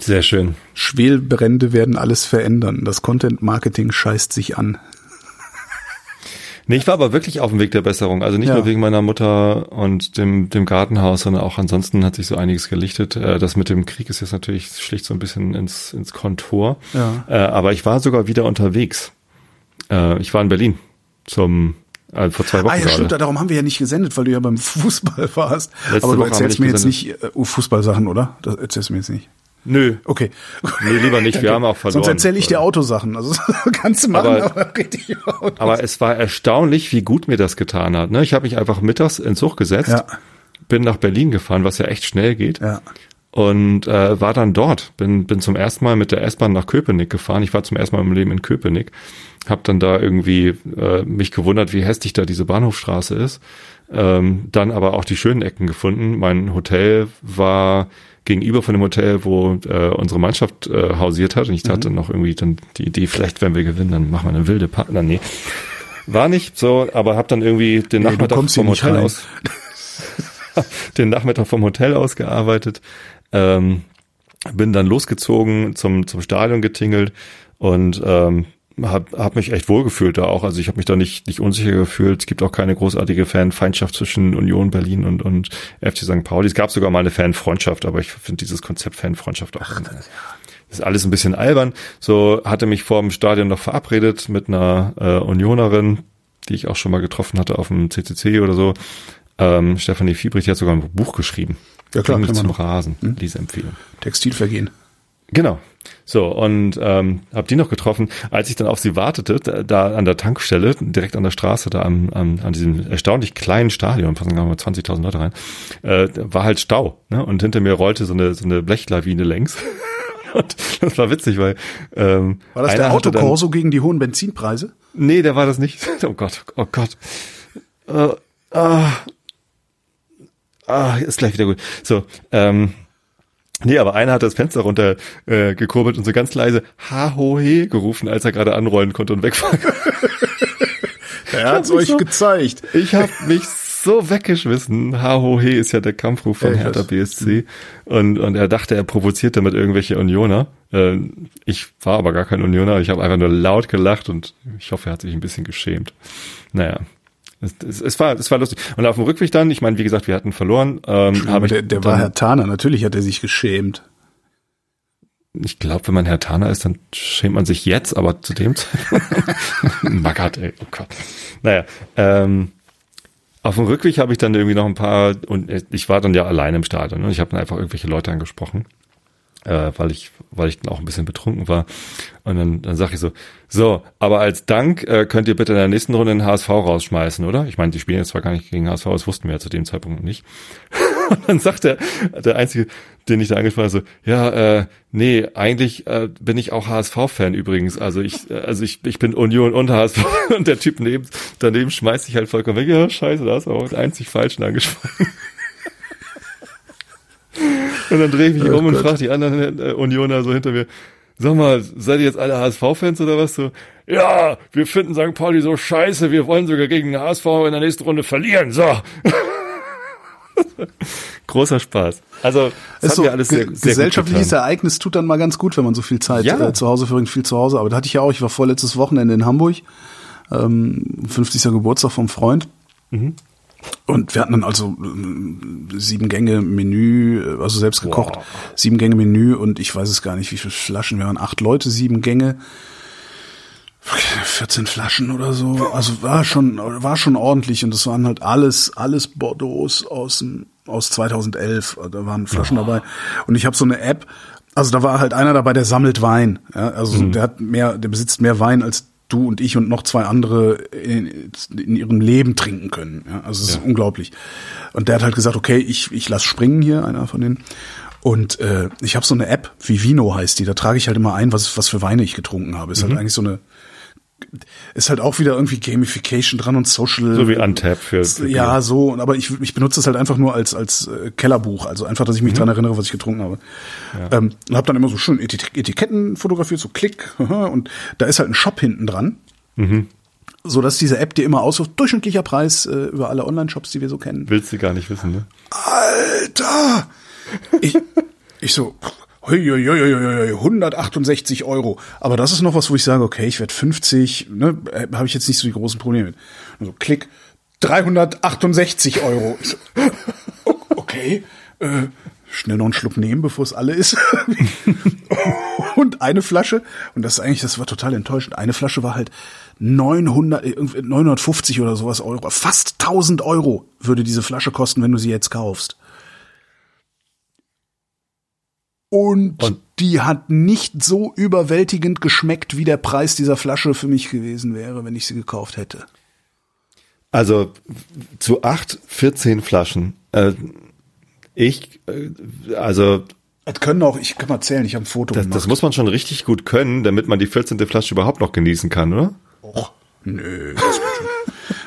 Sehr schön. Schwelbrände werden alles verändern. Das Content Marketing scheißt sich an. Nee, ich war aber wirklich auf dem Weg der Besserung. Also nicht Ja. nur wegen meiner Mutter und dem, dem Gartenhaus, sondern auch ansonsten hat sich so einiges gelichtet. Äh, Das mit dem Krieg ist jetzt natürlich schlicht so ein bisschen ins, ins Kontor. Ja. Äh, Aber ich war sogar wieder unterwegs. Äh, Ich war in Berlin zum, äh, vor zwei Wochen Ah ja, gerade. stimmt, darum haben wir ja nicht gesendet, weil du ja beim [LAUGHS] Fußball warst. Letzte Aber du Woche erzählst mir jetzt gesendet. nicht äh, Fußballsachen, oder? Das erzählst du mir jetzt nicht. Nö, Okay. nee, lieber nicht. Wir haben auch verloren. Sonst erzähle ich dir Autosachen. Also [LAUGHS] kannst du machen, Aber- aber, richtig Autos. Aber es war erstaunlich, wie gut mir das getan hat. Ne? Ich habe mich einfach mittags in Zug gesetzt, Ja. bin nach Berlin gefahren, was ja echt schnell geht. Ja. Und äh, war dann dort. Bin, bin zum ersten Mal mit der S-Bahn nach Köpenick gefahren. Ich war zum ersten Mal im Leben in Köpenick. Hab dann da irgendwie äh, mich gewundert, wie hässlich da diese Bahnhofstraße ist. Ähm, dann aber auch die schönen Ecken gefunden. Mein Hotel war gegenüber von dem Hotel, wo äh, unsere Mannschaft äh, hausiert hat. Und ich hatte noch irgendwie dann die Idee, vielleicht wenn wir gewinnen, dann machen wir eine wilde Partner. Nee. War nicht so, aber hab dann irgendwie den Nee, Nachmittag vom Hotel rein. aus [LAUGHS] den Nachmittag vom Hotel aus gearbeitet, ähm, bin dann losgezogen, zum, zum Stadion getingelt und ähm, hab, hab mich echt wohlgefühlt da auch. Also ich habe mich da nicht, nicht unsicher gefühlt. Es gibt auch keine großartige Fanfeindschaft zwischen Union Berlin und, und FC St. Pauli. Es gab sogar mal eine Fanfreundschaft, aber ich finde dieses Konzept Fanfreundschaft auch ist alles ein bisschen albern. So hatte mich vor dem Stadion noch verabredet mit einer äh, Unionerin, die ich auch schon mal getroffen hatte auf dem CCC oder so. Ähm, Stefanie Fiebrich die hat sogar ein Buch geschrieben. Ja, klar, kann man zum noch. Rasen. Leseempfehlung. Textilvergehen. Genau. So, und ähm, habe die noch getroffen. Als ich dann auf sie wartete, da, da an der Tankstelle, direkt an der Straße, da am, am, an diesem erstaunlich kleinen Stadion, passen wir mal 20.000 Leute rein, äh, war halt Stau. Ne? Und hinter mir rollte so eine, so eine Blechlawine längs. [LAUGHS] Und das war witzig, weil ähm, War das der Autokorso gegen die hohen Benzinpreise? Nee, der war das nicht. [LAUGHS] Oh Gott, oh Gott. Äh, ah, ah, ist gleich wieder gut. So, ähm, nee, aber einer hat das Fenster runter äh, gekurbelt und so ganz leise Ha ho he gerufen, als er gerade anrollen konnte und wegfahren. [LAUGHS] Er hat's euch so- gezeigt. Ich habe mich so weggeschmissen. Ha ho he ist ja der Kampfruf von ich Hertha. BSC und und er dachte, er provoziert damit irgendwelche Unioner. Äh, ich war aber gar kein Unioner. Ich habe einfach nur laut gelacht und ich hoffe, er hat sich ein bisschen geschämt. Naja. Es, es, es war es war lustig und auf dem Rückweg dann ich meine wie gesagt wir hatten verloren ähm, habe ich der der dann, war Herr Taner, natürlich hat er sich geschämt. ich glaube, wenn man Herr Taner ist, dann schämt man sich jetzt, aber zu dem Zeitpunkt. [LAUGHS] Magat, ey, oh Gott. Naja, ähm, auf dem Rückweg habe ich dann irgendwie noch ein paar, und ich war dann ja alleine im Stadion, ne? ich habe dann einfach irgendwelche Leute angesprochen, äh, weil ich, weil ich dann auch ein bisschen betrunken war. Und dann, dann sage ich so, so, aber als Dank äh, könnt ihr bitte in der nächsten Runde den HSV rausschmeißen, oder? Ich meine, die spielen jetzt zwar gar nicht gegen HSV, das wussten wir ja zu dem Zeitpunkt nicht. [LAUGHS] Und dann sagt der, der Einzige, den ich da angesprochen habe, so, ja, äh, nee, eigentlich äh, bin ich auch HSV-Fan übrigens. Also ich, äh, also ich, ich bin Union und HSV. [LAUGHS] Und der Typ neben, daneben schmeißt sich halt vollkommen weg. Ja, scheiße, da hast du aber den einzig Falschen angesprochen. Und dann drehe ich mich Oh um und Gott. frage die anderen äh, Unioner so hinter mir, sag mal, seid ihr jetzt alle HSV-Fans oder was? So, ja, wir finden St. Pauli so scheiße, wir wollen sogar gegen den HSV in der nächsten Runde verlieren. So. [LAUGHS] Großer Spaß. Also, das Ist so, alles sehr, sehr gesellschaftliches. Ereignis tut dann mal ganz gut, wenn man so viel Zeit Ja. äh, zu Hause verbringt, viel zu Hause. Aber da hatte ich ja auch, ich war vorletztes Wochenende in Hamburg, ähm, 50. Geburtstag vom Freund. Mhm. Und wir hatten dann also ähm, sieben Gänge Menü, äh, also selbst gekocht, Wow. sieben Gänge Menü und ich weiß es gar nicht, wie viele Flaschen, wir waren acht Leute, sieben Gänge. 14 Flaschen oder so. Also war schon, war schon ordentlich und das waren halt alles, alles Bordeaux aus dem aus 2011. Da waren Flaschen oh. dabei. Und ich habe so eine App. Also da war halt einer dabei, der sammelt Wein. Ja, also mhm. der hat mehr, der besitzt mehr Wein als du und ich und noch zwei andere in, in ihrem Leben trinken können. Ja, also es ja. ist unglaublich. Und der hat halt gesagt, okay, ich, ich lass springen hier, einer von denen. Und äh, ich habe so eine App, Vivino heißt die, da trage ich halt immer ein, was, was für Weine ich getrunken habe. Ist halt mhm. halt eigentlich so eine, ist halt auch wieder irgendwie Gamification dran und Social. So wie Untap für. ja, so, aber ich, ich benutze es halt einfach nur als, als äh, Kellerbuch. Also einfach, dass ich mich mhm. dran erinnere, was ich getrunken habe. Ja. Ähm, und habe dann immer so schön Etiketten fotografiert, so Klick, [LAUGHS] und da ist halt ein Shop hinten dran. Mhm so dass diese App dir immer aussucht, durchschnittlicher Preis äh, über alle Online-Shops, die wir so kennen. Willst du gar nicht wissen, ne? Alter! Ich, ich so, 168 Euro. Aber das ist noch was, wo ich sage, okay, ich werde 50, ne, habe ich jetzt nicht so die großen Probleme mit. Also klick, 368 Euro. Okay, äh, schnell noch einen Schluck nehmen, bevor es alle ist. [LAUGHS] und eine Flasche, und das ist eigentlich, das war total enttäuschend, eine Flasche war halt 900, 950 oder sowas Euro. Fast 1000 Euro würde diese Flasche kosten, wenn du sie jetzt kaufst. Und, und, die hat nicht so überwältigend geschmeckt, wie der Preis dieser Flasche für mich gewesen wäre, wenn ich sie gekauft hätte. Also zu acht, 14 Flaschen. Äh, ich, äh, also. Das können auch, ich kann mal zählen, ich habe ein Foto das, gemacht. Das muss man schon richtig gut können, damit man die 14. Flasche überhaupt noch genießen kann, oder? Och, nö.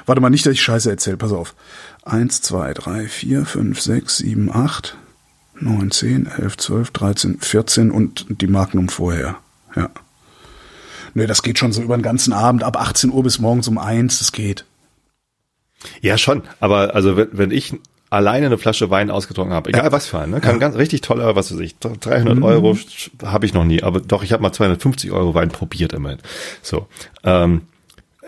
Warte mal, nicht, dass ich Scheiße erzähle, pass auf. Eins, zwei, drei, vier, fünf, sechs, sieben, acht. 9, 10, 11, 12, 13, 14 und die Magnum vorher. Ja. Nee, das geht schon so über den ganzen Abend, ab 18 Uhr bis morgens um eins, das geht. Ja, schon. Aber also wenn, wenn ich alleine eine Flasche Wein ausgetrunken habe, egal ja. was für einen, ne? kann ja. ganz richtig toller, was weiß ich, 300 mhm. Euro habe ich noch nie, aber doch, ich habe mal 250 Euro Wein probiert immerhin. So, ähm,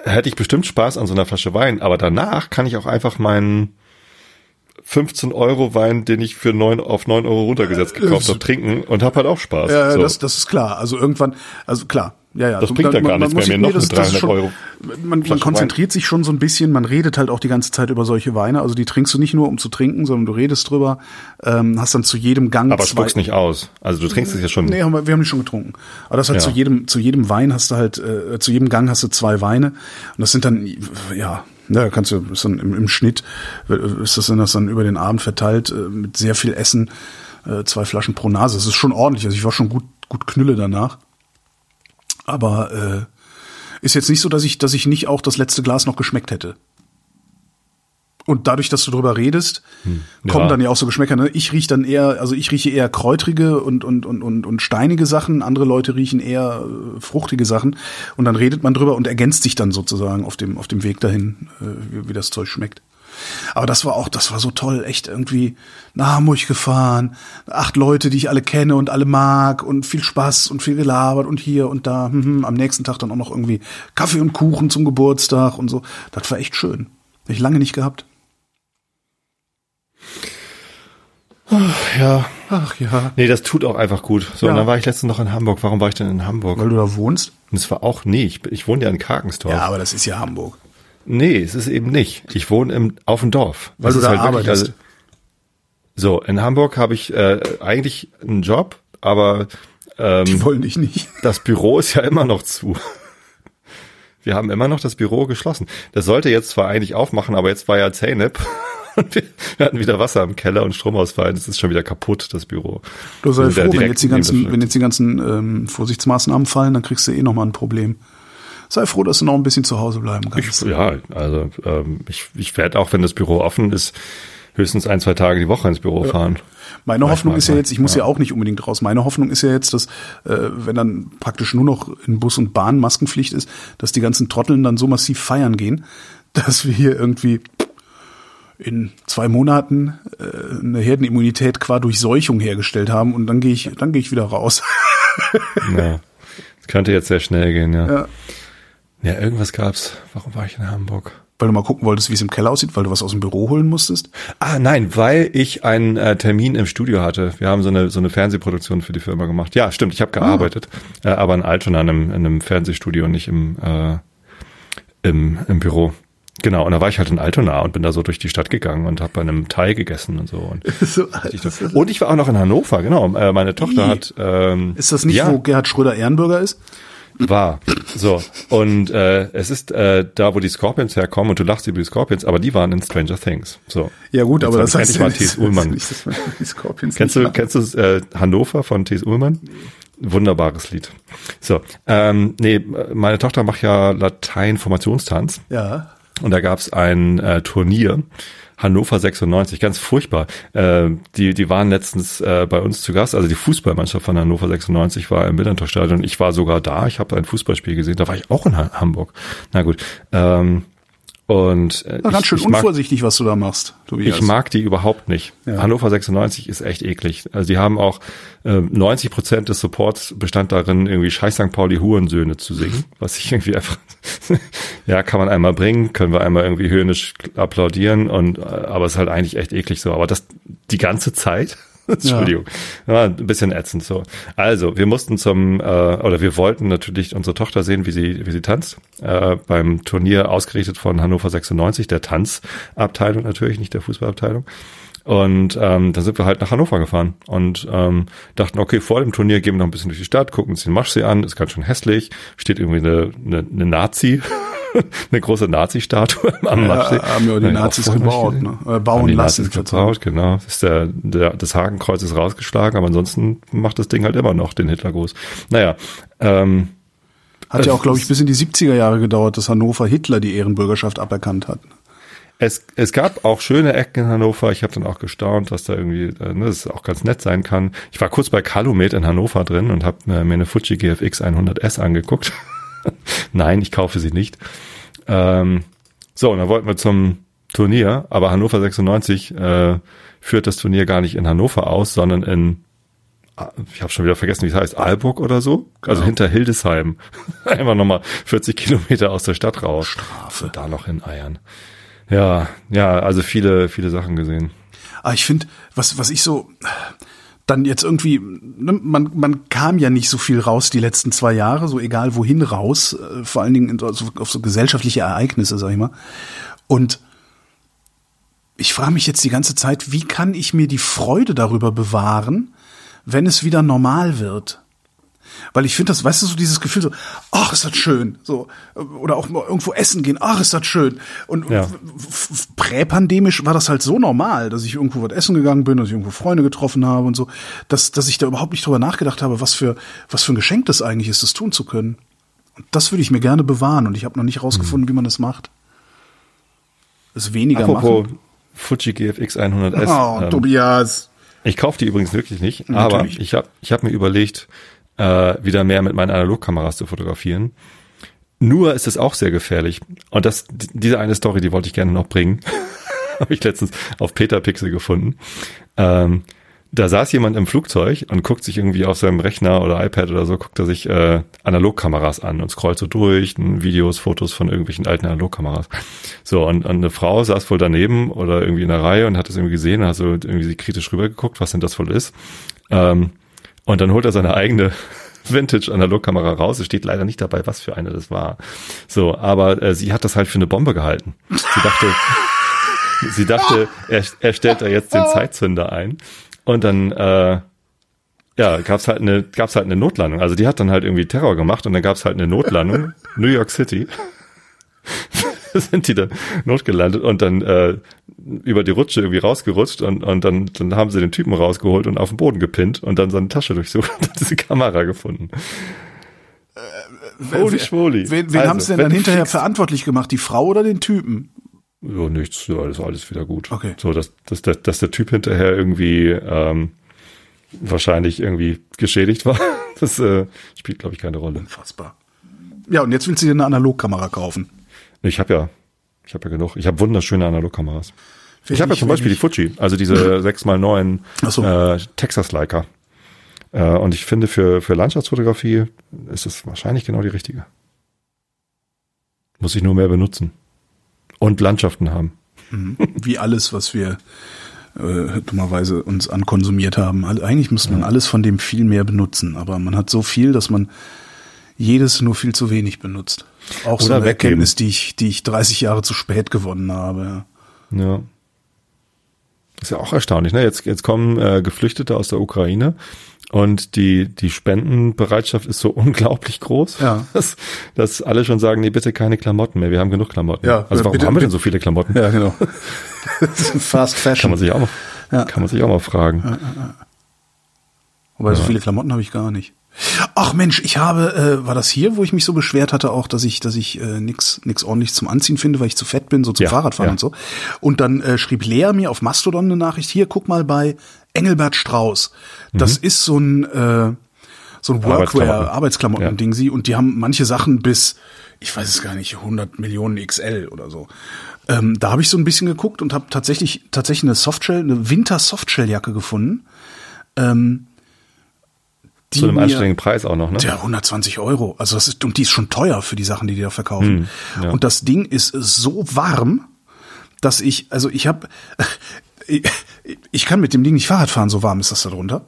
hätte ich bestimmt Spaß an so einer Flasche Wein, aber danach kann ich auch einfach meinen 15 Euro Wein, den ich für neun auf neun Euro runtergesetzt gekauft habe, trinken und habe halt auch Spaß. Ja, so. das, das ist klar. Also irgendwann, also klar, ja, ja. Das bringt ja gar nichts mehr, mir noch das, 300 schon, Euro. Man, man konzentriert Wein. sich schon so ein bisschen, man redet halt auch die ganze Zeit über solche Weine. Also die trinkst du nicht nur, um zu trinken, sondern du redest drüber, ähm, hast dann zu jedem Gang Aber spuckst nicht aus. Also du trinkst es ja schon. Nee, haben wir, wir haben die schon getrunken. Aber das halt ja. zu jedem, zu jedem Wein hast du halt, äh, zu jedem Gang hast du zwei Weine. Und das sind dann, ja, ja, kannst du, ist dann im, im Schnitt, ist das dann, das dann über den Abend verteilt, äh, mit sehr viel Essen, äh, zwei Flaschen pro Nase. Das ist schon ordentlich. Also ich war schon gut, gut knülle danach. Aber äh, ist jetzt nicht so, dass ich, dass ich nicht auch das letzte Glas noch geschmeckt hätte. Und dadurch, dass du drüber redest, hm, ja. kommen dann ja auch so Geschmäcker. Ne? Ich rieche dann eher, also ich rieche eher kräutrige und, und, und, und, und steinige Sachen. Andere Leute riechen eher äh, fruchtige Sachen. Und dann redet man drüber und ergänzt sich dann sozusagen auf dem, auf dem Weg dahin, äh, wie, wie das Zeug schmeckt. Aber das war auch, das war so toll, echt irgendwie nach Hamburg gefahren, acht Leute, die ich alle kenne und alle mag und viel Spaß und viel gelabert und hier und da. Hm, hm, am nächsten Tag dann auch noch irgendwie Kaffee und Kuchen zum Geburtstag und so. Das war echt schön. Hab ich lange nicht gehabt. Ach, ja. Ach ja. Nee, das tut auch einfach gut. So, ja. und dann war ich letztens noch in Hamburg. Warum war ich denn in Hamburg? Weil du da wohnst? Und es war auch, nee, ich, ich wohne ja in Karkensdorf. Ja, aber das ist ja Hamburg. Nee, es ist eben nicht. Ich wohne im, auf dem Dorf. Weil das du da halt arbeitest. Also, so, in Hamburg habe ich äh, eigentlich einen Job, aber ähm, die wollen dich nicht. [LAUGHS] Das Büro ist ja immer noch zu. Wir haben immer noch das Büro geschlossen. Das sollte jetzt zwar eigentlich aufmachen, aber jetzt war ja Zeynep [LAUGHS] und wir, wir hatten wieder Wasser im Keller und Stromausfall. Das ist schon wieder kaputt, das Büro. Du sei froh, wenn jetzt die ganzen, wenn jetzt die ganzen ähm, Vorsichtsmaßnahmen fallen, dann kriegst du eh nochmal ein Problem. Sei froh, dass du noch ein bisschen zu Hause bleiben kannst. Ich, ja, also ähm, ich, ich werde auch, wenn das Büro offen ist, höchstens ein, zwei Tage die Woche ins Büro fahren. Meine Hoffnung ist ja jetzt, ich muss ja. ja. auch nicht unbedingt raus. Meine Hoffnung ist ja jetzt, dass äh, wenn dann praktisch nur noch in Bus und Bahn Maskenpflicht ist, dass die ganzen Trotteln dann so massiv feiern gehen, [LAUGHS] dass wir hier irgendwie in zwei Monaten äh, eine Herdenimmunität qua Durchseuchung hergestellt haben und dann gehe ich, dann gehe ich wieder raus. [LAUGHS] ja, das könnte jetzt sehr schnell gehen, ja. Ja, ja irgendwas gab's. Warum war ich in Hamburg? Weil du mal gucken wolltest, wie es im Keller aussieht, weil du was aus dem Büro holen musstest? Ah, nein, weil ich einen äh, Termin im Studio hatte. Wir haben so eine so eine Fernsehproduktion für die Firma gemacht. Ja, stimmt, ich habe gearbeitet, ah. äh, aber in Altona in einem, in einem Fernsehstudio, nicht im äh, im, im Büro. Genau, und da war ich halt in Altona und bin da so durch die Stadt gegangen und habe bei einem Thai gegessen und so. Und, [LAUGHS] So, und ich war auch noch in Hannover, genau. Äh, meine Tochter Ih. hat ähm, ist das nicht, ja, wo Gerhard Schröder Ehrenbürger ist? war. So. Und äh, es ist äh, da, wo die Scorpions herkommen und du lachst über die Scorpions, aber die waren in Stranger Things. So. Ja gut, Jetzt aber das heißt ja mal nicht, T.S. [LAUGHS] Ullmann. nicht, dass man die Scorpions Kennst du, kennst du äh, Hannover von T.S. Ullmann? Wunderbares Lied. So, ähm, nee, meine Tochter macht ja Latein-Formationstanz Ja. Und da gab's ein äh, Turnier, Hannover 96, ganz furchtbar. Äh, die, die waren letztens äh, bei uns zu Gast, also die Fußballmannschaft von Hannover 96 war im Millantor-Stadion. Ich war sogar da, ich habe ein Fußballspiel gesehen, da war ich auch in ha Hamburg. Na gut. Ähm, und äh, Na, ganz ich, schön ich mag, unvorsichtig, was du da machst, Tobias. ich mag die überhaupt nicht. Ja. Hannover 96 ist echt eklig. Also die haben auch äh, 90 Prozent des Supports bestand darin, irgendwie Scheiß St. Pauli Hurensöhne zu singen, was ich irgendwie einfach, [LAUGHS] ja, kann man einmal bringen, können wir einmal irgendwie höhnisch applaudieren und, äh, aber es ist halt eigentlich echt eklig so. Aber das die ganze Zeit. [LAUGHS] Entschuldigung. Ja. ein bisschen ätzend so. Also, wir mussten zum, äh, oder wir wollten natürlich unsere Tochter sehen, wie sie, wie sie tanzt. Äh, beim Turnier ausgerichtet von Hannover 96, der Tanzabteilung natürlich, nicht der Fußballabteilung. Und ähm, dann sind wir halt nach Hannover gefahren und ähm, dachten, okay, vor dem Turnier gehen wir noch ein bisschen durch die Stadt, gucken uns den Maschsee an, ist ganz schön hässlich, steht irgendwie eine, eine, eine Nazi, [LAUGHS] [LAUGHS] eine große Nazi-Statue am Maschsee. Ja, haben ja die Nazis gebaut, ne? Äh, bauen die lassen, Nazis gebaut, genau. Ist der, der, das Hakenkreuz ist rausgeschlagen, aber ansonsten macht das Ding halt immer noch den Hitlergruß. Naja, ähm, Hat ja Äh, auch, glaube ich, bis in die 70er Jahre gedauert, dass Hannover Hitler die Ehrenbürgerschaft aberkannt hat. Es, es gab auch schöne Ecken in Hannover. Ich habe dann auch gestaunt, dass da irgendwie, äh, ne, das auch ganz nett sein kann. Ich war kurz bei Calumet in Hannover drin und habe mir eine Fuji GFX 100S angeguckt. [LAUGHS] Nein, ich kaufe sie nicht. Ähm, so, und dann wollten wir zum Turnier, aber Hannover 96 äh, führt das Turnier gar nicht in Hannover aus, sondern in ich habe schon wieder vergessen, wie es heißt, Aalburg oder so, also Genau. hinter Hildesheim. [LAUGHS] Einfach nochmal 40 Kilometer aus der Stadt raus. Strafe. Und da noch in Eiern. Ja, ja, also viele, viele Sachen gesehen. Aber ich finde, was, was ich so dann jetzt irgendwie, ne, man, man kam ja nicht so viel raus die letzten zwei Jahre, so egal wohin raus, äh, vor allen Dingen in, also auf so gesellschaftliche Ereignisse, sag ich mal. Und ich frage mich jetzt die ganze Zeit, wie kann ich mir die Freude darüber bewahren, wenn es wieder normal wird? Weil ich finde das, weißt du, so dieses Gefühl so, ach, ist das schön, so, oder auch mal irgendwo essen gehen, ach, ist das schön. Und Ja. präpandemisch war das halt so normal, dass ich irgendwo was essen gegangen bin, dass ich irgendwo Freunde getroffen habe und so, dass, dass ich da überhaupt nicht drüber nachgedacht habe, was für, was für ein Geschenk das eigentlich ist, das tun zu können. Und das würde ich mir gerne bewahren und ich habe noch nicht rausgefunden, wie man das macht. Das weniger Apropos machen. Fuji GFX 100S. Oh, ähm, Tobias. ich kaufe die übrigens wirklich nicht, aber Natürlich. ich habe ich hab mir überlegt, äh, wieder mehr mit meinen Analogkameras zu fotografieren. Nur ist es auch sehr gefährlich. Und das, die- diese eine Story, die wollte ich gerne noch bringen. [LAUGHS] habe ich letztens auf Peter Pixel gefunden. Ähm, da saß jemand im Flugzeug und guckt sich irgendwie auf seinem Rechner oder iPad oder so, guckt er sich äh, Analogkameras an und scrollt so durch, Videos, Fotos von irgendwelchen alten Analogkameras. So, und, und eine Frau saß wohl daneben oder irgendwie in der Reihe und hat das irgendwie gesehen hat so irgendwie kritisch rübergeguckt, was denn das wohl ist. Ähm, und dann holt er seine eigene [LAUGHS] Vintage-Analogkamera raus. Es steht leider nicht dabei, was für eine das war. So, aber äh, sie hat das halt für eine Bombe gehalten. Sie dachte, [LAUGHS] sie dachte, er, er stellt da jetzt den Zeitzünder ein. Und dann, äh, ja, gab's halt eine, gab's halt eine Notlandung. Also die hat dann halt irgendwie Terror gemacht und dann gab's halt eine Notlandung, New York City. [LAUGHS] sind die dann notgelandet und dann äh, über die Rutsche irgendwie rausgerutscht und, und dann, dann haben sie den Typen rausgeholt und auf den Boden gepinnt und dann seine Tasche durchsucht und hat diese Kamera gefunden. Holy schwoli. Wen, wen Also, haben sie denn dann hinterher verantwortlich gemacht? Die Frau oder den Typen? Ja, nichts, ja, das war alles wieder gut. Okay. So, dass, dass, der, dass der Typ hinterher irgendwie ähm, wahrscheinlich irgendwie geschädigt war, [LAUGHS] das äh, spielt, glaube ich, keine Rolle. Unfassbar. Ja, und jetzt willst du dir eine Analogkamera kaufen. Ich habe ja, ich habe ja genug. Ich habe wunderschöne Analogkameras. Ich habe ja zum Beispiel die nicht. Fuji, also diese [LAUGHS] 6x9 Ach so. äh, Texas Leica. Äh, und ich finde, für, für Landschaftsfotografie ist es wahrscheinlich genau die richtige. Muss ich nur mehr benutzen. Und Landschaften haben. Wie alles, was wir äh, dummerweise uns ankonsumiert haben. Eigentlich müsste man alles von dem viel mehr benutzen, aber man hat so viel, dass man jedes nur viel zu wenig benutzt. Auch so Oder eine weggeben. Erkenntnis, die ich, die ich 30 Jahre zu spät gewonnen habe. Ja. Ist ja auch erstaunlich, ne? Jetzt, jetzt kommen äh, Geflüchtete aus der Ukraine und die, die Spendenbereitschaft ist so [LAUGHS] unglaublich groß, Ja. dass, dass alle schon sagen, nee, bitte keine Klamotten mehr, wir haben genug Klamotten. Ja, also warum bitte- haben wir denn so viele Klamotten? Ja, genau. [LAUGHS] Fast Kann Fashion. man sich auch mal, Ja. kann man sich auch mal fragen. Wobei so viele Klamotten habe ich gar nicht. Ach Mensch, ich habe, äh, war das hier, wo ich mich so beschwert hatte, auch, dass ich, dass ich äh, nix, nix ordentlich zum Anziehen finde, weil ich zu fett bin, so zum Ja, Fahrradfahren ja. und so. Und dann äh, schrieb Lea mir auf Mastodon eine Nachricht, hier, guck mal bei Engelbert Strauß. Das ist so ein, äh, so ein Mhm. Workwear, Arbeitsklamotten-Ding sie und die haben manche Sachen bis, ich weiß es gar nicht, 100 Millionen XL oder so. Ähm, da habe ich so ein bisschen geguckt und habe tatsächlich tatsächlich eine Softshell, eine Winter-Softshell-Jacke gefunden. Ähm, die Zu einem anständigen Preis auch noch, ne? ja, 120 Euro. Also das ist, und die ist schon teuer für die Sachen, die die da verkaufen. Hm, ja. Und das Ding ist so warm, dass ich, also ich habe, [LAUGHS] ich, kann mit dem Ding nicht Fahrrad fahren, so warm ist das da drunter.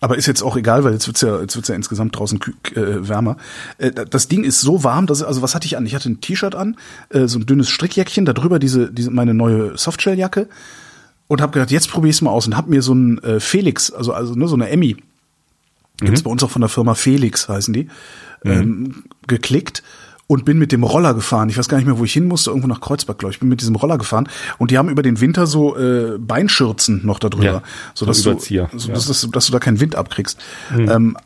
Aber ist jetzt auch egal, weil jetzt wird's ja, jetzt wird's ja insgesamt draußen äh, wärmer. Äh, das Ding ist so warm, dass also was hatte ich an? Ich hatte ein T-Shirt an, äh, so ein dünnes Strickjäckchen, darüber diese, diese meine neue Softshelljacke und habe gedacht, jetzt probiere ich mal aus und habe mir so ein äh, Felix, also also ne, so eine Emmy, gibt's bei uns auch von der Firma Felix heißen die, ähm, geklickt und bin mit dem Roller gefahren. Ich weiß gar nicht mehr, wo ich hin musste, irgendwo nach Kreuzberg, glaube ich. Bin mit diesem Roller gefahren und die haben über den Winter so äh, Beinschürzen noch darüber, Ja, so dass du, so, ja. dass, dass, du- dass du da keinen Wind abkriegst. Ähm,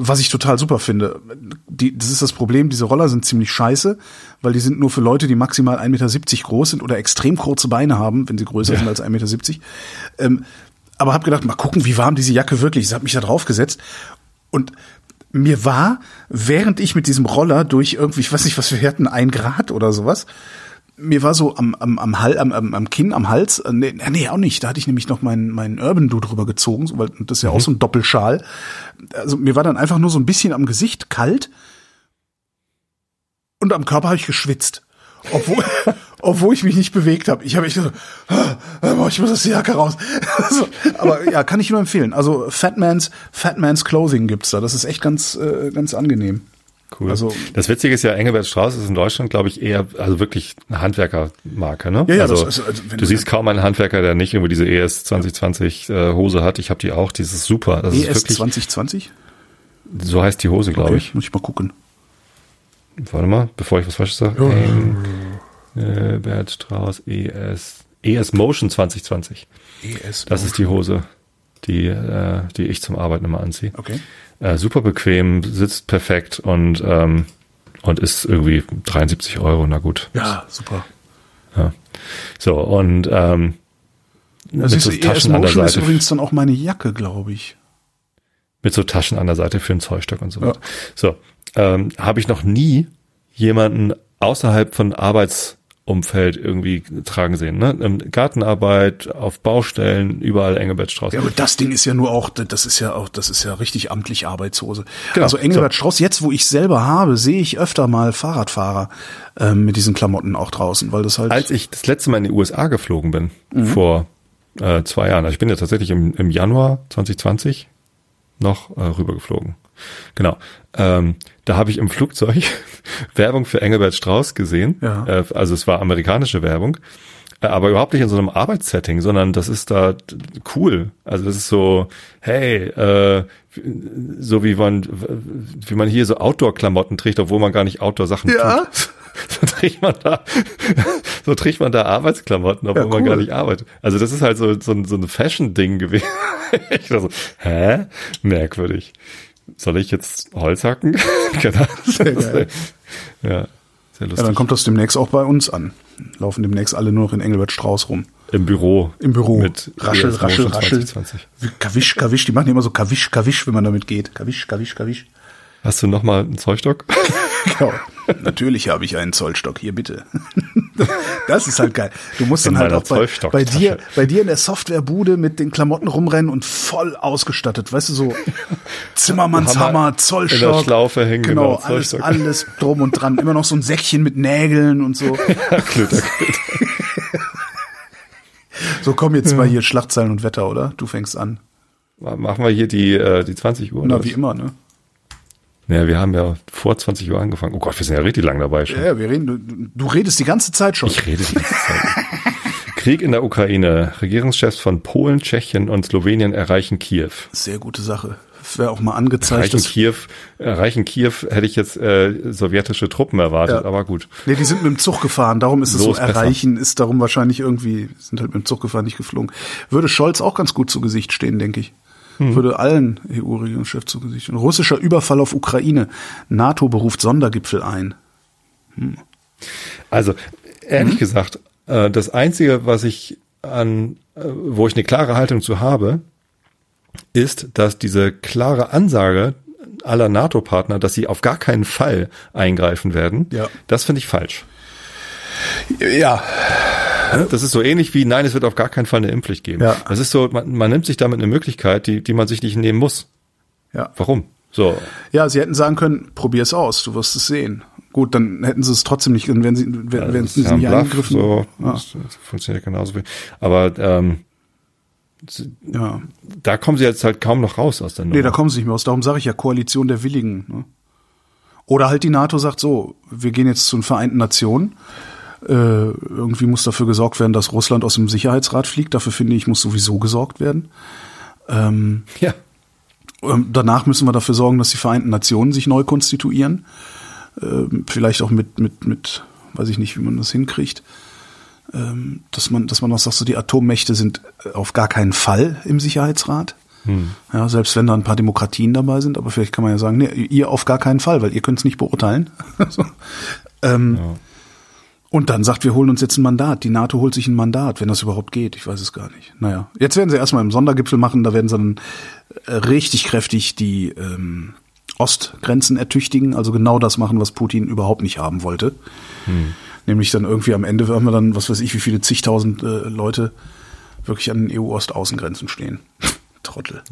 was ich total super finde. Die, das ist das Problem, diese Roller sind ziemlich scheiße, weil die sind nur für Leute, die maximal 1,70 Meter groß sind oder extrem kurze Beine haben, wenn sie größer sind als 1,70 Meter. Ähm, aber habe gedacht, mal gucken, wie warm diese Jacke wirklich ist. Habe mich da drauf gesetzt und mir war, während ich mit diesem Roller durch irgendwie, ich weiß nicht, was wir hatten, ein Grad oder sowas, mir war so am, am, am, Hal, am, am, am Kinn, am Hals, äh, nee, nee, auch nicht, da hatte ich nämlich noch meinen, meinen Urban Do drüber gezogen, so, weil das ist ja auch so ein Doppelschal. Also mir war dann einfach nur so ein bisschen am Gesicht kalt und am Körper habe ich geschwitzt. Obwohl, [LAUGHS] obwohl ich mich nicht bewegt habe. Ich habe echt so, ich muss aus der Jacke raus. [LAUGHS] aber ja, kann ich nur empfehlen. Also Fatman's, Fatman's Clothing gibt's da. Das ist echt ganz, äh, ganz angenehm. Cool. Also- das Witzige ist ja, Engelbert Strauß ist in Deutschland, glaube ich, eher, also wirklich eine Handwerkermarke, ne? Ja, ja, also, das ist- also wenn du siehst kaum einen Handwerker, der nicht irgendwie diese ES 2020 äh, Hose hat. Ich habe die auch, die ist super. Das ist ES wirklich, 2020? so heißt die Hose, glaube ich. Muss ich mal gucken. Warte mal, bevor ich was Falsches sage. Engelbert Strauß ES, ES Motion 2020. ES. Das ist die Hose, die, äh, die ich zum Arbeiten immer anziehe. Okay. Äh, super bequem, sitzt perfekt und, ähm, und ist irgendwie 73 Euro, na gut. Ja, super. Ja. So, und ähm, Das mit ist, so Taschen an der Motion ist Seite. übrigens dann auch meine Jacke, glaube ich. Mit so Taschen an der Seite für den Zollstock und so Ja. weiter. So, ähm, habe ich noch nie jemanden außerhalb von Arbeitsumfeld irgendwie tragen sehen. Ne? Ähm, Gartenarbeit, auf Baustellen, überall Engelbert Strauß. Ja, aber das Ding ist ja nur auch, das ist ja auch, das ist ja richtig amtlich Arbeitshose. Genau, Also Engelbert Strauß, jetzt wo ich selber habe, sehe ich öfter mal Fahrradfahrer ähm, mit diesen Klamotten auch draußen, weil das halt. Als ich das letzte Mal in die USA geflogen bin, Mhm. vor äh, zwei Jahren, also ich bin ja tatsächlich im, im Januar 2020 noch äh, rübergeflogen. Genau. Ähm, da habe ich im Flugzeug [LAUGHS] Werbung für Engelbert Strauß gesehen. Ja. Äh, also es war amerikanische Werbung, äh, aber überhaupt nicht in so einem Arbeitssetting, sondern das ist da cool. Also das ist so, hey, äh, so wie man, wie man hier so Outdoor-Klamotten trägt, obwohl man gar nicht Outdoor-Sachen Ja. tut. [LAUGHS] So trägt man da, [LAUGHS] so trägt man da Arbeitsklamotten, obwohl Ja, man cool. gar nicht arbeitet. Also das ist halt so, so, ein- so ein Fashion-Ding gewesen. ich dachte so, hä? Merkwürdig. Soll ich jetzt Holz hacken? [LAUGHS] genau. Sehr geil. Ja, sehr ja, lustig. dann kommt das demnächst auch bei uns an. Laufen demnächst alle nur noch in Engelbert Strauß rum. Im Büro. Im Büro. Mit raschel, ES raschel, raschel. 2020. Wie Kawisch, kawisch. Die machen immer so kawisch, kawisch, wenn man damit geht. Kawisch, kawisch, kawisch. Hast du noch mal einen Zollstock? [LAUGHS] Genau. Natürlich habe ich einen Zollstock. Hier bitte. [LAUGHS] Das ist halt geil. Du musst In dann halt auch bei, bei dir, bei dir in der Softwarebude mit den Klamotten rumrennen und voll ausgestattet. Weißt du, so [LAUGHS] Zimmermannshammer, Hammer Zollstock. in der Schlaufe hängen, Genau, genau, alles, alles drum und dran. Immer noch so ein Säckchen mit Nägeln und so. Klöter, Klöter. So komm jetzt mal hier Schlagzeilen und Wetter, oder? Du fängst an. Machen wir hier die, äh, die 20 Uhr. Na, wie immer, ne? Naja, wir haben ja vor 20 Uhr angefangen. Oh Gott, wir sind ja richtig lang dabei schon. Ja, wir reden, du, du redest die ganze Zeit schon. Ich rede die ganze Zeit. [LAUGHS] Krieg in der Ukraine. Regierungschefs von Polen, Tschechien und Slowenien erreichen Kiew. Sehr gute Sache. Wäre auch mal angezeigt, Erreichen Kiew, erreichen Kiew hätte ich jetzt äh, sowjetische Truppen erwartet, Ja. aber gut. Nee, die sind mit dem Zug gefahren, darum ist es so besser. erreichen, ist darum wahrscheinlich irgendwie, sind halt mit dem Zug gefahren, nicht geflogen. Würde Scholz auch ganz gut zu Gesicht stehen, denke ich. Hm. Würde allen EU-Regierungschefs zu Gesicht stehen. Russischer Überfall auf Ukraine. NATO beruft Sondergipfel ein. Also ehrlich Mhm. gesagt, äh, das Einzige, was ich an, äh, wo ich eine klare Haltung zu habe, ist, dass diese klare Ansage aller NATO-Partner, dass sie auf gar keinen Fall eingreifen werden, Ja. das finde ich falsch. Ja, Das ist so ähnlich wie, nein, es wird auf gar keinen Fall eine Impfpflicht geben. Ja. Das ist so, man, man nimmt sich damit eine Möglichkeit, die, die man sich nicht nehmen muss. ja. Warum? So, Ja, sie hätten sagen können, probier es aus, du wirst es sehen. Gut, dann hätten sie es trotzdem nicht, wenn sie, wenn, Also wenn sie ja nicht Bluff, eingegriffen. so, ja, das, das funktioniert genauso viel. Aber ähm, ja. da kommen sie jetzt halt kaum noch raus aus der Nummer. Nee, da kommen sie nicht mehr aus. Darum sage ich ja Koalition der Willigen. Ne? Oder halt die NATO sagt so, wir gehen jetzt zu den Vereinten Nationen. Äh, irgendwie muss dafür gesorgt werden, dass Russland aus dem Sicherheitsrat fliegt. Dafür finde ich, muss sowieso gesorgt werden. Ähm, ja. ähm, danach müssen wir dafür sorgen, dass die Vereinten Nationen sich neu konstituieren. Ähm, vielleicht auch mit, mit, mit, weiß ich nicht, wie man das hinkriegt. Ähm, dass man, dass man noch sagt, so die Atommächte sind äh, auf gar keinen Fall im Sicherheitsrat. Ja, selbst wenn da ein paar Demokratien dabei sind, aber vielleicht kann man ja sagen, nee, ihr auf gar keinen Fall, weil ihr könnt es nicht beurteilen. [LAUGHS] so. ähm, Ja. Und dann sagt, wir holen uns jetzt ein Mandat. Die NATO holt sich ein Mandat, wenn das überhaupt geht. Ich weiß es gar nicht. Naja, jetzt werden sie erstmal im Sondergipfel machen, da werden sie dann äh, richtig kräftig die ähm, Ostgrenzen ertüchtigen, also genau das machen, was Putin überhaupt nicht haben wollte. Nämlich dann irgendwie am Ende haben wir dann, was weiß ich, wie viele zigtausend äh, Leute wirklich an den EU-Ost-Außengrenzen stehen. [LAUGHS] Trottel.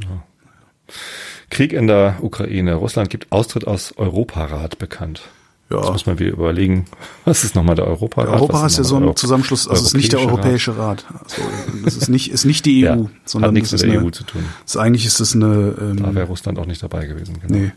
Krieg in der Ukraine. Russland gibt Austritt aus Europarat bekannt. Ja. Jetzt muss man wieder überlegen, [LAUGHS] was ist nochmal der Europarat? Der Europarat ist ja so ein Zusammenschluss, also es ist nicht der Europäische Rat. Also, es ist nicht, ist nicht die EU, [LAUGHS] Ja, sondern hat nichts mit ist der eine, EU zu tun. Ist, eigentlich ist es eine, ähm, Da wäre Russland auch nicht dabei gewesen. Genau. Nee.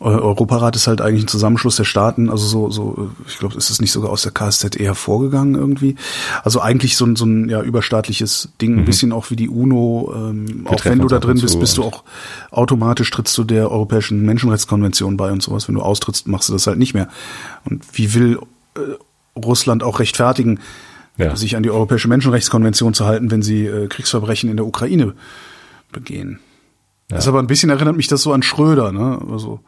Eu- Europarat ist halt eigentlich ein Zusammenschluss der Staaten, also so, so, ich glaube, ist es nicht sogar aus der KSZE hervorgegangen irgendwie. Also eigentlich so ein, so ein ja, überstaatliches Ding, ein bisschen auch wie die UNO, ähm, auch Mhm. wenn du da drin bist, bist du auch automatisch trittst du der Europäischen Menschenrechtskonvention bei und sowas. Wenn du austrittst, machst du das halt nicht mehr. Und wie will äh, Russland auch rechtfertigen, Ja. sich an die Europäische Menschenrechtskonvention zu halten, wenn sie äh, Kriegsverbrechen in der Ukraine begehen? Das aber ein bisschen erinnert mich das so an Schröder, ne? Also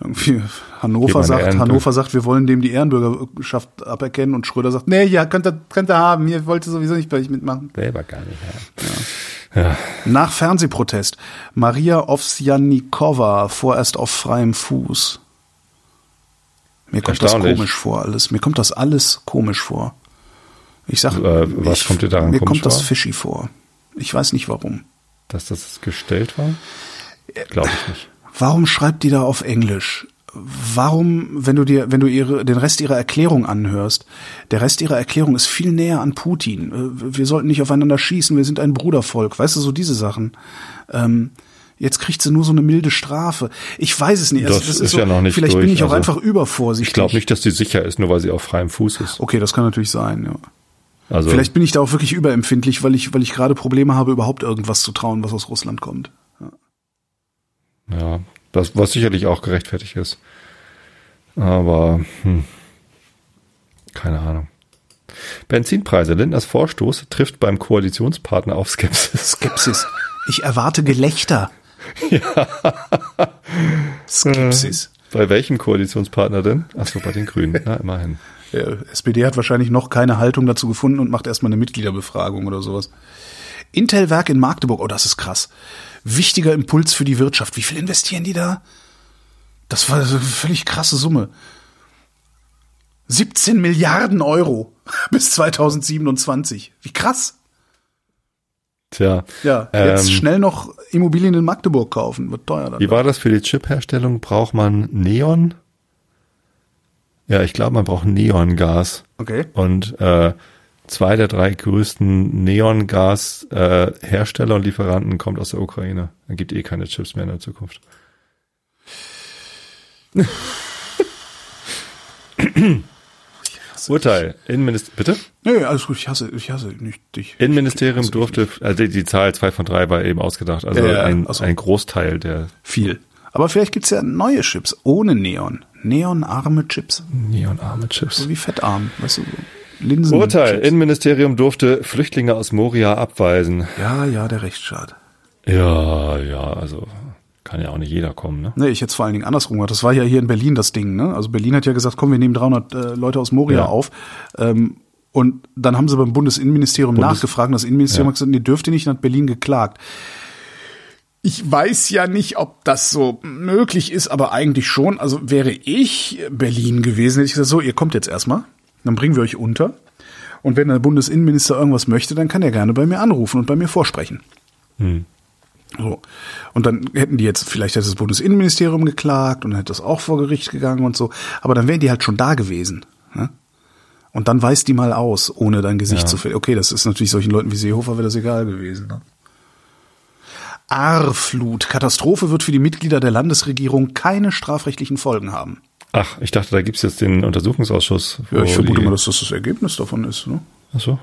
irgendwie Hannover sagt, Hannover sagt, wir wollen dem die Ehrenbürgerschaft aberkennen und Schröder sagt, nee, ja, könnt ihr, könnt ihr haben, ihr wollt sowieso nicht bei euch mitmachen. Selber gar nicht. Ja. Ja. Nach Fernsehprotest. Maria Ovsjanikova vorerst auf freiem Fuß. Mir kommt das komisch vor alles. Mir kommt das alles komisch vor. Ich sag, Äh, was ich, kommt dir daran Mir kommt das vor? fishy vor. Ich weiß nicht warum. Dass das gestellt war? Glaube ich nicht. Warum schreibt die da auf Englisch? Warum, wenn du dir, wenn du ihre, den Rest ihrer Erklärung anhörst, der Rest ihrer Erklärung ist viel näher an Putin. Äh, Wir sollten nicht aufeinander schießen, wir sind ein Brudervolk. Weißt du, so diese Sachen. Ähm, jetzt kriegt sie nur so eine milde Strafe. Ich weiß es nicht. Also Das ist ja noch nicht Vielleicht bin durch, ich auch also einfach übervorsichtig. Ich glaube nicht, dass die sicher ist, nur weil sie auf freiem Fuß ist. Okay, das kann natürlich sein, ja. Also Vielleicht bin ich da auch wirklich überempfindlich, weil ich, weil ich gerade Probleme habe, überhaupt irgendwas zu trauen, was aus Russland kommt. ja, das was sicherlich auch gerechtfertigt ist. Aber hm, keine Ahnung. Benzinpreise. Lindners Vorstoß trifft beim Koalitionspartner auf Skepsis. [LAUGHS] Skepsis. Ich erwarte Gelächter. Skepsis. Bei welchem Koalitionspartner denn? Achso, bei den Grünen. Na, immerhin. Ja, SPD hat wahrscheinlich noch keine Haltung dazu gefunden und macht erstmal eine Mitgliederbefragung oder sowas. Intel-Werk in Magdeburg, oh, das ist krass. Wichtiger Impuls für die Wirtschaft. Wie viel investieren die da? Das war eine völlig krasse Summe. 17 Milliarden Euro [LAUGHS] bis 2027. Wie krass. Tja. Ja, jetzt ähm, schnell noch Immobilien in Magdeburg kaufen. Wird teuer dann. Wie war das für die Chip-Herstellung? Braucht man Neon? Ja, ich glaube, man braucht Neongas. Okay. Und äh, zwei der drei größten Neongas-Hersteller und Lieferanten kommt aus der Ukraine. Dann gibt eh keine Chips mehr in der Zukunft. [LAUGHS] Urteil. Innenminister, bitte? Nee, alles gut, ich hasse, ich hasse nicht dich. Innenministerium durfte, also die, die Zahl zwei von drei war eben ausgedacht, also ja, ein, ach so. ein Großteil der Viel. Aber vielleicht gibt's ja neue Chips ohne Neon. Neonarme Chips. neonarme Chips. So wie fettarm, weißt du, so Linsen. Urteil. Chips. Innenministerium durfte Flüchtlinge aus Moria abweisen. Ja, ja, der Rechtsstaat. Ja, ja, also kann ja auch nicht jeder kommen, ne? Nee, ich hätte vor allen Dingen andersrum gemacht. Das war ja hier in Berlin das Ding, ne? Also Berlin hat ja gesagt, komm, wir nehmen 300 äh, Leute aus Moria Ja. auf. Ähm, und dann haben sie beim Bundesinnenministerium Bundes- nachgefragt. und Das Innenministerium Ja. hat gesagt, nee, dürft ihr nicht, und hat Berlin geklagt. Ich weiß ja nicht, ob das so möglich ist, aber eigentlich schon. Also wäre ich Berlin gewesen, hätte ich gesagt, so, ihr kommt jetzt erstmal, dann bringen wir euch unter. Und wenn der Bundesinnenminister irgendwas möchte, dann kann er gerne bei mir anrufen und bei mir vorsprechen. So. Und dann hätten die jetzt, vielleicht hätte das Bundesinnenministerium geklagt und dann hätte das auch vor Gericht gegangen und so. Aber dann wären die halt schon da gewesen. Ne? Und dann weist die mal aus, ohne dein Gesicht Ja. zu ver Okay, das ist natürlich solchen Leuten wie Seehofer wäre das egal gewesen. Ne? Ahrflut. Katastrophe wird für die Mitglieder der Landesregierung keine strafrechtlichen Folgen haben. Ach, ich dachte, da gibt's jetzt den Untersuchungsausschuss. Ja, ich vermute mal, dass das das Ergebnis davon ist. Ne? Ach so.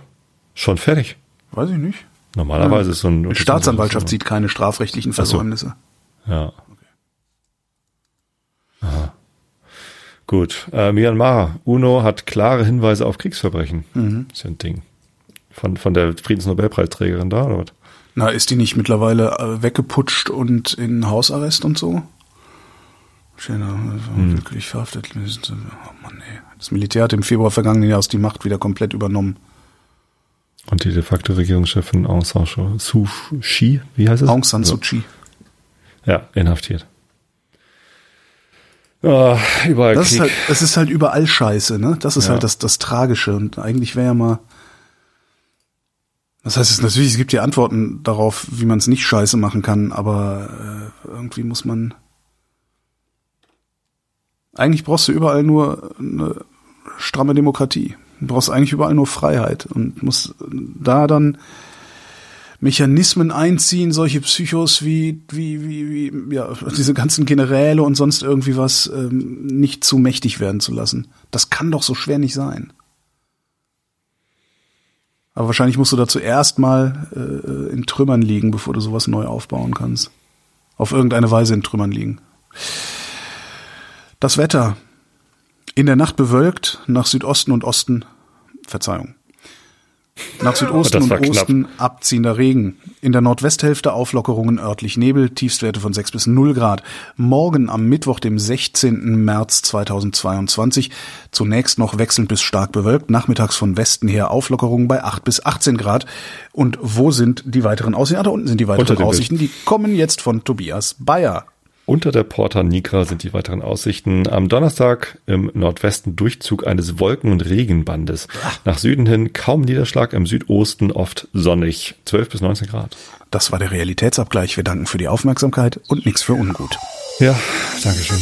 Schon fertig. Weiß ich nicht. Normalerweise ist so ein Die Staatsanwaltschaft sieht keine strafrechtlichen so. Versäumnisse. Ja. Aha. Gut. Äh, Myanmar. UNO hat klare Hinweise auf Kriegsverbrechen. Mhm. Ist ja ein Ding. Von, von der Friedensnobelpreisträgerin da, oder was? Na, ist die nicht mittlerweile äh, weggeputscht und in Hausarrest und so? Schöner, Hm. wirklich verhaftet. Oh Mann, ey. Das Militär hat im Februar vergangenen Jahres die Macht wieder komplett übernommen. Und die de facto Regierungschefin Aung San Suu Kyi, wie heißt es? Aung San Suu Kyi. Ja, inhaftiert. Ja, überall Das ist Krieg. halt, es ist halt überall Scheiße, ne? Das ist Ja. halt das, das Tragische. Und eigentlich wäre ja mal. Das heißt, es natürlich, es gibt ja Antworten darauf, wie man es nicht scheiße machen kann, aber äh, irgendwie muss man. Eigentlich brauchst du überall nur eine stramme Demokratie. Du brauchst eigentlich überall nur Freiheit und musst da dann Mechanismen einziehen, solche Psychos wie, wie, wie, wie, ja, diese ganzen Generäle und sonst irgendwie was ähm, nicht zu mächtig werden zu lassen. Das kann doch so schwer nicht sein. Aber wahrscheinlich musst du da zuerst mal äh, in Trümmern liegen, bevor du sowas neu aufbauen kannst. Auf irgendeine Weise in Trümmern liegen. Das Wetter. In der Nacht bewölkt, nach Südosten und Osten, Verzeihung. Nach Südosten und knapp. Osten abziehender Regen. In der Nordwesthälfte Auflockerungen örtlich Nebel, Tiefstwerte von 6 bis 0 Grad. Morgen am Mittwoch, dem 16. März 2022, zunächst noch wechselnd bis stark bewölkt, nachmittags von Westen her Auflockerungen bei 8 bis 18 Grad. Und wo sind die weiteren Aussichten? Ah, da unten sind die weiteren dem Bild. Aussichten. Die kommen jetzt von Tobias Bayer. Unter der Porta Nigra sind die weiteren Aussichten. Am Donnerstag im Nordwesten Durchzug eines Wolken- und Regenbandes. Nach Süden hin kaum Niederschlag, im Südosten oft sonnig. 12 bis 19 Grad. Das war der Realitätsabgleich. Wir danken für die Aufmerksamkeit und nichts für ungut. Ja, Dankeschön.